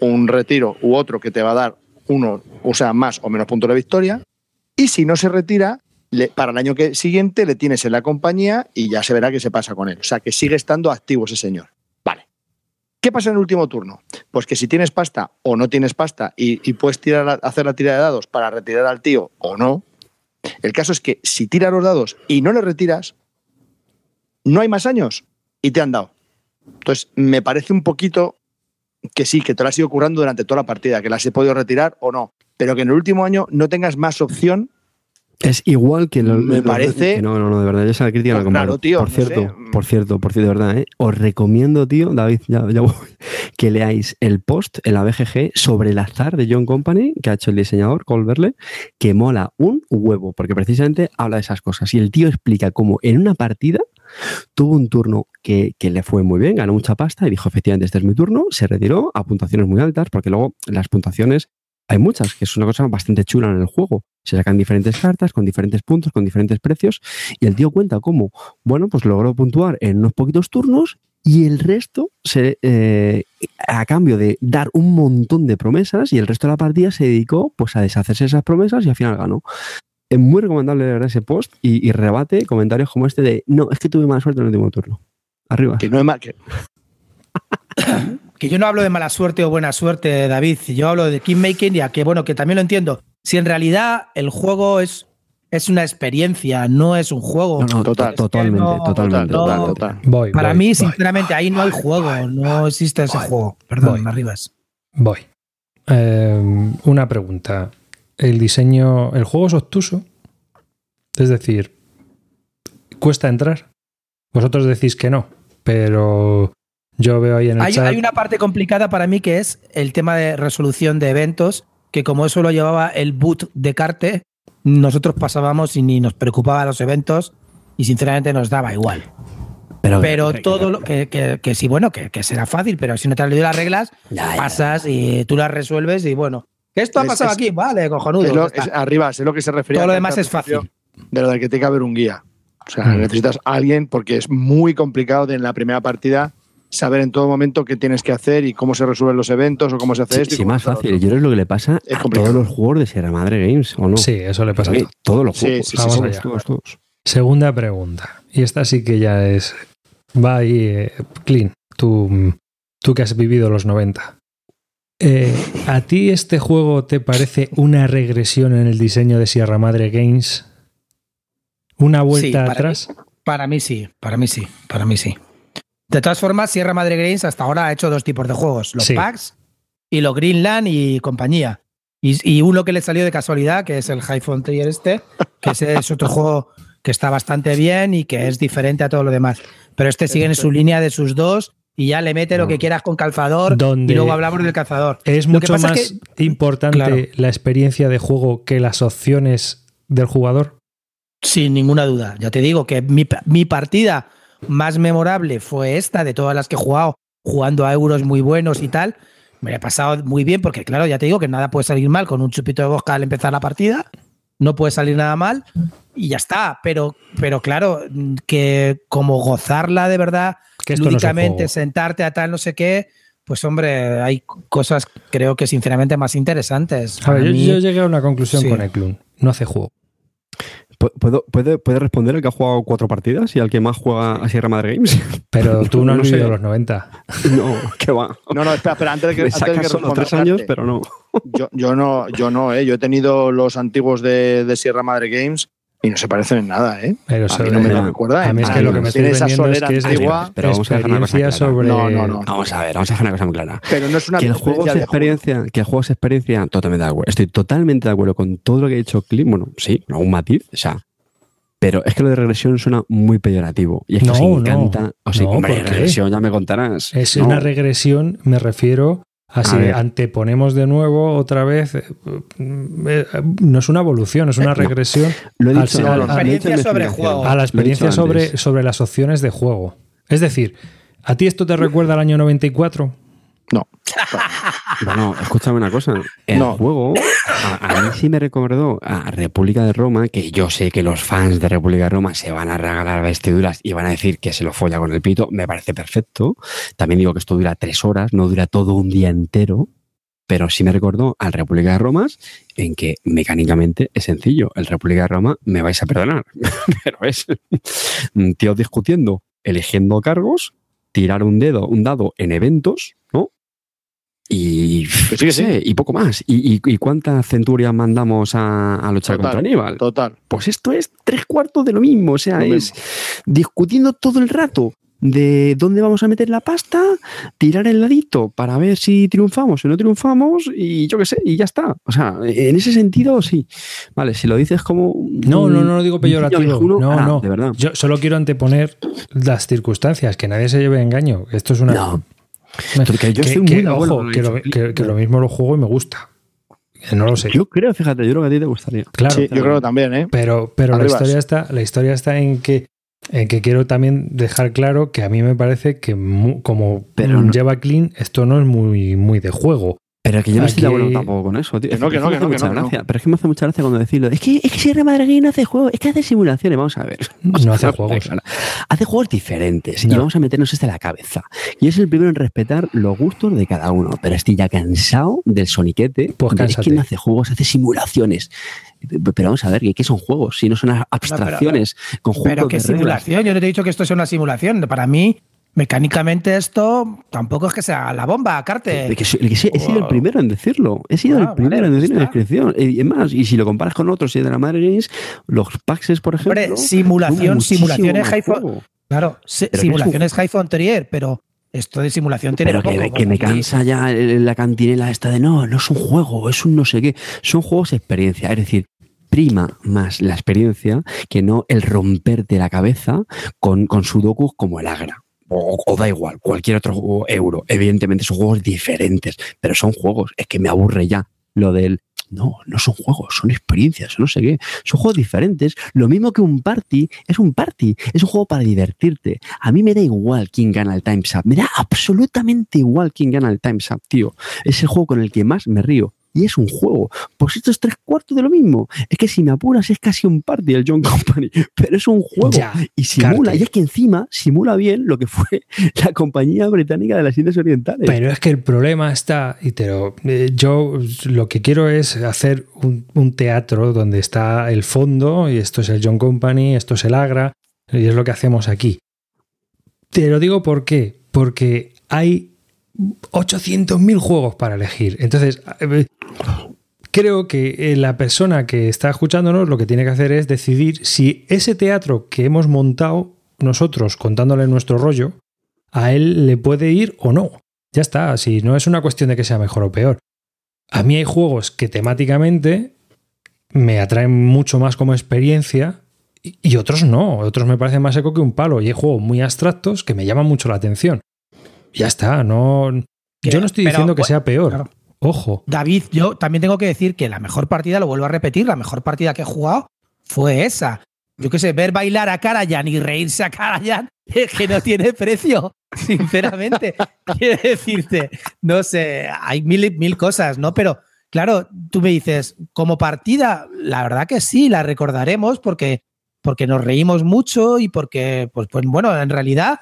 un retiro u otro que te va a dar uno, o sea, más o menos puntos de victoria, y si no se retira, le- para el año que, siguiente le tienes en la compañía y ya se verá qué se pasa con él. O sea, que sigue estando activo ese señor. ¿Qué pasa en el último turno? Pues que si tienes pasta o no tienes pasta y, puedes tirar hacer la tirada de dados para retirar al tío o no, el caso es que si tiras los dados y no le retiras, no hay más años y te han dado. Entonces, me parece un poquito que sí, que te lo has ido currando durante toda la partida, que las he podido retirar o no. pero que en el último año no tengas más opción. Es igual que lo, Me lo- parece- que no, no, no, de verdad, yo esa crítica la comparto. claro, tío, por no cierto, por cierto, por cierto, de verdad, ¿eh? os recomiendo, tío, David, ya, ya voy, que leáis el post en la BGG sobre el azar de John Company que ha hecho el diseñador Colverle, que mola un huevo, porque precisamente habla de esas cosas. Y el tío explica cómo en una partida tuvo un turno que, que le fue muy bien, ganó mucha pasta y dijo, efectivamente, este es mi turno, se retiró a puntuaciones muy altas, porque luego las puntuaciones hay muchas, que es una cosa bastante chula en el juego. Se sacan diferentes cartas con diferentes puntos, con diferentes precios, y el tío cuenta cómo, bueno, pues logró puntuar en unos poquitos turnos y el resto, se, eh, a cambio de dar un montón de promesas, y el resto de la partida se dedicó pues a deshacerse de esas promesas y al final ganó. Es muy recomendable leer ese post y, y rebate comentarios como este de, no, es que tuve mala suerte en el último turno. Arriba. Que no es más que. Que yo no hablo de mala suerte o buena suerte, David. Yo hablo de kingmaking y a que, bueno, que también lo entiendo. Si en realidad el juego es, es una experiencia, no es un juego. No, no, Total. to- totalmente, no- totalmente. Total, no- total. Voy. Para voy, mí, voy, sinceramente, ahí no hay juego, no existe ese juego. Perdón, Voy. Arribas. Voy. Eh, una pregunta. El diseño. ¿El juego es obtuso? Es decir, ¿cuesta entrar? Vosotros decís que no, pero yo veo ahí en el Hay, chat. hay una parte complicada para mí que es el tema de resolución de eventos, que como eso lo llevaba el boot de Carte, nosotros pasábamos y ni nos preocupaba los eventos y sinceramente nos daba igual. Pero, Pero todo lo que, que, que sí, bueno, que, que será fácil, pero si no te has leído las reglas, Ya, ya, pasas y tú las resuelves y bueno. ¿que ¿Esto ha pasado es- aquí? Vale, cojonudo. Es lo- ya está. es- arriba, es lo que se refería. Todo lo demás es fácil. De lo de que tiene que haber un guía. O sea, Mm. necesitas a alguien porque es muy complicado de en la primera partida saber en todo momento qué tienes que hacer y cómo se resuelven los eventos o cómo se hace Sí, esto. sí, más fácil. Yo creo que es lo que le pasa Es a complicado. todos los juegos de Sierra Madre Games, ¿o no? Sí, eso le pasa a todos los juegos. sí, sí, Vamos sí. todos, allá. todos, todos. Segunda pregunta. Y esta sí que ya es. Va ahí, eh, Clean. Tú, tú que has vivido los 90. Eh, ¿A ti este juego te parece una regresión en el diseño de Sierra Madre Games? ¿Una vuelta para atrás? Para mí sí, para mí sí, para mí sí. De todas formas, Sierra Madre Games hasta ahora ha hecho dos tipos de juegos, los Sí. packs y los Greenland y compañía. Y, y uno que le salió de casualidad, que es el High Frontier este, que ese es otro juego que está bastante bien y que es diferente a todo lo demás. Pero este sigue en su línea de sus dos y ya le mete lo que quieras con calzador Donde y luego hablamos del calzador. ¿Es mucho más es que- importante Claro. la experiencia de juego que las opciones del jugador? Sin ninguna duda. Ya te digo que mi, mi partida más memorable fue esta de todas las que he jugado, jugando a euros muy buenos y tal. Me la he pasado muy bien porque, claro, ya te digo que nada puede salir mal con un chupito de vodka al empezar la partida. No puede salir nada mal y ya está. Pero, pero claro, que como gozarla de verdad, Que no lúdicamente, sentarte a tal, no sé qué, pues hombre, hay cosas creo que sinceramente más interesantes. A ver, yo, mí- yo llegué a una conclusión sí. con el Clun. No hace juego. ¿Pu- ¿Puedo, puede, ¿Puede responder el que ha jugado cuatro partidas y al que más juega a Sierra Madre Games? Pero tú no has No sé. los 90. no, que va. No, no, espera, espera, antes de que, Me antes de que solo tres años, pero no. yo, yo no, yo no, ¿eh? Yo he tenido los antiguos de, de Sierra Madre Games y no se parecen en nada, ¿eh? Pero A eso mí no me lo recuerda. a mí es ¿eh? que lo que me Tiene estoy esa vendiendo es solera que es antigua, Pero vamos a dejar una cosa clara. sobre... No, no, no. Vamos a ver, vamos a dejar una cosa muy clara. pero no es una Que el juego es experiencia de juego. experiencia, que el juego es experiencia, totalmente de acuerdo. Estoy totalmente de acuerdo con todo lo que ha dicho Clint. Bueno, sí, un matiz, o sea. Pero es que lo de regresión suena muy peyorativo. Y es que No, no. encanta. O sea, No, hombre, regresión ya me contarás. Es No. una regresión, me refiero a si ver. anteponemos de nuevo otra vez. eh, eh, No es una evolución, es una Eh, regresión Lo he dicho, a la experiencia sobre juego. a la experiencia sobre, sobre las opciones de juego. Es decir, ¿a ti esto te recuerda al año 94? No. Bueno, escúchame una cosa. El No. juego a, a mí sí me recordó a República de Roma, que yo sé que los fans de República de Roma se van a regalar vestiduras y van a decir que se lo folla con el pito. Me parece perfecto. También digo que esto dura tres horas, no dura todo un día entero. Pero sí me recordó al República de Roma en que mecánicamente es sencillo. El República de Roma me vais a perdonar, pero es tíos discutiendo, eligiendo cargos, tirar un dedo, un dado en eventos, ¿no? Y, sí, sí. sé, y poco más. ¿Y, y, y cuántas centurias mandamos a, a luchar Total, contra Aníbal? Total. Pues esto es tres cuartos de lo mismo. O sea, Lo es discutiendo todo el rato. de dónde vamos a meter la pasta, tirar el ladito para ver si triunfamos o no triunfamos y yo qué sé, y ya está. O sea, en ese sentido sí. Vale, si lo dices como... No, no, no lo digo peyorativo. No, ah, no. De verdad. Yo solo quiero anteponer las circunstancias, que nadie se lleve a engaño. Esto es una... No. Me- Porque yo que, estoy muy que, de acuerdo ojo, lo que, que lo, que- lo mismo lo juego y me gusta. Que No lo sé. Yo creo, fíjate, yo creo que a ti te gustaría. Claro, sí, yo creo también, ¿eh? pero, pero la historia está, la historia está en que en que quiero también dejar claro que a mí me parece que mu- como Pero no- lleva clean, esto no es muy, muy de juego. Pero que yo no estoy de acuerdo tampoco con eso, tío. Que no, que Es no, que no, que mucha no, que no. gracia. Pero es que me hace mucha gracia cuando decirlo. Es que, es que si Real Madrid no hace juegos, es que hace simulaciones. Vamos a ver. No hace a juegos. Hace juegos diferentes y vamos a meternos este en la cabeza. Y es el primero en respetar los gustos de cada uno. Pero estoy ya cansado del soniquete. Pues de, es que no hace juegos, hace simulaciones. Pero vamos a ver, ¿qué, son juegos? Si no son abstracciones, conjuntos Pero qué de reglas. simulación. Yo no te he dicho que esto sea una simulación. Para mí, mecánicamente esto tampoco es que sea la bomba, Carte. De que soy- de que sí, he sido el primero en decirlo. He sido Ah, el primero vale, en decirlo en la descripción. Y es más, y si lo comparas con otros y de la Madre Games, los Paxes, por ejemplo. Hombre, simulación, simulaciones juego. Claro, Pero simulaciones High Frontier, pero esto de simulación tiene Pero que, poco, que me cansa ya la cantinela esta de no, no es un juego, es un no sé qué. Son juegos experiencia. Es decir, prima más la experiencia que no el romperte la cabeza con, con sudokus como el Agra. O, da igual, cualquier otro juego euro. Evidentemente son juegos diferentes, pero son juegos. Es que me aburre ya lo del. No, no son juegos, son experiencias, no sé qué. Son juegos diferentes. Lo mismo que un party, es un party, es un juego para divertirte. A mí me da igual quién gana el Time's Up. Me da absolutamente igual quién gana el Time's Up, tío. Es el juego con el que más me río. Y es un juego. Pues esto es tres cuartos de lo mismo. Es que si me apuras es casi un party el John Company. Pero es un juego. Ya, y simula, y es que encima simula bien lo que fue la compañía británica de las Indias Orientales. Pero es que el problema está, y te lo- eh, yo lo que quiero es hacer un, un teatro donde está el fondo, y esto es el John Company, esto es el Agra, y es lo que hacemos aquí. Te lo digo por qué, porque hay 800.000 juegos para elegir. Entonces, eh, creo que eh, la persona que está escuchándonos lo que tiene que hacer es decidir si ese teatro que hemos montado nosotros contándole nuestro rollo, a él le puede ir o no. Ya está, si no es una cuestión de que sea mejor o peor. A mí hay juegos que temáticamente me atraen mucho más como experiencia y otros no, otros me parecen más eco que un palo y hay juegos muy abstractos que me llaman mucho la atención. Ya está, no yo no estoy Pero, diciendo que bueno, sea peor. claro. Ojo. David, yo también tengo que decir que la mejor partida, lo vuelvo a repetir, la mejor partida que he jugado fue esa. Yo qué sé, ver bailar a Karajan y reírse a Karajan es que no tiene precio, sinceramente. Quiero decirte, no sé, hay mil, mil cosas, ¿no? Pero claro, tú me dices, como partida, la verdad que sí, la recordaremos porque, porque nos reímos mucho y porque, pues, pues bueno, en realidad,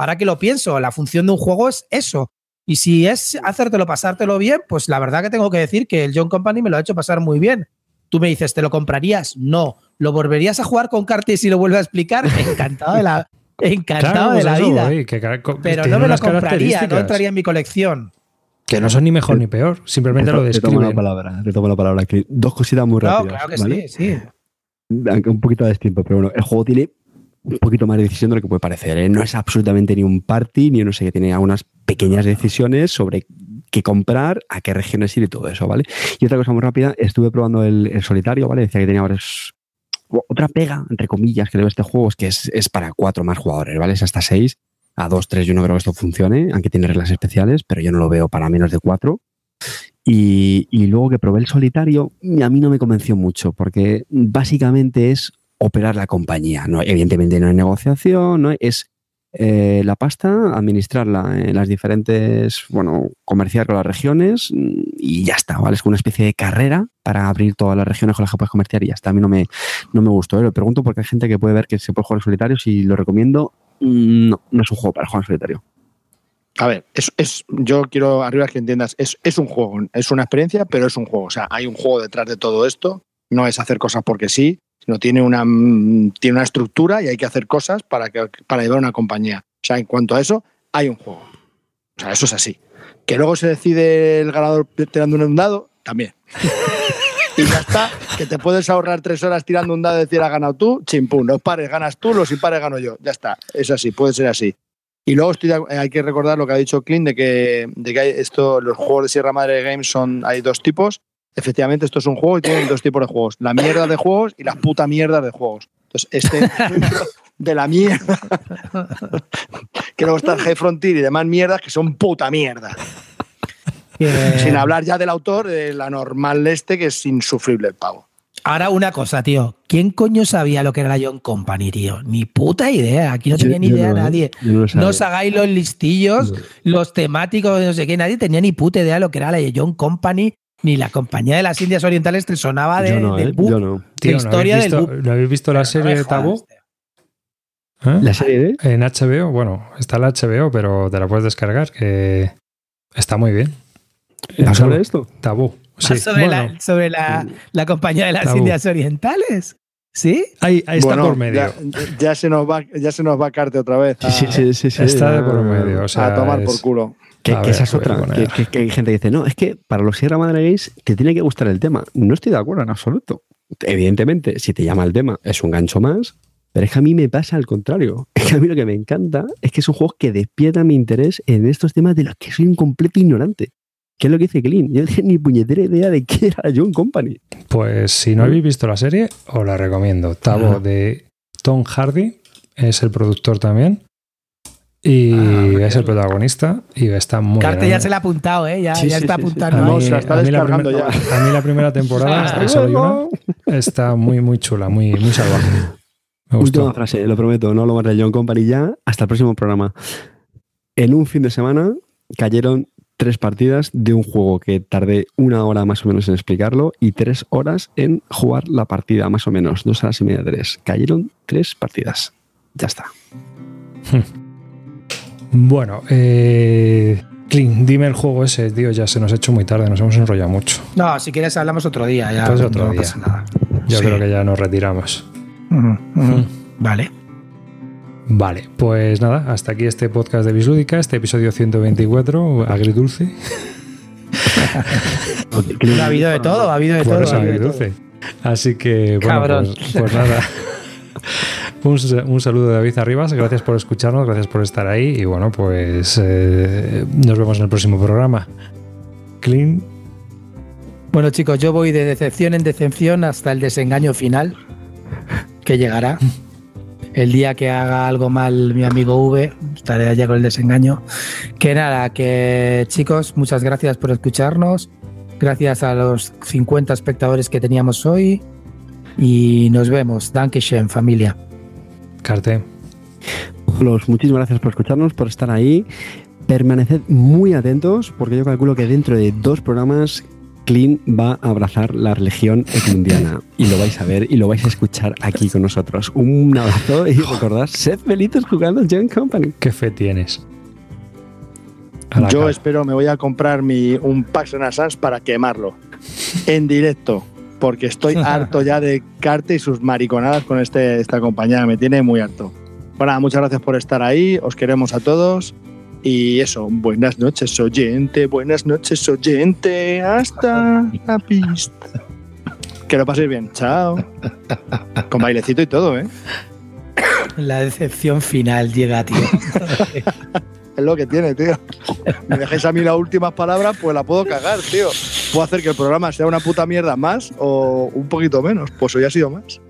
ahora que lo pienso, la función de un juego es eso, y si es hacértelo, pasártelo bien, pues la verdad que tengo que decir que el John Company me lo ha hecho pasar muy bien. Tú me dices, ¿te lo comprarías? No. ¿Lo volverías a jugar con cartas y lo vuelvo a explicar? Encantado de la, encantado Claro, de pues la eso vida. que Pero no me lo compraría, no entraría en mi colección. Que no son ni mejor ni peor, simplemente lo Retomo la describen. palabra, retomo la palabra. Que dos cositas muy No, rápidas. claro que ¿vale? sí, sí. un poquito de tiempo, pero bueno, el juego tiene un poquito más de decisión de lo que puede parecer. ¿eh? No es absolutamente ni un party, ni no sé qué, tiene algunas pequeñas decisiones sobre qué comprar, a qué regiones ir y todo eso, ¿vale? Y otra cosa muy rápida, estuve probando el, solitario, ¿vale? Decía que tenía varios... Otra pega, entre comillas, que debe este juego es que es, es para cuatro más jugadores, ¿vale? Es hasta seis. A dos, tres, yo no creo que esto funcione, aunque tiene reglas especiales, pero yo no lo veo para menos de cuatro. Y, y luego que probé el solitario, a mí no me convenció mucho, porque básicamente es operar la compañía. No, evidentemente no hay negociación, no es eh, la pasta, administrarla en las diferentes, bueno, comerciar con las regiones mm, y ya está, ¿vale? Es una especie de carrera para abrir todas las regiones con las que puedes comerciar y ya está. A mí no me, no me gustó, ¿eh? lo pregunto porque hay gente que puede ver que se puede jugar en solitario, si lo recomiendo, mm, no, no es un juego para jugar en solitario. A ver, es, es, yo quiero arriba que entiendas, es, es un juego, es una experiencia, pero es un juego. O sea, hay un juego detrás de todo esto. No es hacer cosas porque sí, sino tiene una, mm, tiene una estructura y hay que hacer cosas para, que, para llevar una compañía. O sea, en cuanto a eso, hay un juego. O sea, eso es así. Que luego se decide el ganador tirando un dado, también. y ya está, que te puedes ahorrar tres horas tirando un dado y decir, has ganado tú, chimpún, los pares ganas tú, los impares gano yo. Ya está, es así, puede ser así. Y luego estoy hay que recordar lo que ha dicho Clint de que, de que esto, los juegos de Sierra Madre Games son, hay dos tipos. Efectivamente, esto es un juego y tienen dos tipos de juegos. La mierda de juegos y las puta mierda de juegos. Entonces, este de la mierda. que luego está el High Frontier y demás mierdas que son puta mierda. Sin hablar ya del autor, de la normal este, que es insufrible el pavo. Ahora una cosa, tío. ¿Quién coño sabía lo que era la John Company, tío? Ni puta idea. Aquí no Yo- tenía ni idea no, ¿eh? nadie. No. No os hagáis los listillos, los temáticos, no sé qué. Nadie tenía ni puta idea de lo que era la John Company, ni la compañía de las Indias Orientales te sonaba de, Yo no, del ¿eh? no. Tío, ¿no historia habéis del visto. ¿no habéis visto la No serie de Tabú? ¿Eh? ¿La serie de? En HBO, bueno, está la HBO, pero te la puedes descargar, que está muy bien. ¿Va sobre esto? Tabú. Sí, Ah, sobre bueno, la, sobre la, la compañía de las Tabú. Indias Orientales. ¿Sí? ahí, ahí está Bueno, por medio. Ya, ya se nos va, ya se nos va Carte otra vez. A, Sí, sí, sí, sí, está de ah. por medio. O sea, a tomar es- por culo. Que, A que ver, esa es otra. Que, que- hay gente que dice, no, es que para los Sierra Madre Games te tiene que gustar el tema. No estoy de acuerdo en absoluto. Evidentemente, si te llama el tema, es un gancho más. Pero es que a mí me pasa al contrario. Es que a mí lo que me encanta es que son juegos que despiertan mi interés en estos temas de los que soy un completo ignorante. ¿Qué es lo que dice Clean? Yo no tenía ni puñetera idea de qué era John Company. Pues si no habéis visto la serie, os la recomiendo. Tabú Ah. de Tom Hardy, es el productor también. Y Ah, es el protagonista. Y está muy Carte bien. ya se le ha apuntado, ¿eh? Ya, Sí, ya sí, está sí, apuntando. Ahí. no, se la está a mí la descargando primera- ya. a mí la primera temporada, Ah, solo una, está muy, muy chula, muy, muy salvaje. Me Última gustó. frase, lo prometo, no lo más de John Company ya. Hasta el próximo programa. En un fin de semana cayeron tres partidas de un juego que tardé una hora más o menos en explicarlo y tres horas en jugar la partida, más o menos, dos horas y media, tres. Cayeron tres partidas. Ya está. Bueno, eh, Clint, dime el juego ese, tío. Ya se nos ha hecho muy tarde, nos hemos enrollado mucho. No, si quieres hablamos otro día. Ya, Pues otro no día. pasa nada. Yo Sí. creo que ya nos retiramos. Ujú. Vale. Vale, pues nada, hasta aquí este podcast de Bislúdica, este episodio 124, agridulce. Ha habido de todo, ha habido de Por todo. eso ha habido de todo. agridulce. Así que, bueno, pues, pues nada. Un, sa- un saludo de David Arribas, gracias por escucharnos, gracias por estar ahí y bueno, pues eh, nos vemos en el próximo programa. Clean, Bueno, chicos, yo voy de decepción en decepción hasta el desengaño final, que llegará. El día que haga algo mal mi amigo V, estaré allá con el desengaño. Que nada, que chicos, muchas gracias por escucharnos. Gracias a los 50 espectadores que teníamos hoy. Y nos vemos. Dankeschön, familia. Carte. Los, muchísimas gracias por escucharnos, por estar ahí. Permaneced muy atentos, porque yo calculo que dentro de dos programas Clean va a abrazar la religión eclindiana. Y lo vais a ver y lo vais a escuchar aquí con nosotros. Un abrazo y recordad, sed felices jugando John Company. ¿Qué fe tienes? Yo cara. espero, me voy a comprar mi, un Pax Renaissance para quemarlo en directo, porque estoy harto ya de Carte y sus mariconadas con este, esta compañía, me tiene muy harto. Bueno, muchas gracias por estar ahí, os queremos a todos y eso, buenas noches oyente, buenas noches oyente, hasta la pista. Que lo paséis bien, chao. Con bailecito y todo, ¿eh? La decepción final llega, tío. Lo que tiene, tío. Me dejáis a mí las últimas palabras, pues la puedo cagar, tío. Puedo hacer que el programa sea una puta mierda más o un poquito menos. Pues hoy ha sido más.